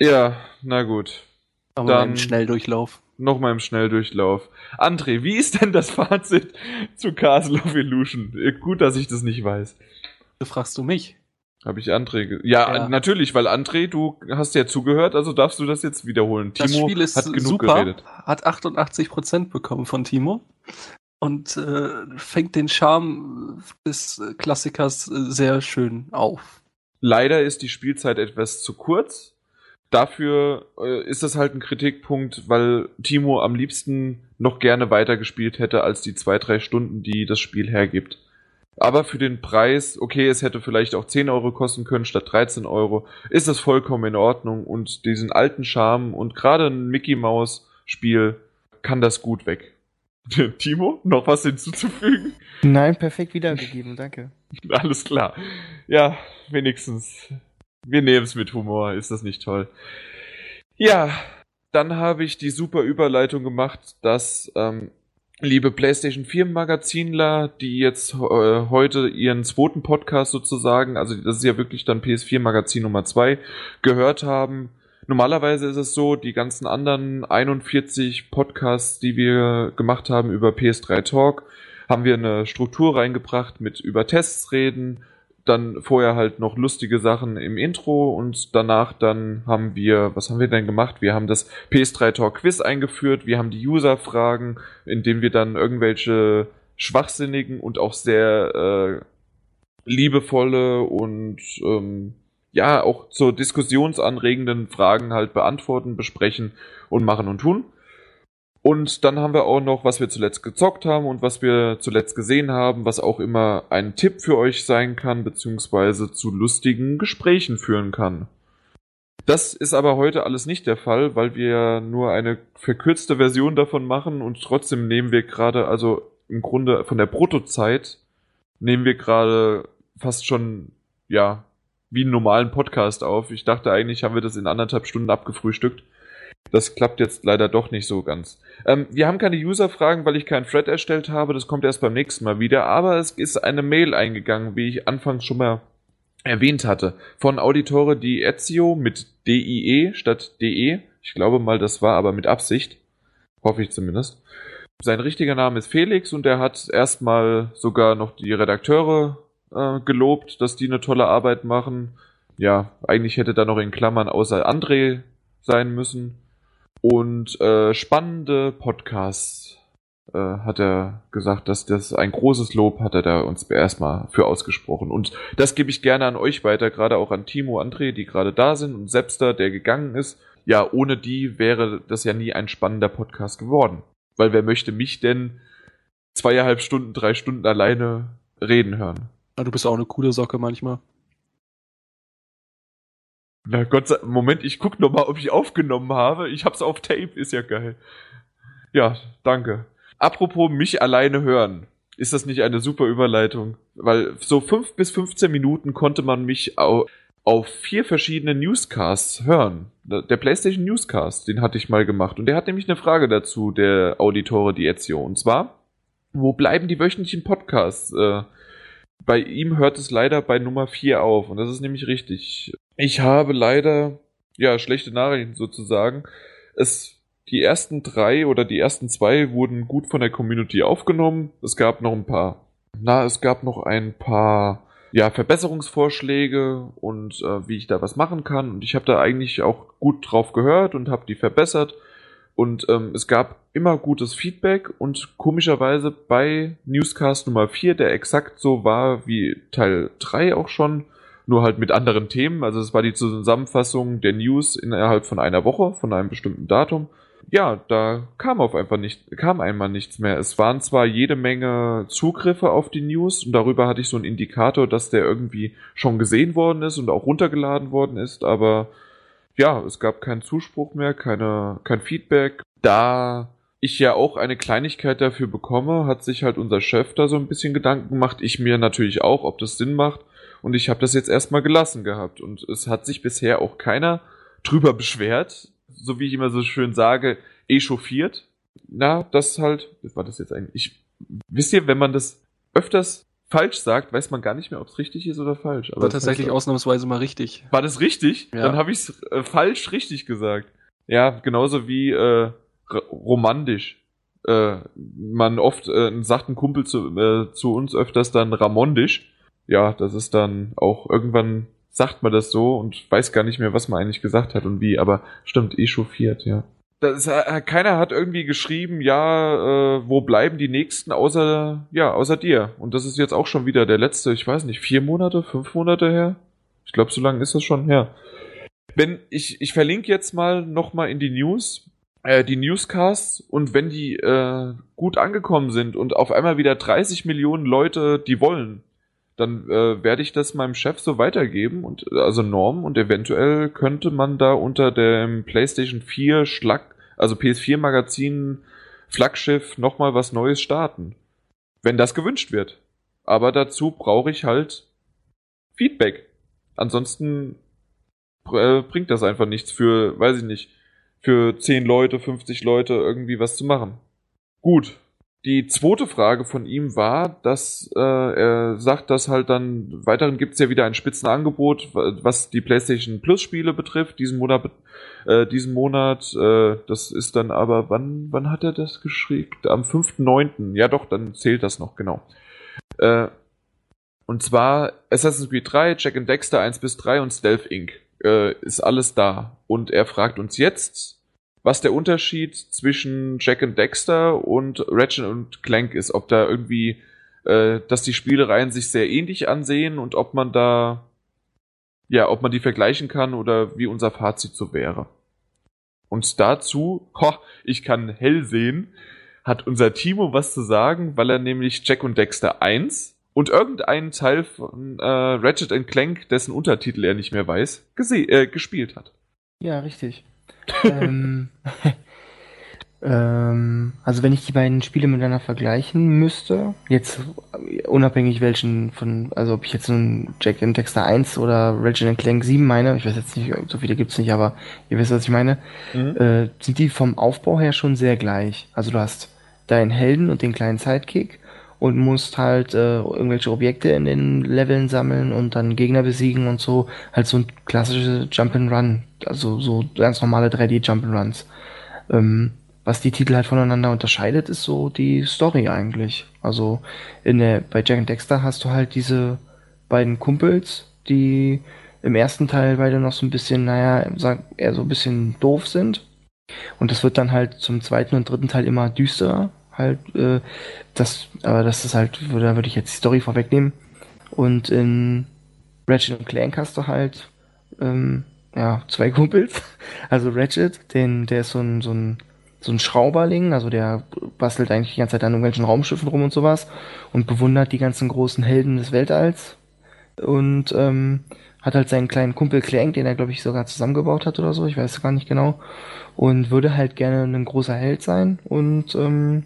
Ja, na gut. Aber dann im Schnelldurchlauf. Nochmal im Schnelldurchlauf. André, wie ist denn das Fazit zu Castle of Illusion? Gut, dass ich das nicht weiß. Du fragst du mich. Habe ich Anträge? Ja, ja, natürlich, weil André, du hast ja zugehört, also darfst du das jetzt wiederholen. Das Timo Spiel ist hat genug super, geredet. Hat 88% bekommen von Timo und äh, fängt den Charme des Klassikers sehr schön auf. Leider ist die Spielzeit etwas zu kurz. Dafür äh, ist das halt ein Kritikpunkt, weil Timo am liebsten noch gerne weitergespielt hätte als die zwei, drei Stunden, die das Spiel hergibt. Aber für den Preis, okay, es hätte vielleicht auch 10 Euro kosten können statt 13 Euro, ist das vollkommen in Ordnung und diesen alten Charme und gerade ein Mickey Mouse Spiel kann das gut weg. Timo, noch was hinzuzufügen? Nein, perfekt wiedergegeben, danke. Alles klar. Ja, wenigstens. Wir nehmen es mit Humor, ist das nicht toll? Ja, dann habe ich die super Überleitung gemacht, dass ähm, liebe PlayStation 4 Magazinler, die jetzt äh, heute ihren zweiten Podcast sozusagen, also das ist ja wirklich dann PS4 Magazin Nummer 2, gehört haben. Normalerweise ist es so, die ganzen anderen 41 Podcasts, die wir gemacht haben über PS3 Talk, haben wir eine Struktur reingebracht mit über Tests reden, dann vorher halt noch lustige Sachen im Intro und danach dann haben wir, was haben wir denn gemacht? Wir haben das PS3 Talk Quiz eingeführt, wir haben die User-Fragen, indem wir dann irgendwelche schwachsinnigen und auch sehr äh, liebevolle und ähm, ja auch zur diskussionsanregenden Fragen halt beantworten, besprechen und machen und tun. Und dann haben wir auch noch, was wir zuletzt gezockt haben und was wir zuletzt gesehen haben, was auch immer ein Tipp für euch sein kann, beziehungsweise zu lustigen Gesprächen führen kann. Das ist aber heute alles nicht der Fall, weil wir nur eine verkürzte Version davon machen und trotzdem nehmen wir gerade, also im Grunde von der Bruttozeit, nehmen wir gerade fast schon, ja, wie einen normalen Podcast auf. Ich dachte eigentlich, haben wir das in anderthalb Stunden abgefrühstückt. Das klappt jetzt leider doch nicht so ganz. Ähm, wir haben keine User-Fragen, weil ich keinen Thread erstellt habe. Das kommt erst beim nächsten Mal wieder. Aber es ist eine Mail eingegangen, wie ich anfangs schon mal erwähnt hatte, von Auditore di Ezio mit DIE statt DE. Ich glaube mal, das war aber mit Absicht. Hoffe ich zumindest. Sein richtiger Name ist Felix und er hat erstmal sogar noch die Redakteure äh, gelobt, dass die eine tolle Arbeit machen. Ja, eigentlich hätte da noch in Klammern außer André sein müssen. Und äh, spannende Podcasts äh, hat er gesagt, dass das ein großes Lob hat er da uns erstmal für ausgesprochen. Und das gebe ich gerne an euch weiter, gerade auch an Timo, André, die gerade da sind und Sepster, der gegangen ist. Ja, ohne die wäre das ja nie ein spannender Podcast geworden. Weil wer möchte mich denn zweieinhalb Stunden, drei Stunden alleine reden hören? Ja, du bist auch eine coole Socke manchmal. Na Gott sei Moment, ich guck noch mal, ob ich aufgenommen habe. Ich hab's auf Tape, ist ja geil. Ja, danke. Apropos mich alleine hören. Ist das nicht eine super Überleitung? Weil so fünf bis 15 Minuten konnte man mich auf, auf vier verschiedene Newscasts hören. Der PlayStation Newscast, den hatte ich mal gemacht. Und der hat nämlich eine Frage dazu, der Auditore die Ezio. Und zwar, wo bleiben die wöchentlichen Podcasts? Äh, bei ihm hört es leider bei Nummer 4 auf. Und das ist nämlich richtig. Ich habe leider, ja, schlechte Nachrichten sozusagen. Es, die ersten drei oder die ersten zwei wurden gut von der Community aufgenommen. Es gab noch ein paar, na, es gab noch ein paar, ja, Verbesserungsvorschläge und äh, wie ich da was machen kann. Und ich habe da eigentlich auch gut drauf gehört und habe die verbessert. Und ähm, es gab immer gutes Feedback und komischerweise bei Newscast Nummer 4, der exakt so war wie Teil 3 auch schon, nur halt mit anderen Themen. Also es war die Zusammenfassung der News innerhalb von einer Woche, von einem bestimmten Datum. Ja, da kam auf einfach nicht, kam einmal nichts mehr. Es waren zwar jede Menge Zugriffe auf die News und darüber hatte ich so einen Indikator, dass der irgendwie schon gesehen worden ist und auch runtergeladen worden ist, aber ja, es gab keinen Zuspruch mehr, keine, kein Feedback. Da ich ja auch eine Kleinigkeit dafür bekomme, hat sich halt unser Chef da so ein bisschen Gedanken gemacht. Ich mir natürlich auch, ob das Sinn macht. Und ich habe das jetzt erstmal gelassen gehabt. Und es hat sich bisher auch keiner drüber beschwert. So wie ich immer so schön sage, echauffiert. Na, das halt, was war das jetzt eigentlich? Ich, wisst ihr, wenn man das öfters falsch sagt, weiß man gar nicht mehr, ob es richtig ist oder falsch. Aber war tatsächlich ausnahmsweise mal richtig. War das richtig? Ja. Dann habe ich es äh, falsch richtig gesagt. Ja, genauso wie äh, romantisch. Äh, man oft äh, sagt ein Kumpel zu, äh, zu uns öfters dann ramondisch. Ja, das ist dann auch irgendwann sagt man das so und weiß gar nicht mehr, was man eigentlich gesagt hat und wie, aber stimmt, echauffiert, ja das, äh, keiner hat irgendwie geschrieben, ja, äh, wo bleiben die nächsten außer, ja, außer dir. Und das ist jetzt auch schon wieder der letzte, ich weiß nicht, vier Monate, fünf Monate her? Ich glaube, so lange ist das schon her. Wenn ich, ich verlinke jetzt mal nochmal in die News, äh, die Newscasts und wenn die äh, gut angekommen sind und auf einmal wieder 30 Millionen Leute die wollen, dann äh, werde ich das meinem Chef so weitergeben und also Norm und eventuell könnte man da unter dem PlayStation 4 Schlag, also PS4 Magazin Flaggschiff nochmal was Neues starten. Wenn das gewünscht wird. Aber dazu brauche ich halt Feedback. Ansonsten äh, bringt das einfach nichts für, weiß ich nicht, für 10 Leute, 50 Leute irgendwie was zu machen. Gut, die zweite Frage von ihm war, dass äh, er sagt, dass halt dann weiterhin gibt es ja wieder ein Spitzenangebot, was die PlayStation Plus Spiele betrifft, diesen Monat, äh, diesen Monat. Äh, das ist dann aber, wann, wann hat er das geschrieben? Am 5.9. Ja doch, dann zählt das noch, genau. Äh, und zwar Assassin's Creed 3, Jack and Dexter 1 bis 3 und Stealth Inc. Äh, ist alles da. Und er fragt uns jetzt, was der Unterschied zwischen Jack and Dexter und Ratchet und Clank ist. Ob da irgendwie, äh, dass die Spielereien sich sehr ähnlich ansehen und ob man da, ja, ob man die vergleichen kann oder wie unser Fazit so wäre. Und dazu, ho, ich kann hell sehen, hat unser Timo was zu sagen, weil er nämlich Jack und Dexter 1 und irgendeinen Teil von äh, Ratchet Clank, dessen Untertitel er nicht mehr weiß, äh, gespielt hat. Ja, richtig ähm, Ähm, also wenn ich die beiden Spiele miteinander vergleichen müsste, jetzt unabhängig welchen von, also ob ich jetzt nun Jack and Dexter 1 oder Reginald Clank 7 meine, ich weiß jetzt nicht, so viele gibt's nicht, aber ihr wisst, was ich meine, mhm. äh, sind die vom Aufbau her schon sehr gleich. Also du hast deinen Helden und den kleinen Sidekick und musst halt äh, irgendwelche Objekte in den Leveln sammeln und dann Gegner besiegen und so. Halt so ein klassisches Jump'n'Run, also so ganz normale 3D Jump'n'Runs. Ähm, was die Titel halt voneinander unterscheidet, ist so die Story eigentlich. Also in der, bei Jack and Dexter hast du halt diese beiden Kumpels, die im ersten Teil beide noch so ein bisschen, naja, sag, eher so ein bisschen doof sind. Und das wird dann halt zum zweiten und dritten Teil immer düsterer. Halt, äh, das, aber das ist halt, da würde ich jetzt die Story vorwegnehmen. Und in Ratchet und Clank hast du halt, ähm, ja, zwei Kumpels. Also Ratchet, den, der ist so ein, so ein so ein Schrauberling, also der bastelt eigentlich die ganze Zeit an irgendwelchen Raumschiffen rum und sowas und bewundert die ganzen großen Helden des Weltalls und ähm, hat halt seinen kleinen Kumpel Clank, den er glaube ich sogar zusammengebaut hat oder so, ich weiß gar nicht genau und würde halt gerne ein großer Held sein und ähm,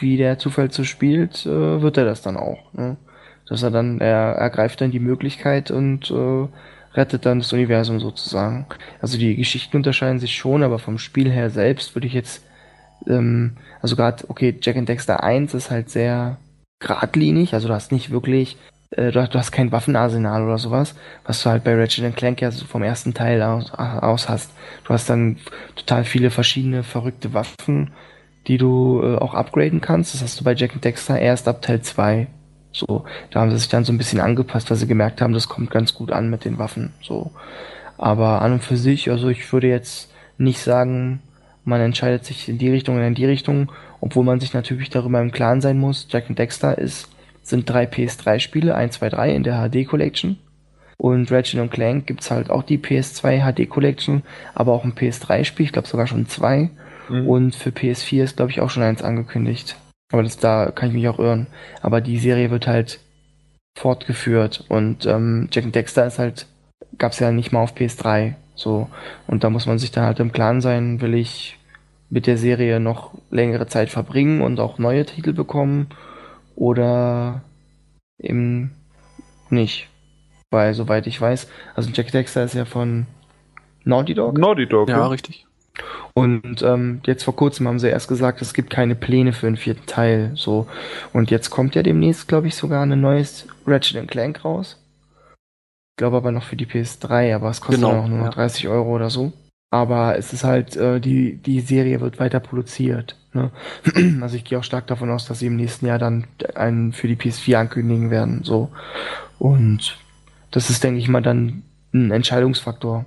wie der Zufall so spielt, äh, wird er das dann auch. Ne? Dass er dann, er ergreift dann die Möglichkeit und äh, rettet dann das Universum sozusagen. Also die Geschichten unterscheiden sich schon, aber vom Spiel her selbst würde ich jetzt, ähm, also gerade, okay, Jack and Dexter 1 ist halt sehr geradlinig, also du hast nicht wirklich, äh, du, hast, kein Waffenarsenal oder sowas, was du halt bei Ratchet Clank ja so vom ersten Teil aus, aus hast. Du hast dann total viele verschiedene verrückte Waffen, die du äh, auch upgraden kannst. Das hast du bei Jack and Dexter erst ab Teil 2. So, da haben sie sich dann so ein bisschen angepasst, weil sie gemerkt haben, das kommt ganz gut an mit den Waffen. So, aber an und für sich, also ich würde jetzt nicht sagen, man entscheidet sich in die Richtung oder in die Richtung, obwohl man sich natürlich darüber im Klaren sein muss. Jack and Dexter ist, sind drei PS3-Spiele, 1, 2, 3 in der HD Collection. Und Ratchet Clank gibt's halt auch die PS2 HD Collection, aber auch ein PS3-Spiel, ich glaube sogar schon zwei. Mhm. Und für PS4 ist, glaube ich, auch schon eins angekündigt. Aber das, da kann ich mich auch irren. Aber die Serie wird halt fortgeführt und ähm, Jack and Dexter ist halt, gab's ja nicht mal auf PS3. So. Und da muss man sich dann halt im Klaren sein, will ich mit der Serie noch längere Zeit verbringen und auch neue Titel bekommen oder eben nicht. Weil, soweit ich weiß, also Jack Dexter ist ja von Naughty Dog. Naughty Dog, ja, ja. richtig. Und ähm, jetzt vor kurzem haben sie erst gesagt, es gibt keine Pläne für einen vierten Teil. So. Und jetzt kommt ja demnächst, glaube ich, sogar ein neues Ratchet Clank raus. Ich glaube aber noch für die PS3, aber es kostet genau, auch nur ja. 30 Euro oder so. Aber es ist halt, äh, die, die Serie wird weiter produziert. Ne? Also ich gehe auch stark davon aus, dass sie im nächsten Jahr dann einen für die PS4 ankündigen werden. So. Und das ist, denke ich mal, dann ein Entscheidungsfaktor.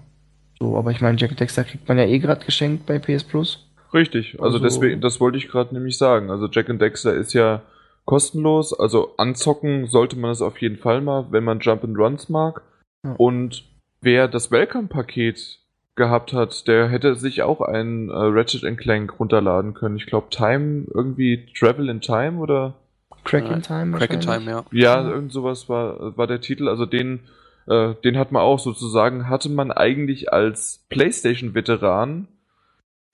So, aber ich meine, Jack Dexter kriegt man ja eh gerade geschenkt bei PS Plus. Richtig, also, also deswegen, das wollte ich gerade nämlich sagen. Also Jack and Dexter ist ja kostenlos, also anzocken sollte man es auf jeden Fall mal, wenn man Jump and Runs mag. Ja. Und wer das Welcome-Paket gehabt hat, der hätte sich auch ein äh, Ratchet Clank runterladen können. Ich glaube Time, irgendwie Travel in Time oder Crack in Time. Crack in Time, ja. Ja, irgend sowas war, war der Titel. Also den äh, den hat man auch sozusagen, hatte man eigentlich als PlayStation-Veteran,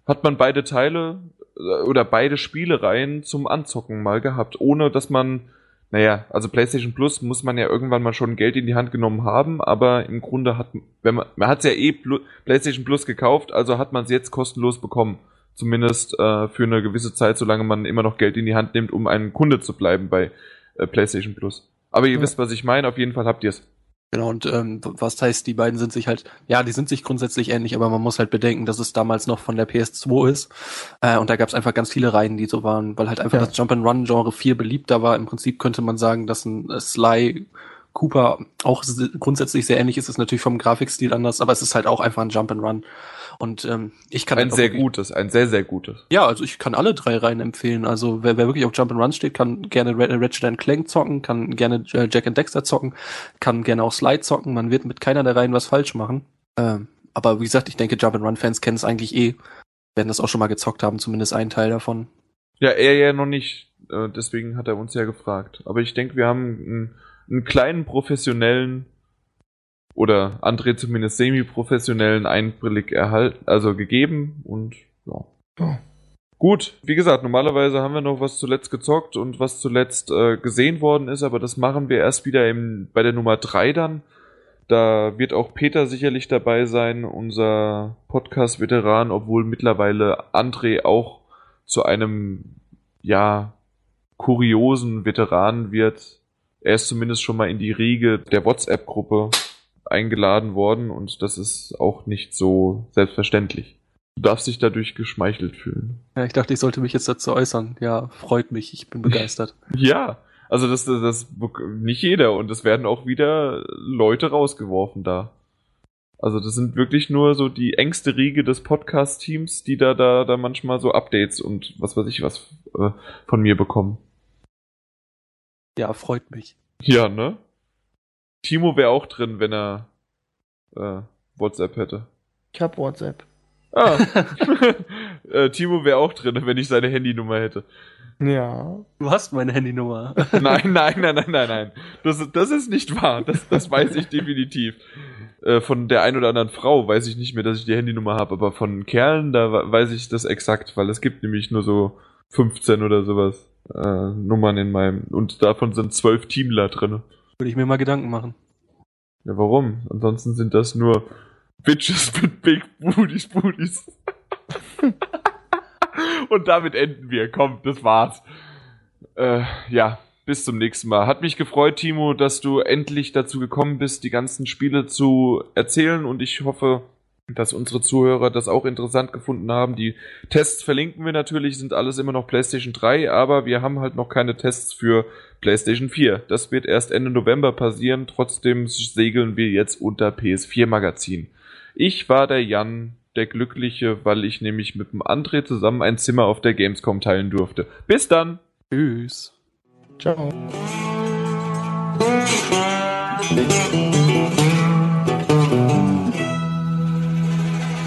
hat man beide Teile äh, oder beide Spielereien zum Anzocken mal gehabt, ohne dass man, naja, also PlayStation Plus muss man ja irgendwann mal schon Geld in die Hand genommen haben, aber im Grunde hat, wenn man, man hat es ja eh Plu PlayStation Plus gekauft, also hat man es jetzt kostenlos bekommen. Zumindest äh, für eine gewisse Zeit, solange man immer noch Geld in die Hand nimmt, um ein Kunde zu bleiben bei äh, PlayStation Plus. Aber ihr ja. wisst, was ich meine, auf jeden Fall habt ihr es. Genau, und ähm, was heißt, die beiden sind sich halt, ja, die sind sich grundsätzlich ähnlich, aber man muss halt bedenken, dass es damals noch von der PS2 ist. Äh, und da gab es einfach ganz viele Reihen, die so waren, weil halt einfach ja. das Jump-and-Run-Genre viel beliebter war. Im Prinzip könnte man sagen, dass ein Sly Cooper auch grundsätzlich sehr ähnlich ist, ist natürlich vom Grafikstil anders, aber es ist halt auch einfach ein Jump-and-Run. Und ähm, ich kann ein sehr gutes, ein sehr sehr gutes. Ja, also ich kann alle drei Reihen empfehlen. Also wer, wer wirklich auf Jump and Run steht, kann gerne Ratchet Clank zocken, kann gerne äh, Jack and Dexter zocken, kann gerne auch Slide zocken. Man wird mit keiner der Reihen was falsch machen. Ähm, aber wie gesagt, ich denke, Jump and Run Fans kennen es eigentlich eh, werden das auch schon mal gezockt haben, zumindest einen Teil davon. Ja, er ja noch nicht. Äh, deswegen hat er uns ja gefragt. Aber ich denke, wir haben einen, einen kleinen professionellen oder André zumindest semi-professionellen Einblick erhalten, also gegeben und ja. Gut, wie gesagt, normalerweise haben wir noch was zuletzt gezockt und was zuletzt äh, gesehen worden ist, aber das machen wir erst wieder im, bei der Nummer 3 dann. Da wird auch Peter sicherlich dabei sein, unser Podcast-Veteran, obwohl mittlerweile André auch zu einem, ja, kuriosen Veteran wird. Er ist zumindest schon mal in die Riege der WhatsApp-Gruppe eingeladen worden und das ist auch nicht so selbstverständlich. Du darfst dich dadurch geschmeichelt fühlen. Ja, ich dachte, ich sollte mich jetzt dazu äußern. Ja, freut mich, ich bin begeistert. Ja, also das, das, das nicht jeder und es werden auch wieder Leute rausgeworfen da. Also das sind wirklich nur so die engste Riege des Podcast-Teams, die da, da, da manchmal so Updates und was weiß ich was äh, von mir bekommen. Ja, freut mich. Ja, ne? Timo wäre auch drin, wenn er äh, WhatsApp hätte. Ich hab WhatsApp. Ah. äh, Timo wäre auch drin, wenn ich seine Handynummer hätte. Ja. Du hast meine Handynummer. Nein, nein, nein, nein, nein, nein. Das, das ist nicht wahr. Das, das weiß ich definitiv. Äh, von der ein oder anderen Frau weiß ich nicht mehr, dass ich die Handynummer habe, aber von Kerlen, da weiß ich das exakt, weil es gibt nämlich nur so 15 oder sowas äh, Nummern in meinem. Und davon sind zwölf Teamler drin. Würde ich mir mal Gedanken machen. Ja, warum? Ansonsten sind das nur Bitches mit Big Booties Booties. Und damit enden wir. Komm, das war's. Äh, ja, bis zum nächsten Mal. Hat mich gefreut, Timo, dass du endlich dazu gekommen bist, die ganzen Spiele zu erzählen. Und ich hoffe, dass unsere Zuhörer das auch interessant gefunden haben. Die Tests verlinken wir natürlich, sind alles immer noch PlayStation 3, aber wir haben halt noch keine Tests für PlayStation 4. Das wird erst Ende November passieren. Trotzdem segeln wir jetzt unter PS4 Magazin. Ich war der Jan, der Glückliche, weil ich nämlich mit dem André zusammen ein Zimmer auf der Gamescom teilen durfte. Bis dann! Tschüss. Ciao.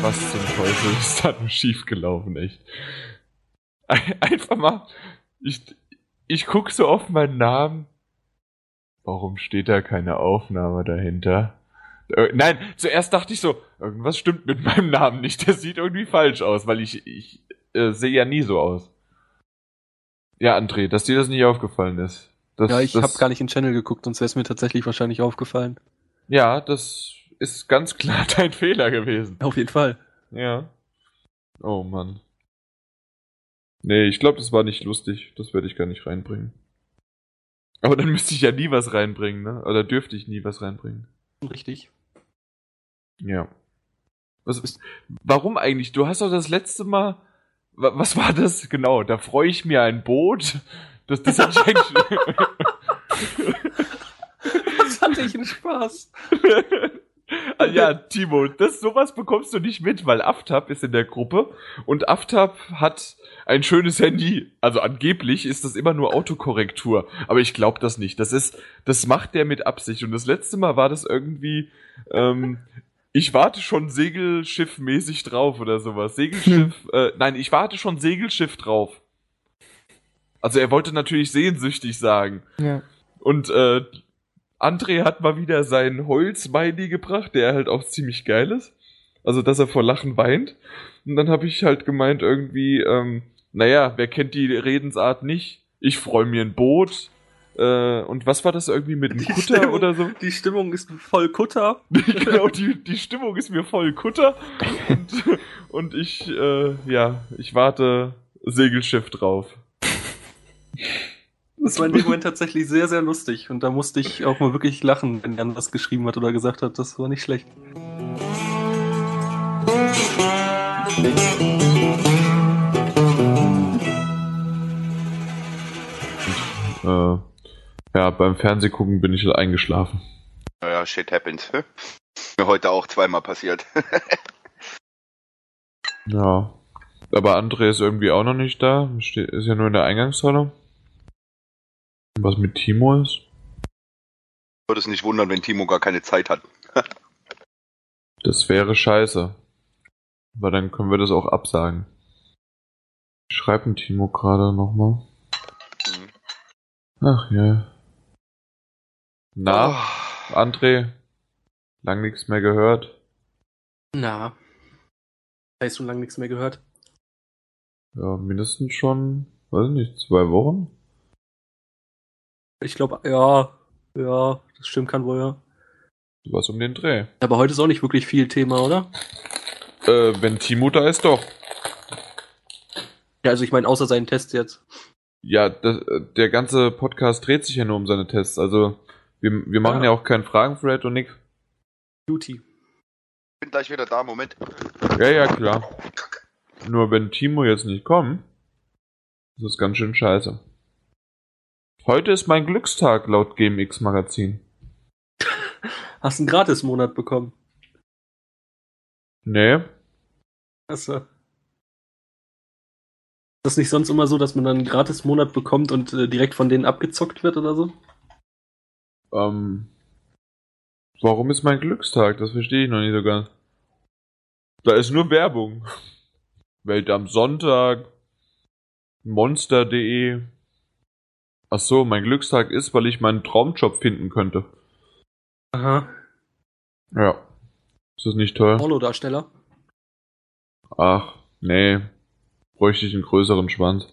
Was zum Teufel ist da schiefgelaufen, echt? Einfach mal, ich, ich guck so auf meinen Namen. Warum steht da keine Aufnahme dahinter? Äh, nein, zuerst dachte ich so, irgendwas stimmt mit meinem Namen nicht. Der sieht irgendwie falsch aus, weil ich, ich äh, sehe ja nie so aus. Ja, André, dass dir das nicht aufgefallen ist. Das, ja, ich das, habe gar nicht in den Channel geguckt, sonst wäre es mir tatsächlich wahrscheinlich aufgefallen. Ja, das ist ganz klar dein Fehler gewesen. Auf jeden Fall. Ja. Oh Mann. Nee, ich glaube, das war nicht lustig. Das werde ich gar nicht reinbringen. Aber dann müsste ich ja nie was reinbringen, ne? Oder dürfte ich nie was reinbringen. Richtig. Ja. Was ist, warum eigentlich? Du hast doch das letzte Mal. wa- Was war das? Genau, da freue ich mir ein Boot. Das, das hatte ich. Das hatte ich einen Spaß. Ah, ja, Timo, das sowas bekommst du nicht mit, weil Aftab ist in der Gruppe und Aftab hat ein schönes Handy. Also angeblich ist das immer nur Autokorrektur, aber ich glaube das nicht. Das ist, das macht der mit Absicht. Und das letzte Mal war das irgendwie, ähm, ich warte schon Segelschiff-mäßig drauf oder sowas. Segelschiff, äh, nein, ich warte schon Segelschiff drauf. Also er wollte natürlich sehnsüchtig sagen. Ja. Und äh, André hat mal wieder sein Holz-Smiley gebracht, der halt auch ziemlich geil ist. Also, dass er vor Lachen weint. Und dann habe ich halt gemeint irgendwie, ähm, naja, wer kennt die Redensart nicht? Ich freue mir ein Boot. Äh, und was war das irgendwie mit einem Kutter Stimmung- oder so? Die Stimmung ist voll Kutter. genau, die, die Stimmung ist mir voll Kutter. Und, und ich, äh, ja, ich warte Segelschiff drauf. Das war in dem Moment tatsächlich sehr, sehr lustig. Und da musste ich auch mal wirklich lachen, wenn Jan was geschrieben hat oder gesagt hat. Das war nicht schlecht. Äh, ja, beim Fernsehgucken bin ich eingeschlafen. Naja, shit happens. Mir heute auch zweimal passiert. Ja. Aber André ist irgendwie auch noch nicht da. Ist ja nur in der Eingangshalle. Was mit Timo ist? Würde es nicht wundern, wenn Timo gar keine Zeit hat. Das wäre scheiße. Aber dann können wir das auch absagen. Ich schreibe dem Timo gerade nochmal. Mhm. Ach ja. Na, Oh. André? Lang nichts mehr gehört. Na. Hast du lange nichts mehr gehört? Ja, mindestens schon, weiß nicht, zwei Wochen? Ich glaube, ja, ja, das stimmt, kann wohl, ja. Was um den Dreh. Aber heute ist auch nicht wirklich viel Thema, oder? Äh, wenn Timo da ist, doch. Ja, also ich meine, außer seinen Tests jetzt. Ja, das, äh, der ganze Podcast dreht sich ja nur um seine Tests. Also, wir, wir machen Ja. ja auch keinen Fragen-Thread und nix. Duty. Bin gleich wieder da, Moment. Ja, ja, klar. Nur wenn Timo jetzt nicht kommt, ist das ganz schön scheiße. Heute ist mein Glückstag laut GMX Magazin. Hast einen Gratis-Monat bekommen. Nee, Achso. Ist das nicht sonst immer so, dass man dann einen Gratis-Monat bekommt und äh, direkt von denen abgezockt wird oder so? ähm, warum ist mein Glückstag? Das verstehe ich noch nicht so ganz. Da ist nur Werbung. Welt am Sonntag, monster.de. Ach so, mein Glückstag ist, weil ich meinen Traumjob finden könnte. Aha. Ja. Ist das nicht toll? Porno-Darsteller. Ach, nee. Bräuchte ich einen größeren Schwanz.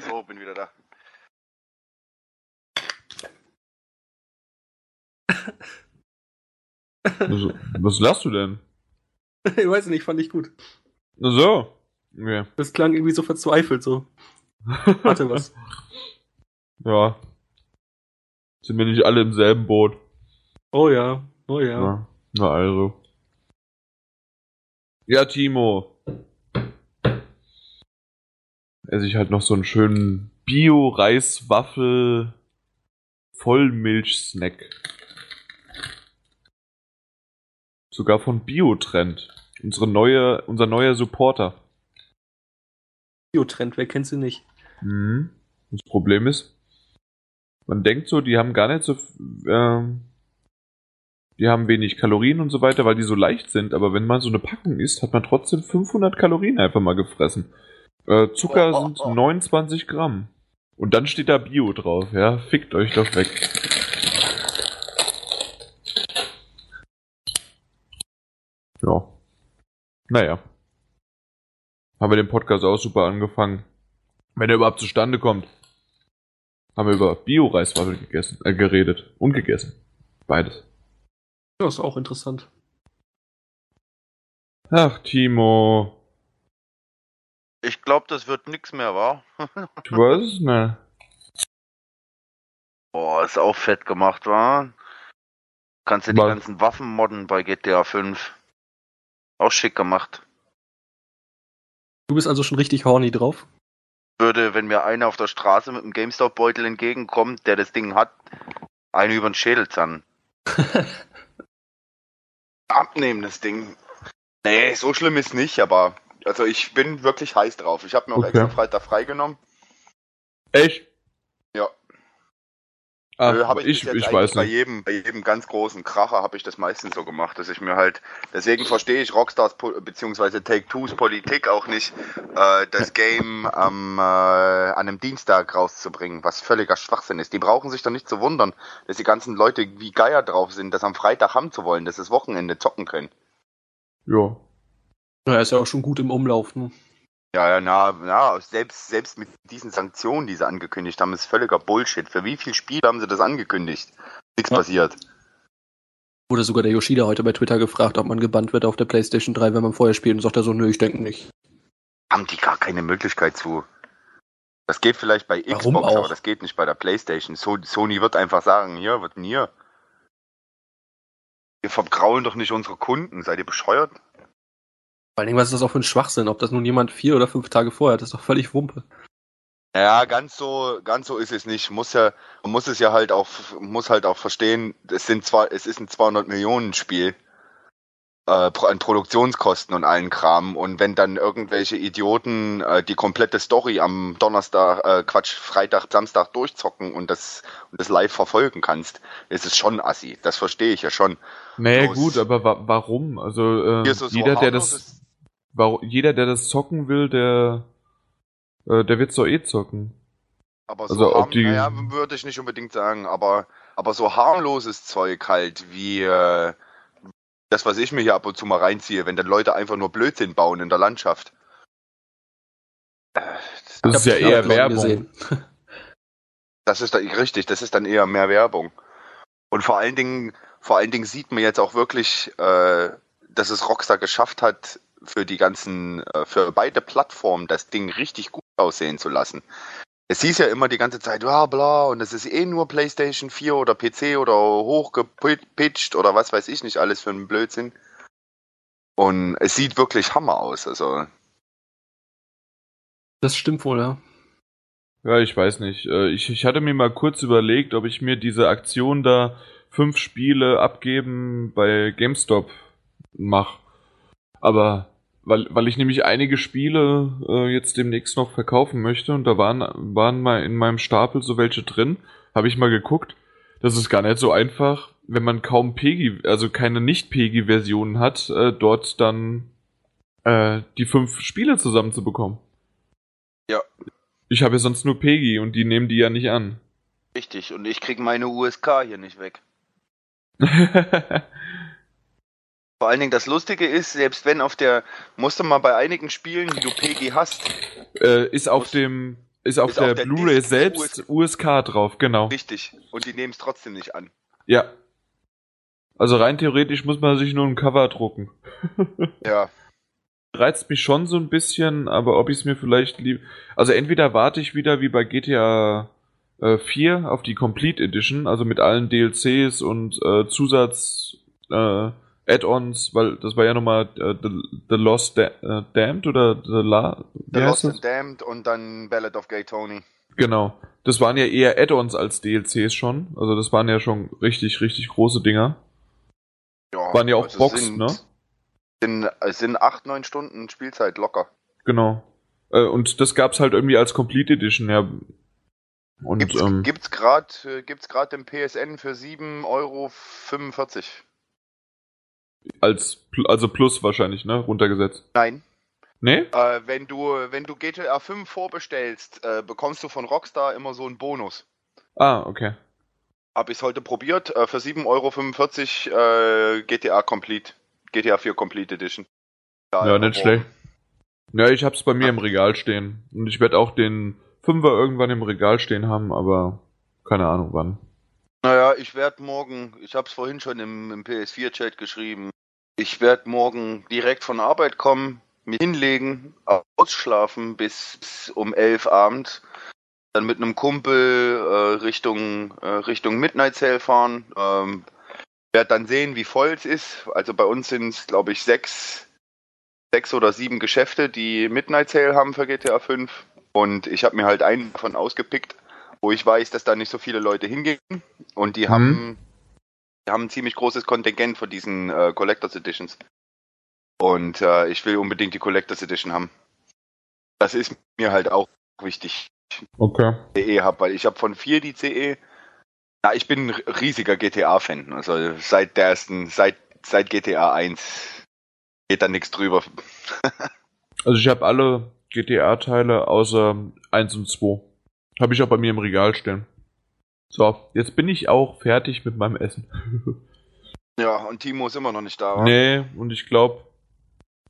So, bin wieder da. Was, was lachst du denn? ich weiß nicht, fand ich gut. So. Okay. Das klang irgendwie so verzweifelt, so. Warte was. ja. Sind wir nicht alle im selben Boot? Oh ja, oh ja. Ja. Na also. Ja, Timo. Esse ich halt noch so einen schönen Bio-Reiswaffel Vollmilch-Snack. Sogar von Biotrend. Unsere neue, unser neuer Supporter. Biotrend, wer kennt sie nicht? Mhm. Das Problem ist, man denkt so, die haben gar nicht so, ähm, die haben wenig Kalorien und so weiter, weil die so leicht sind, aber wenn man so eine Packung isst, hat man trotzdem 500 Kalorien einfach mal gefressen. Äh, Zucker Oh, oh, sind oh. 29 Gramm. Und dann steht da Bio drauf, ja? Fickt euch doch weg. Ja. Naja. Haben wir den Podcast auch super angefangen. Wenn er überhaupt zustande kommt. Haben wir über Bio-Reiswaffel gegessen, äh, geredet. Und gegessen. Beides. Ja, ist auch interessant. Ach, Timo. Ich glaube, das wird nix mehr, wa? Ich weiß es nicht. Boah, ist auch fett gemacht, wa? Kannst du die ganzen Waffen modden bei GTA 5. Auch schick gemacht. Du bist also schon richtig horny drauf. Würde, wenn mir einer auf der Straße mit einem GameStop-Beutel entgegenkommt, der das Ding hat, einen über den Schädel zahnen. Abnehmen, das Ding. Nee, so schlimm ist nicht, aber also ich bin wirklich heiß drauf. Ich habe mir auch Okay. extra Freitag freigenommen. Echt? Ach, Nö, hab ich, ich, jetzt eigentlich weiß bei nicht. jedem, bei jedem ganz großen Kracher habe ich das meistens so gemacht, dass ich mir halt, deswegen verstehe ich Rockstars beziehungsweise Take-Two's Politik auch nicht, äh, das Game am, äh, an einem Dienstag rauszubringen, was völliger Schwachsinn ist. Die brauchen sich doch nicht zu wundern, dass die ganzen Leute wie Geier drauf sind, das am Freitag haben zu wollen, dass sie das Wochenende zocken können. Ja. Na, er ist ja auch schon gut im Umlauf, ne? Ja, ja, na, na, selbst, selbst mit diesen Sanktionen, die sie angekündigt haben, ist völliger Bullshit. Für wie viel Spiele haben sie das angekündigt? Nichts Ja. passiert. Wurde sogar der Yoshida heute bei Twitter gefragt, ob man gebannt wird auf der PlayStation 3, wenn man vorher spielt. Und sagt er so, nö, ich denke nicht. haben die gar keine Möglichkeit zu. Das geht vielleicht bei Xbox, Warum auch? aber das geht nicht bei der Playstation. So, Sony wird einfach sagen, hier, was denn hier? Wir vergraulen doch nicht unsere Kunden, seid ihr bescheuert? Vor allen Dingen, was ist das auch für ein Schwachsinn? Ob das nun jemand vier oder fünf Tage vorher hat, das ist doch völlig Wumpe. Ja, ganz so, ganz so ist es nicht. Muss ja, man muss es ja halt auch, muss halt auch verstehen, es sind zwar, es ist ein 200 Millionen Spiel, äh, an Produktionskosten und allen Kram. Und wenn dann irgendwelche Idioten äh, die komplette Story am Donnerstag, äh, Quatsch, Freitag, Samstag durchzocken und das, und das live verfolgen kannst, ist es schon assi. Das verstehe ich ja schon. Naja, Los. gut, aber wa warum? Also, äh, es so jeder, der das, jeder, der das zocken will, der, äh, der wird's doch eh zocken. Aber Also, so ob harm, die- naja, würde ich nicht unbedingt sagen, aber, aber so harmloses Zeug halt, wie, äh, das, was ich mir hier ab und zu mal reinziehe, wenn dann Leute einfach nur Blödsinn bauen in der Landschaft. Äh, Das ist ja eher Werbung. Das ist da, richtig, das ist dann eher mehr Werbung. Und vor allen Dingen, vor allen Dingen sieht man jetzt auch wirklich, äh, dass es Rockstar geschafft hat, für die ganzen, äh, für beide Plattformen das Ding richtig gut aussehen zu lassen. Es hieß ja immer die ganze Zeit, ja bla, und es ist eh nur PlayStation 4 oder PC oder hochgepitcht oder was weiß ich nicht alles für einen Blödsinn. Und es sieht wirklich Hammer aus. Also, Das stimmt wohl, ja. Ja, ich weiß nicht. Äh, Ich, ich hatte mir mal kurz überlegt, ob ich mir diese Aktion da fünf Spiele abgeben bei GameStop mache. Aber weil, weil ich nämlich einige Spiele äh, jetzt demnächst noch verkaufen möchte und da waren, waren mal in meinem Stapel so welche drin, habe ich mal geguckt. Das ist gar nicht so einfach, wenn man kaum PEGI, also keine Nicht-PEGI-Versionen hat, äh, dort dann äh, die fünf Spiele zusammenzubekommen. Ja. Ich habe ja sonst nur PEGI und die nehmen die ja nicht an. richtig. Und ich krieg meine USK hier nicht weg. Vor allen Dingen das Lustige ist, selbst wenn auf der, musst du mal bei einigen Spielen, die du PG hast, äh, ist auf dem, ist auf ist der, der Blu-ray selbst USK drauf, genau. richtig. Und die nehmen es trotzdem nicht an. Ja. Also rein theoretisch muss man sich nur ein Cover drucken. Ja. Reizt mich schon so ein bisschen, aber ob ich es mir vielleicht lieb. Also entweder warte ich wieder wie bei GTA äh, 4 auf die Complete Edition, also mit allen DLCs und äh, Zusatz äh, Add-ons, weil das war ja nochmal äh, The, The Lost Da- äh, Damned oder The La. The Lost and Damned und dann Ballad of Gay Tony. Genau. Das waren ja eher Add-ons als DLCs schon. Also das waren ja schon richtig, richtig große Dinger. Ja, Waren ja auch also Boxen, sind, ne? Sind, es sind acht, neun Stunden Spielzeit locker. Genau. Äh, und das gab's halt irgendwie als Complete Edition, ja. Und Gibt's, ähm, gibt's gerade äh, gibt's grad im PSN für 7,45 Euro. Als also plus wahrscheinlich, ne? Runtergesetzt. Nein. Nee? Äh, wenn du wenn du GTA 5 vorbestellst, äh, bekommst du von Rockstar immer so einen Bonus. Ah, okay. Hab ich's heute probiert. Äh, für 7,45 Euro äh, GTA Complete. GTA 4 Complete Edition. Ja, nicht schlecht. Ja, ich hab's bei mir im Regal stehen. Und ich werde auch den Fünfer irgendwann im Regal stehen haben, aber keine Ahnung wann. Naja, ich werde morgen, ich habe es vorhin schon im, im PS4-Chat geschrieben, ich werde morgen direkt von Arbeit kommen, mich hinlegen, ausschlafen bis, bis um 11 abends, dann mit einem Kumpel äh, Richtung, äh, Richtung Midnight Sale fahren, ähm, werde dann sehen, wie voll es ist. Also bei uns sind es, glaube ich, sechs, sechs oder sieben Geschäfte, die Midnight Sale haben für GTA 5. Und ich habe mir halt einen davon ausgepickt, wo ich weiß, dass da nicht so viele Leute hingehen. Und die Mhm. haben, die haben ein ziemlich großes Kontingent von diesen äh, Collectors Editions. Und äh, ich will unbedingt die Collectors Edition haben. Das ist mir halt auch wichtig, Okay. CE habe, weil ich habe von vier die CE. Na, ich bin ein riesiger GTA-Fan. Also seit der ersten, seit, seit GTA 1 geht da nichts drüber. Also ich habe alle GTA-Teile außer 1 und 2. Habe ich auch bei mir im Regal stehen. So, jetzt bin ich auch fertig mit meinem Essen. Ja, und Timo ist immer noch nicht da. wa? Nee, und ich glaube,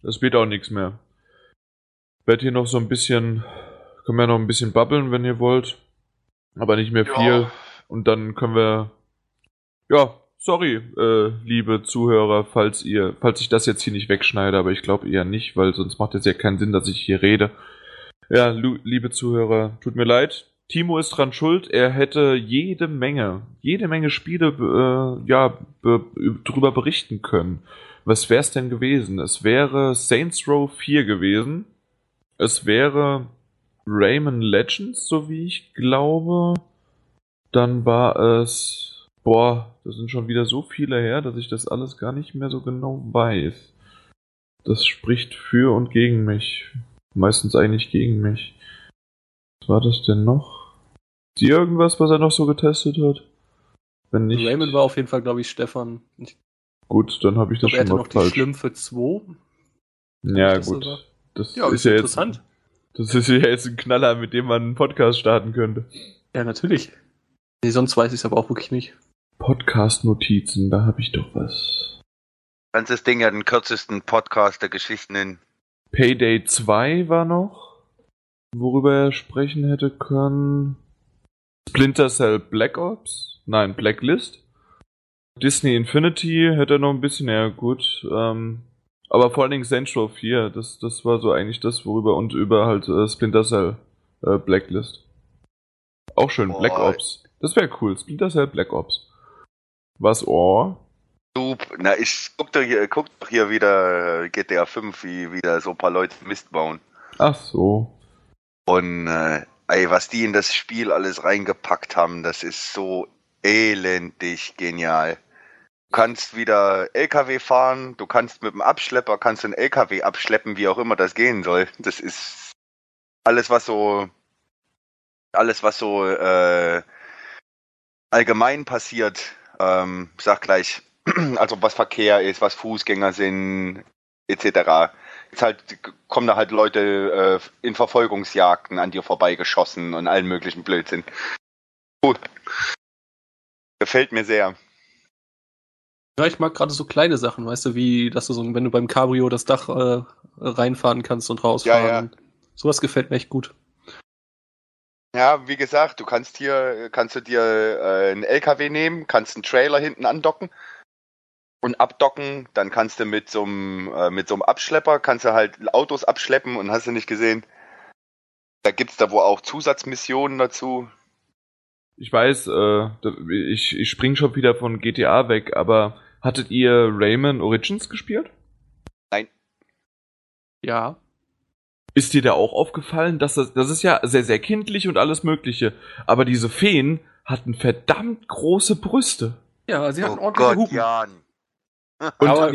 das wird auch nichts mehr. Werd hier noch so ein bisschen, können wir noch ein bisschen babbeln, wenn ihr wollt. Aber nicht mehr Ja. viel. Und dann können wir, ja, sorry, äh, liebe Zuhörer, falls ihr, falls ich das jetzt hier nicht wegschneide, aber ich glaube eher nicht, weil sonst macht es ja keinen Sinn, dass ich hier rede. Ja, liebe Zuhörer, tut mir leid. Timo ist dran schuld. Er hätte jede Menge, jede Menge Spiele, äh, ja, be drüber berichten können. Was wär's denn gewesen? Es wäre Saints Row 4 gewesen. Es wäre Rayman Legends, so wie ich glaube. Dann war es, boah, das sind schon wieder so viele her, dass ich das alles gar nicht mehr so genau weiß. Das spricht für und gegen mich. Meistens eigentlich gegen mich. Was war das denn noch? Ist hier irgendwas, was er noch so getestet hat? Wenn nicht. Raymond war auf jeden Fall, glaube ich, Stefan. Ich Gut, dann habe ich das er schon hatte mal noch die falsch. Schlümpfe 2. Ja, das gut. Das Ja, ist ja jetzt, interessant. das ist ja jetzt ein Knaller, mit dem man einen Podcast starten könnte. Ja, natürlich. Nee, sonst weiß ich es aber auch wirklich nicht. Podcast-Notizen, da habe ich doch was. Das Ding ja den kürzesten Podcast der Geschichten nennen. Payday 2 war noch, worüber er sprechen hätte können. Splinter Cell Black Ops? Nein, Blacklist. Disney Infinity hätte er noch ein bisschen, ja gut. Ähm, aber vor allen Dingen Central 4, das, das war so eigentlich das, worüber und über halt äh, Splinter Cell äh, Blacklist. Auch schön, Boah. Black Ops. Das wäre cool, Splinter Cell Black Ops. Was, oh? Super. Na, ich guck doch hier, guck doch hier wieder äh, GTA 5, wie wieder so ein paar Leute Mist bauen. Ach so. Und äh, ey, was die in das Spiel alles reingepackt haben, das ist so elendig genial. Du kannst wieder LKW fahren, du kannst mit dem Abschlepper, kannst einen LKW abschleppen, wie auch immer das gehen soll. Das ist alles, was so alles, was so äh, allgemein passiert, ähm, sag gleich, also was Verkehr ist, was Fußgänger sind, etc. Jetzt halt kommen da halt Leute äh, in Verfolgungsjagden an dir vorbeigeschossen und allen möglichen Blödsinn. Gut. Gefällt mir sehr. Ja, ich mag gerade so kleine Sachen, weißt du, wie, dass du so, wenn du beim Cabrio das Dach äh, reinfahren kannst und rausfahren. Ja, ja. Sowas gefällt mir echt gut. Ja, wie gesagt, du kannst hier, kannst du dir äh, einen LKW nehmen, kannst einen Trailer hinten andocken und abdocken, dann kannst du mit so einem, äh, mit so einem Abschlepper, kannst du halt Autos abschleppen und hast du nicht gesehen. Da gibt's da wohl auch Zusatzmissionen dazu. Ich weiß, äh, ich, ich spring schon wieder von GTA weg, aber hattet ihr Rayman Origins gespielt? Ja. Ist dir da auch aufgefallen, dass das, das ist ja sehr, sehr kindlich und alles Mögliche, aber diese Feen hatten verdammt große Brüste. Ja, sie hatten oh ordentliche Gott, Hupen. Jan. Und Aber-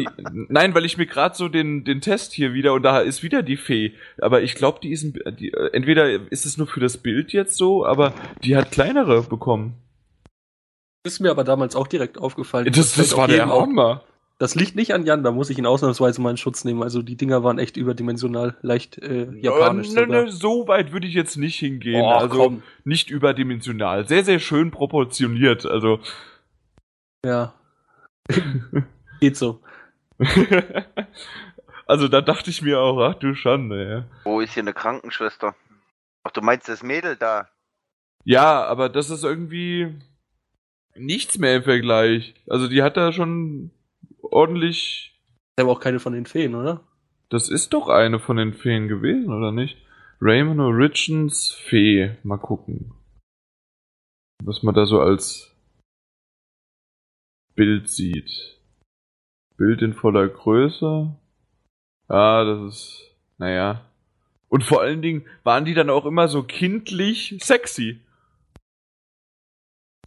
nein, weil ich mir gerade so den, den Test hier wieder und da ist wieder die Fee. Aber ich glaube, die ist ein, die, äh, entweder ist es nur für das Bild jetzt so, aber die hat kleinere bekommen. Ist mir aber damals auch direkt aufgefallen. Das, das fällt war der. Hammer. Das liegt nicht an Jan, da muss ich ihn ausnahmsweise mal in Schutz nehmen. Also die Dinger waren echt überdimensional, leicht äh, japanisch Äh, ne, ne, so weit würde ich jetzt nicht hingehen. Oh, also komm. nicht überdimensional. Sehr, sehr schön proportioniert. Also Ja. Geht so. also da dachte ich mir auch, ach du Schande. Ja. Wo ist hier eine Krankenschwester? Ach, du meinst das Mädel da? ja, aber das ist irgendwie nichts mehr im Vergleich. Also die hat da schon ordentlich. Aber auch keine von den Feen, oder? Das ist doch eine von den Feen gewesen, oder nicht? Raymond Origins Fee. Mal gucken. Was man da so als Bild sieht. Bild in voller Größe. Ja, das ist. Naja. Und vor allen Dingen waren die dann auch immer so kindlich sexy.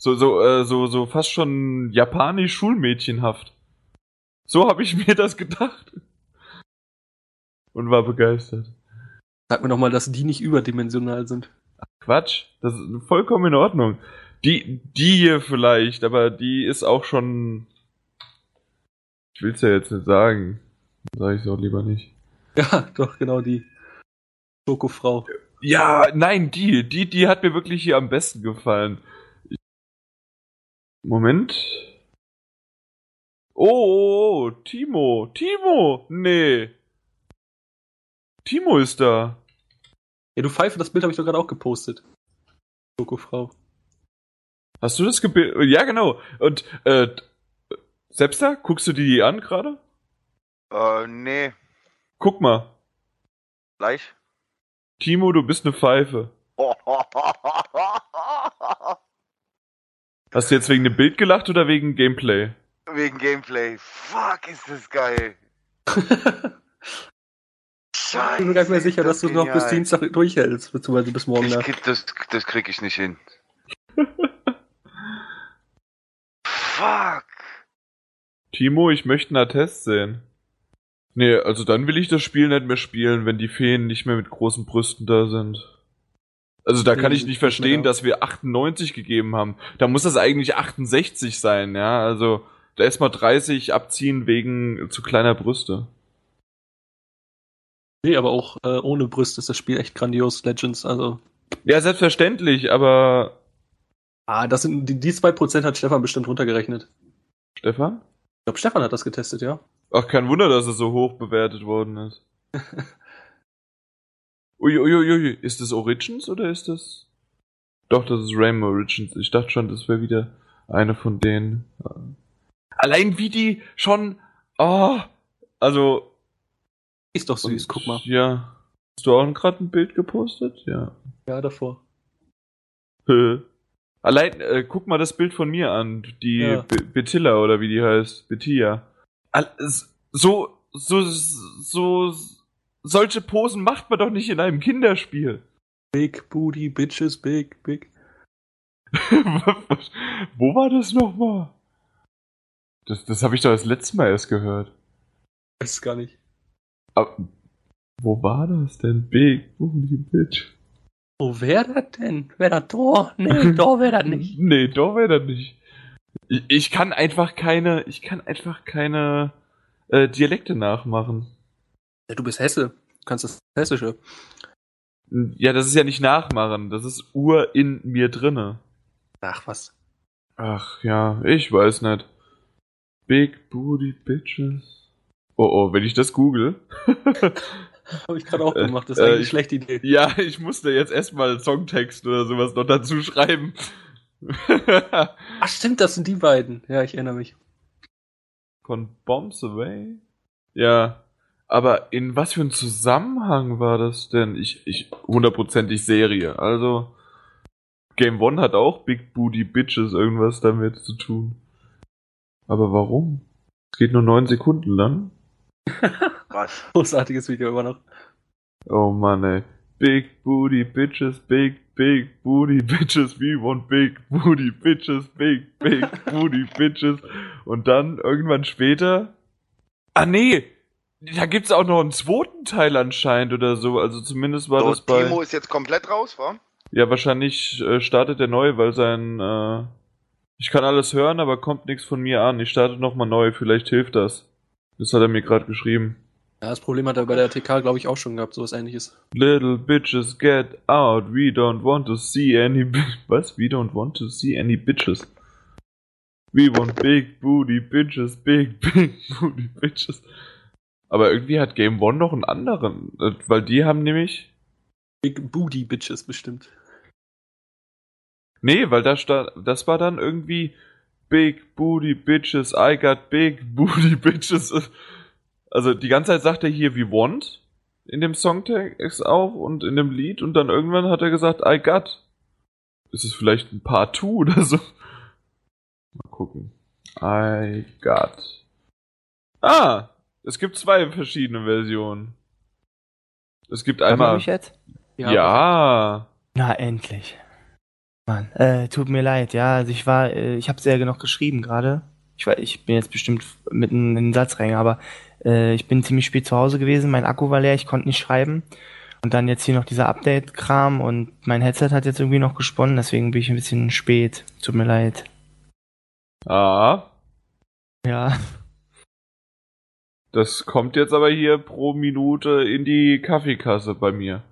So, so, äh, so, so fast schon japanisch Schulmädchenhaft. So habe ich mir das gedacht. Und war begeistert. Sag mir doch mal, dass die nicht überdimensional sind. Quatsch, das ist vollkommen in Ordnung. Die, die hier vielleicht, aber die ist auch schon. Ich will's ja jetzt nicht sagen. Sag ich auch lieber nicht. Ja, doch, genau die. Schokofrau. Ja, nein, die, die, die hat mir wirklich hier am besten gefallen. Ich- Moment. Oh, oh, oh, Timo, Timo, nee. Timo ist da. Ja, du Pfeife, das Bild habe ich doch gerade auch gepostet. Schokofrau. Hast du das gebildet? Ja, genau. Und, äh, selbst da, guckst du die an gerade? Äh, nee, Guck mal. gleich. Timo, du bist eine Pfeife. Hast du jetzt wegen dem Bild gelacht oder wegen Gameplay? Wegen Gameplay. Fuck, ist das geil. Ich bin mir gar nicht mehr sicher, dass du noch bis Dienstag durchhältst, beziehungsweise bis morgen Ich krieg, das, das krieg ich nicht hin. Fuck. Timo, ich möchte einen Attest sehen. Nee, also dann will ich das Spiel nicht mehr spielen, wenn die Feen nicht mehr mit großen Brüsten da sind. Also da kann ich nicht verstehen, dass wir 98 gegeben haben. Da muss das eigentlich 68 sein, ja. Also da erstmal 30 abziehen wegen zu kleiner Brüste. Nee, aber auch äh, ohne Brüste ist das Spiel echt grandios, Legends. Also, Ja, selbstverständlich, aber ah, das sind die, die 2% hat Stefan bestimmt runtergerechnet. Stefan? Ich glaube, Stefan hat das getestet, ja. Ach, kein Wunder, dass es so hoch bewertet worden ist. Uiuiui, ist das Origins oder ist das. Doch, das ist Rainbow Origins. Ich dachte schon, das wäre wieder eine von denen. Allein wie die schon. Oh, also. Ist doch süß, guck mal. Ja. Hast du auch gerade ein Bild gepostet? Ja. Ja, davor. Allein, äh, guck mal das Bild von mir an. Die Ja. Be Betilla oder wie die heißt. S- So, so, so, solche Posen macht man doch nicht in einem Kinderspiel. Big Booty Bitches, big, big. Wo war das nochmal? Das, das habe ich doch das letzte Mal erst gehört. Weiß gar nicht. Aber, wo war das denn? Big Booty Bitch. Wo wär das denn? Wär das da? Nee, da wär das nicht. Nee, doch wäre das nicht. Ich, ich kann einfach keine, ich kann einfach keine äh, Dialekte nachmachen. Ja, du bist Hesse. Du kannst das Hessische. Ja, das ist ja nicht nachmachen, das ist ur in mir drinne. Ach, was. Ach ja, ich weiß nicht. Big Booty Bitches. Oh oh, wenn ich das google. Habe ich gerade auch gemacht. Das ist äh, eigentlich eine schlechte Idee. ja, ich musste jetzt erstmal Songtext oder sowas noch dazu schreiben. Ach, stimmt, das sind die beiden. Ja, ich erinnere mich. Von Bombs Away? Ja. Aber in was für einem Zusammenhang war das denn? Ich, ich, hundertprozentig Serie. Also, Game One hat auch Big Booty Bitches irgendwas damit zu tun. Aber warum? Es geht nur neun Sekunden lang. Was? Großartiges Video immer noch. Oh Mann, ey. Big Booty Bitches, Big, Big Booty Bitches, we want Big Booty Bitches, Big, Big Booty Bitches. Und dann irgendwann später. Ah nee! Da gibt's auch noch einen zweiten Teil anscheinend oder so. Also zumindest war So, das bei. Timo ist jetzt komplett raus, wa? Ja, wahrscheinlich äh, startet der neu, weil sein. Äh, ich kann alles hören, aber kommt nichts von mir an. Ich starte nochmal neu, vielleicht hilft das. Das hat er mir gerade geschrieben. Ja, das Problem hat er bei der TK, glaube ich, auch schon gehabt, sowas ähnliches. Little bitches get out. We don't want to see any. Was? We don't want to see any bitches. We want big booty bitches, big big booty bitches. Aber irgendwie hat Game One noch einen anderen, äh, weil die haben nämlich. Big Booty Bitches bestimmt. Nee, weil da stand, das war dann irgendwie Big Booty Bitches, I got Big Booty Bitches. Also die ganze Zeit sagt er hier we want in dem Songtext auch und in dem Lied und dann irgendwann hat er gesagt I got. Ist es vielleicht ein Part 2 oder so? Mal gucken. I got. Ah, es gibt zwei verschiedene Versionen. Es gibt Hört man einmal. mich jetzt? ja. Na, endlich. Mann, äh, tut mir leid, ja, also ich war, äh, ich habe sehr noch geschrieben gerade. Ich, war, ich bin jetzt bestimmt mitten in den Satz rein, aber äh, ich bin ziemlich spät zu Hause gewesen, mein Akku war leer, ich konnte nicht schreiben. Und dann jetzt hier noch dieser Update-Kram und mein Headset hat jetzt irgendwie noch gesponnen, deswegen bin ich ein bisschen spät. Tut mir leid. Ah. Ja. Das kommt jetzt aber hier pro Minute in die Kaffeekasse bei mir.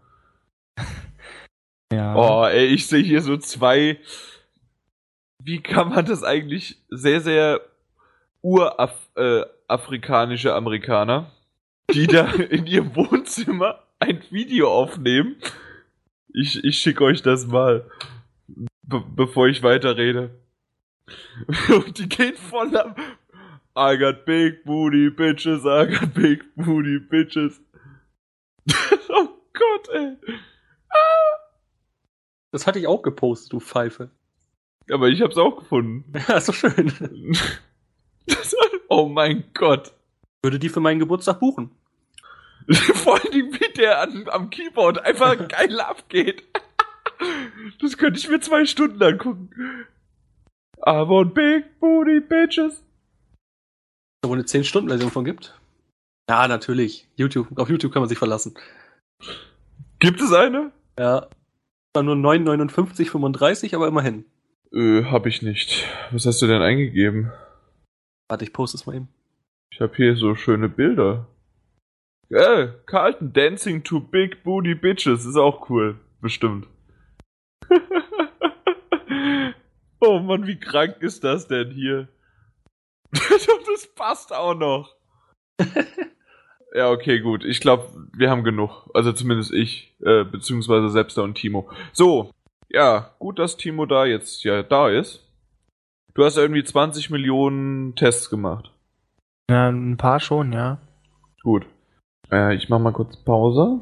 Ja. Oh, ey, ich sehe hier so zwei. Wie kann man das eigentlich sehr, sehr urafrikanische Amerikaner, die da in ihrem Wohnzimmer ein Video aufnehmen? Ich, ich schicke euch das mal, be bevor ich weiterrede. Und die gehen voll am. I got big booty bitches, I got big booty bitches. oh Gott, ey. Das hatte ich auch gepostet, du Pfeife. Aber ich hab's auch gefunden. Ja, ist doch schön. Das, oh mein Gott. Würde die für meinen Geburtstag buchen. Vor allem, wie der an, am Keyboard einfach geil abgeht. Das könnte ich mir zwei Stunden angucken. I want big booty bitches. Da wo eine 10-Stunden-Version von gibt. Ja, natürlich. YouTube. Auf YouTube kann man sich verlassen. Gibt es eine? Ja. War nur 9,59,35, aber immerhin. Äh, hab ich nicht. Was hast du denn eingegeben? Warte, ich poste es mal eben. Ich hab hier so schöne Bilder. Äh, Carlton Dancing to Big Booty Bitches ist auch cool. Bestimmt. oh Mann, wie krank ist das denn hier? das passt auch noch. ja, okay, gut. Ich glaube, wir haben genug. Also zumindest ich, äh, beziehungsweise Selbster und Timo. So, ja, gut, dass Timo da jetzt ja da ist. Du hast irgendwie 20 Millionen Tests gemacht. Ja, ein paar schon, ja. Gut. Äh, ich mach mal kurz Pause.